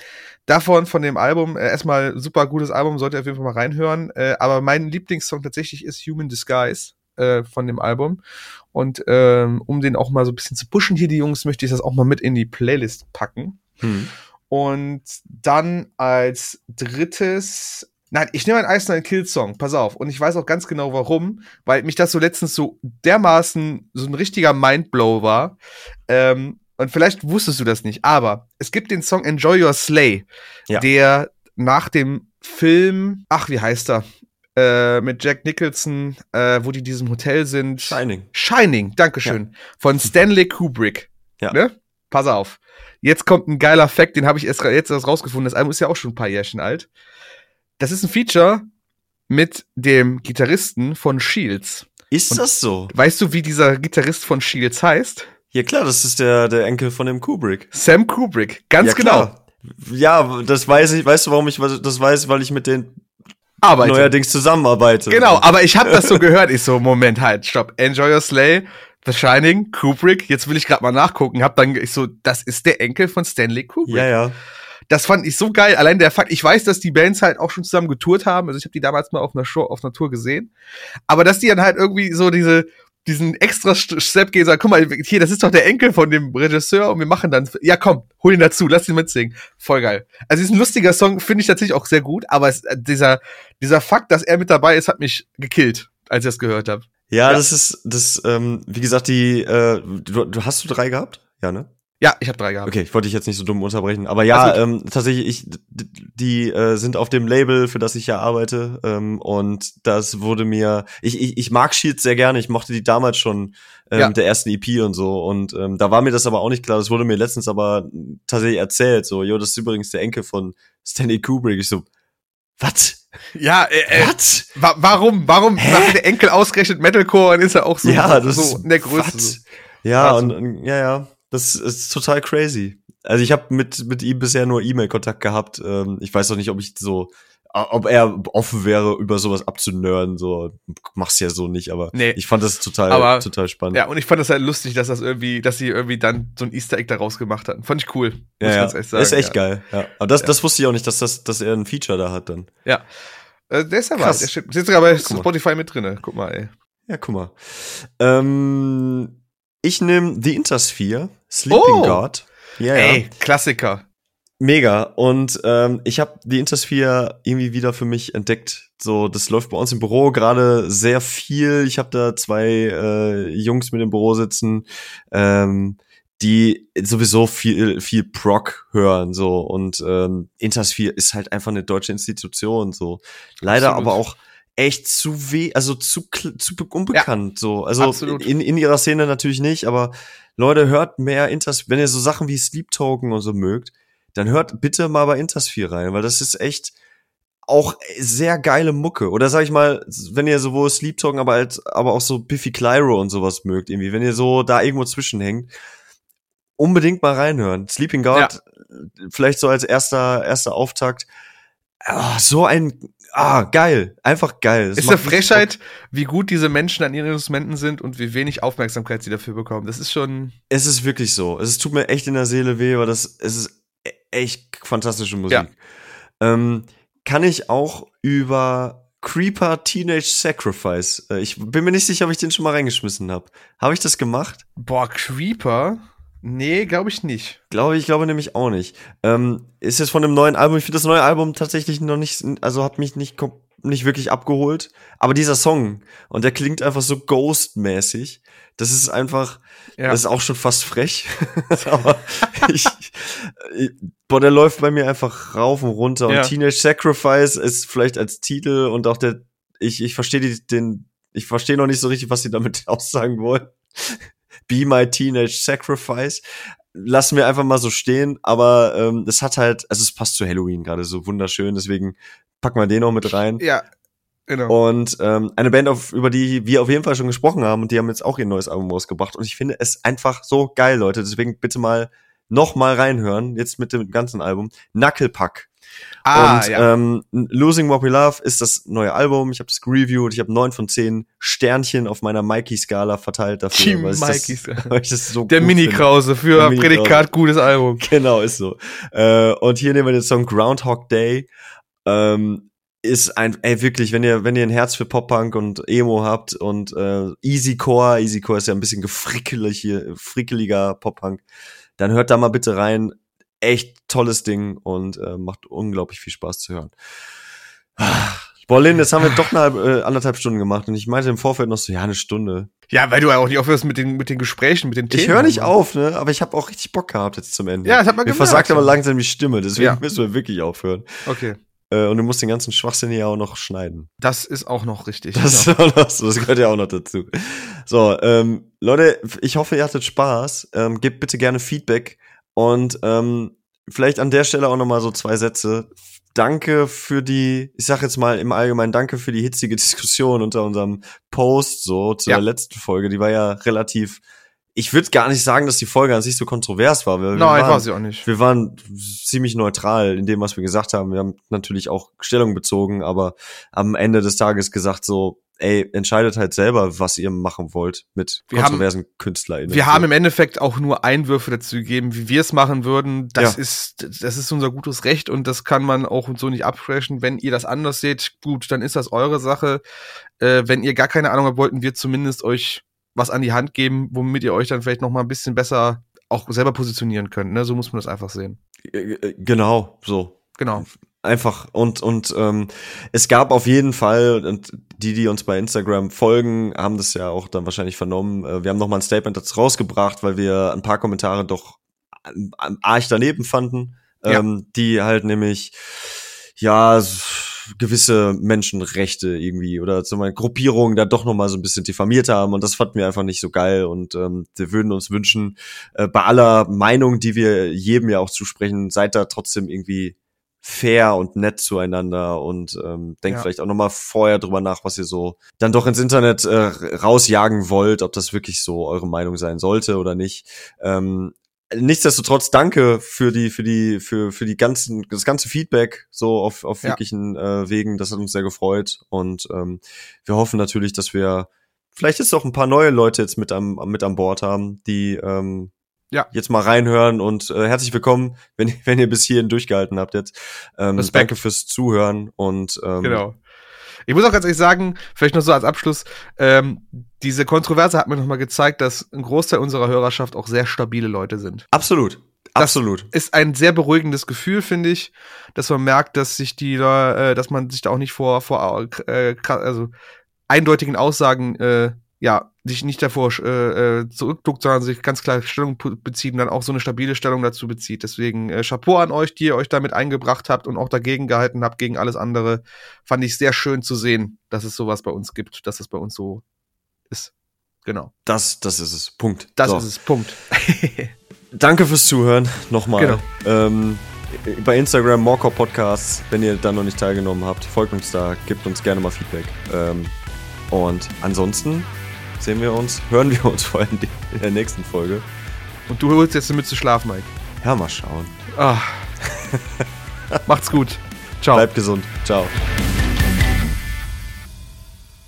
davon, von dem Album, äh, erstmal super gutes Album, sollt ihr auf jeden Fall mal reinhören. Äh, aber mein Lieblingssong tatsächlich ist Human Disguise äh, von dem Album. Und ähm, um den auch mal so ein bisschen zu pushen hier, die Jungs, möchte ich das auch mal mit in die Playlist packen. Mhm. Und dann als drittes. Nein, ich nehme einen Ice Nine Kill Song, pass auf. Und ich weiß auch ganz genau warum, weil mich das so letztens so dermaßen so ein richtiger Mindblow war. Ähm, und vielleicht wusstest du das nicht, aber es gibt den Song Enjoy Your Slay, Ja. der nach dem Film, ach, wie heißt er? Äh, mit Jack Nicholson, äh, wo die in diesem Hotel sind. Shining. Shining, Dankeschön. Von Stanley Kubrick. Ja. Ne? Pass auf. Jetzt kommt ein geiler Fact, den habe ich erst, jetzt erst rausgefunden. Das Album ist ja auch schon ein paar Jährchen alt. Das ist ein Feature mit dem Gitarristen von Shields. Ist Und- das so? Weißt du, wie dieser Gitarrist von Shields heißt? Ja klar, das ist der, der Enkel von dem Kubrick. Sam Kubrick. Ganz ja, genau. klar. Ja, das weiß ich. Weißt du, warum ich das weiß? Weil ich mit denen Arbeite. neuerdings zusammenarbeite. Genau, aber ich habe das so gehört. Ich so, Moment, halt, stopp. Enjoy Your Slay, The Shining, Kubrick. Jetzt will ich gerade mal nachgucken. Hab dann, ich so, das ist der Enkel von Stanley Kubrick. Ja, ja. Das fand ich so geil. Allein der Fakt, ich weiß, dass die Bands halt auch schon zusammen getourt haben. Also ich habe die damals mal auf einer Show, auf einer Tour gesehen. Aber dass die dann halt irgendwie so diese, diesen extra St- Step gehen sagen, guck mal, hier, das ist doch der Enkel von dem Regisseur und wir machen dann, ja komm, hol ihn dazu, lass ihn mitsingen. Voll geil. Also ist ein lustiger Song, finde ich tatsächlich auch sehr gut, aber es, äh, dieser, dieser Fakt, dass er mit dabei ist, hat mich gekillt, als ich das gehört habe. Ja, Ja. das ist, das, ähm, wie gesagt, die, äh, du, du hast du drei gehabt? Ja, ne? Ja, ich habe drei gehabt. Okay, ich wollte dich jetzt nicht so dumm unterbrechen, aber ja, ähm, tatsächlich, ich, die äh, sind auf dem Label, für das ich ja arbeite, ähm, und das wurde mir, ich, ich, ich mag Shields sehr gerne, ich mochte die damals schon äh, Ja. der ersten EP und so, und ähm, da war mir das aber auch nicht klar, das wurde mir letztens aber tatsächlich erzählt, so, jo, das ist übrigens der Enkel von Stanley Kubrick, ich so, was? Ja, äh, äh, Was? wa warum, warum Hä? macht der Enkel ausgerechnet Metalcore und ist er auch so, ja, das so ist in der Größe? So. Ja, Wahnsinn. und, und ja, ja, das ist total crazy. Also ich habe mit mit ihm bisher nur E-Mail-Kontakt gehabt. Ähm, ich weiß auch nicht, ob ich so ob er offen wäre, über sowas abzunörden, so mach's ja so nicht, aber Nee. ich fand das total, Aber- total spannend. Ja, und ich fand das halt lustig, dass das irgendwie, dass sie irgendwie dann so ein Easter Egg daraus gemacht hatten. Fand ich cool. Muss ja, ich ja. ganz ehrlich sagen. ist echt ja. geil. Ja. Aber das, Ja. das wusste ich auch nicht, dass, das, dass er ein Feature da hat dann. Ja. Äh, der ist aber, Krass. der steht, steht sogar bei. Spotify mit drinne. Guck mal, ey. Ja, guck mal. Ähm, ich nehme The Intersphere, Sleeping Oh. God. Ja, ja. Ey, Klassiker. Mega. Und ähm, ich habe die Intersphere irgendwie wieder für mich entdeckt. So, das läuft bei uns im Büro gerade sehr viel. Ich habe da zwei äh, Jungs mit im Büro sitzen, ähm, die sowieso viel viel Proc hören so und ähm, Intersphere ist halt einfach eine deutsche Institution so. Leider Absolut. aber auch echt zu weh, also zu zu be- unbekannt so. Also absolut. in in ihrer Szene natürlich nicht, aber Leute hört mehr Intersphere, wenn ihr so Sachen wie Sleep Token und so mögt, dann hört bitte mal bei Intersphere rein, weil das ist echt auch sehr geile Mucke. Oder sag ich mal, wenn ihr sowohl Sleep Token, aber, als, aber auch so Biffy Clyro und sowas mögt, irgendwie, wenn ihr so da irgendwo zwischenhängt, unbedingt mal reinhören. Sleeping God, vielleicht so als erster, erster Auftakt. Ah, so ein, ah, geil. Einfach geil. Das ist eine Frechheit, wie gut diese Menschen an ihren Instrumenten sind und wie wenig Aufmerksamkeit sie dafür bekommen. Das ist schon. Es ist wirklich so. Es tut mir echt in der Seele weh, weil das, es ist e- echt fantastische Musik. Ja. Ähm, kann ich auch über Creeper Teenage Sacrifice, äh, ich bin mir nicht sicher, ob ich den schon mal reingeschmissen habe. Habe ich das gemacht? Boah, Creeper? Nee, glaube ich nicht. Glaube ich, glaube nämlich auch nicht. Ähm, ist jetzt von dem neuen Album, ich finde das neue Album tatsächlich noch nicht, also hat mich nicht, nicht wirklich abgeholt. Aber dieser Song, und der klingt einfach so Ghost-mäßig, das ist einfach, Ja. das ist auch schon fast frech. Aber ich, ich, boah, der läuft bei mir einfach rauf und runter. Und Ja. Teenage Sacrifice ist vielleicht als Titel und auch der, ich, ich verstehe den, ich verstehe noch nicht so richtig, was sie damit aussagen wollen. Be My Teenage Sacrifice. Lassen wir einfach mal so stehen, aber ähm, es hat halt, also es passt zu Halloween gerade so wunderschön, deswegen packen wir den noch mit rein. Ja, genau. Und ähm, eine Band, auf, über die wir auf jeden Fall schon gesprochen haben und die haben jetzt auch ihr neues Album rausgebracht. Und ich finde es einfach so geil, Leute. Deswegen bitte mal noch mal reinhören, jetzt mit dem ganzen Album. Knucklepack. Ah, und ja. ähm, Losing What We Love ist das neue Album. Ich habe das gereviewt. Ich habe neun von zehn Sternchen auf meiner Mikey-Skala verteilt dafür. Die weil Mikey-Skala. Das, weil ich das so Der Mini-Krause für Mini-Krause. Prädikat gutes Album. Genau, ist so. Äh, und hier nehmen wir den Song Groundhog Day. Ähm, ist ein, ey, wirklich, wenn ihr, wenn ihr ein Herz für Pop-Punk und Emo habt und äh, Easycore, Easycore ist ja ein bisschen gefrickelig hier, frickeliger Pop-Punk, dann hört da mal bitte rein. Echt tolles Ding und äh, macht unglaublich viel Spaß zu hören. Boah, Lynn, jetzt haben wir doch eine äh, anderthalb Stunden gemacht und ich meinte im Vorfeld noch so, ja, eine Stunde. Ja, weil du ja auch nicht aufhörst mit den, mit den Gesprächen, mit den Themen. Ich höre nicht auf, ne? Aber ich habe auch richtig Bock gehabt jetzt zum Ende. Ja, das hat man Mir gemerkt. versagt aber langsam die Stimme, deswegen Ja. müssen wir wirklich aufhören. Okay. Äh, und du musst den ganzen Schwachsinn hier auch noch schneiden. Das ist auch noch richtig. Das, ja. ist auch noch so, das gehört ja auch noch dazu. So, ähm, Leute, ich hoffe, ihr hattet Spaß. Ähm, gebt bitte gerne Feedback und ähm, vielleicht an der Stelle auch noch mal so zwei Sätze. Danke für die, ich sag jetzt mal im Allgemeinen, danke für die hitzige Diskussion unter unserem Post so zu Ja. der letzten Folge. Die war ja relativ. Ich würde gar nicht sagen, dass die Folge an sich so kontrovers war. Nein, waren, war sie auch nicht. wir waren ziemlich neutral in dem, was wir gesagt haben. Wir haben natürlich auch Stellung bezogen, aber am Ende des Tages gesagt so, ey, entscheidet halt selber, was ihr machen wollt mit Wir haben- kontroversen KünstlerInnen. Wir haben im Endeffekt auch nur Einwürfe dazu gegeben, wie wir es machen würden. Das Ja. ist, das ist unser gutes Recht und das kann man auch so nicht absprechen. Wenn ihr das anders seht, gut, dann ist das eure Sache. Äh, wenn ihr gar keine Ahnung habt, wollten wir zumindest euch was an die Hand geben, womit ihr euch dann vielleicht noch mal ein bisschen besser auch selber positionieren könnt. Ne? So muss man das einfach sehen. Äh, äh, genau, so. Genau. Einfach und und ähm, es gab auf jeden Fall und die die uns bei Instagram folgen haben das ja auch dann wahrscheinlich vernommen. Äh, wir haben noch mal ein Statement dazu rausgebracht, weil wir ein paar Kommentare doch ähm, arg daneben fanden, Ja. ähm, die halt nämlich ja gewisse Menschenrechte irgendwie oder zum Beispiel Gruppierungen da doch noch mal so ein bisschen diffamiert haben und das fanden wir einfach nicht so geil und ähm, wir würden uns wünschen äh, bei aller Meinung, die wir jedem ja auch zusprechen, seid da trotzdem irgendwie fair und nett zueinander und ähm, denkt Ja. vielleicht auch noch mal vorher drüber nach, was ihr so dann doch ins Internet äh, rausjagen wollt, ob das wirklich so eure Meinung sein sollte oder nicht. Ähm, nichtsdestotrotz danke für die, für die, für, für die ganzen, das ganze Feedback so auf, auf Ja. wirklichen äh, Wegen. Das hat uns sehr gefreut. Und ähm, wir hoffen natürlich, dass wir vielleicht jetzt auch ein paar neue Leute jetzt mit am, mit an Bord haben, die ähm, Ja. jetzt mal reinhören und äh, herzlich willkommen, wenn, wenn ihr bis hierhin durchgehalten habt jetzt. Ähm, Respekt. danke fürs Zuhören und ähm, Genau. Ich muss auch ganz ehrlich sagen, vielleicht noch so als Abschluss, ähm, diese Kontroverse hat mir nochmal gezeigt, dass ein Großteil unserer Hörerschaft auch sehr stabile Leute sind. absolut. Das- Absolut. Ist ein sehr beruhigendes Gefühl, finde ich, dass man merkt, dass sich die, da, äh, dass man sich da auch nicht vor, vor äh, also eindeutigen Aussagen, äh, ja, sich nicht davor äh, äh, zurückduckt, sondern sich ganz klar Stellung bezieht und dann auch so eine stabile Stellung dazu bezieht. Deswegen äh, Chapeau an euch, die ihr euch damit eingebracht habt und auch dagegen gehalten habt, gegen alles andere. Fand ich sehr schön zu sehen, dass es sowas bei uns gibt, dass es bei uns so ist. Genau. Das, das ist es. Punkt. Das So. ist es. Punkt. Danke fürs Zuhören. Nochmal. Genau. Ähm, bei Instagram Morcor Podcasts, wenn ihr da noch nicht teilgenommen habt, folgt uns da, gebt uns gerne mal Feedback. Ähm, und ansonsten sehen wir uns, hören wir uns vor allem in der nächsten Folge. und du holst jetzt eine Mütze Schlaf, Mike. Ja, mal schauen. Ah. Macht's gut. Ciao. Bleibt gesund. Ciao.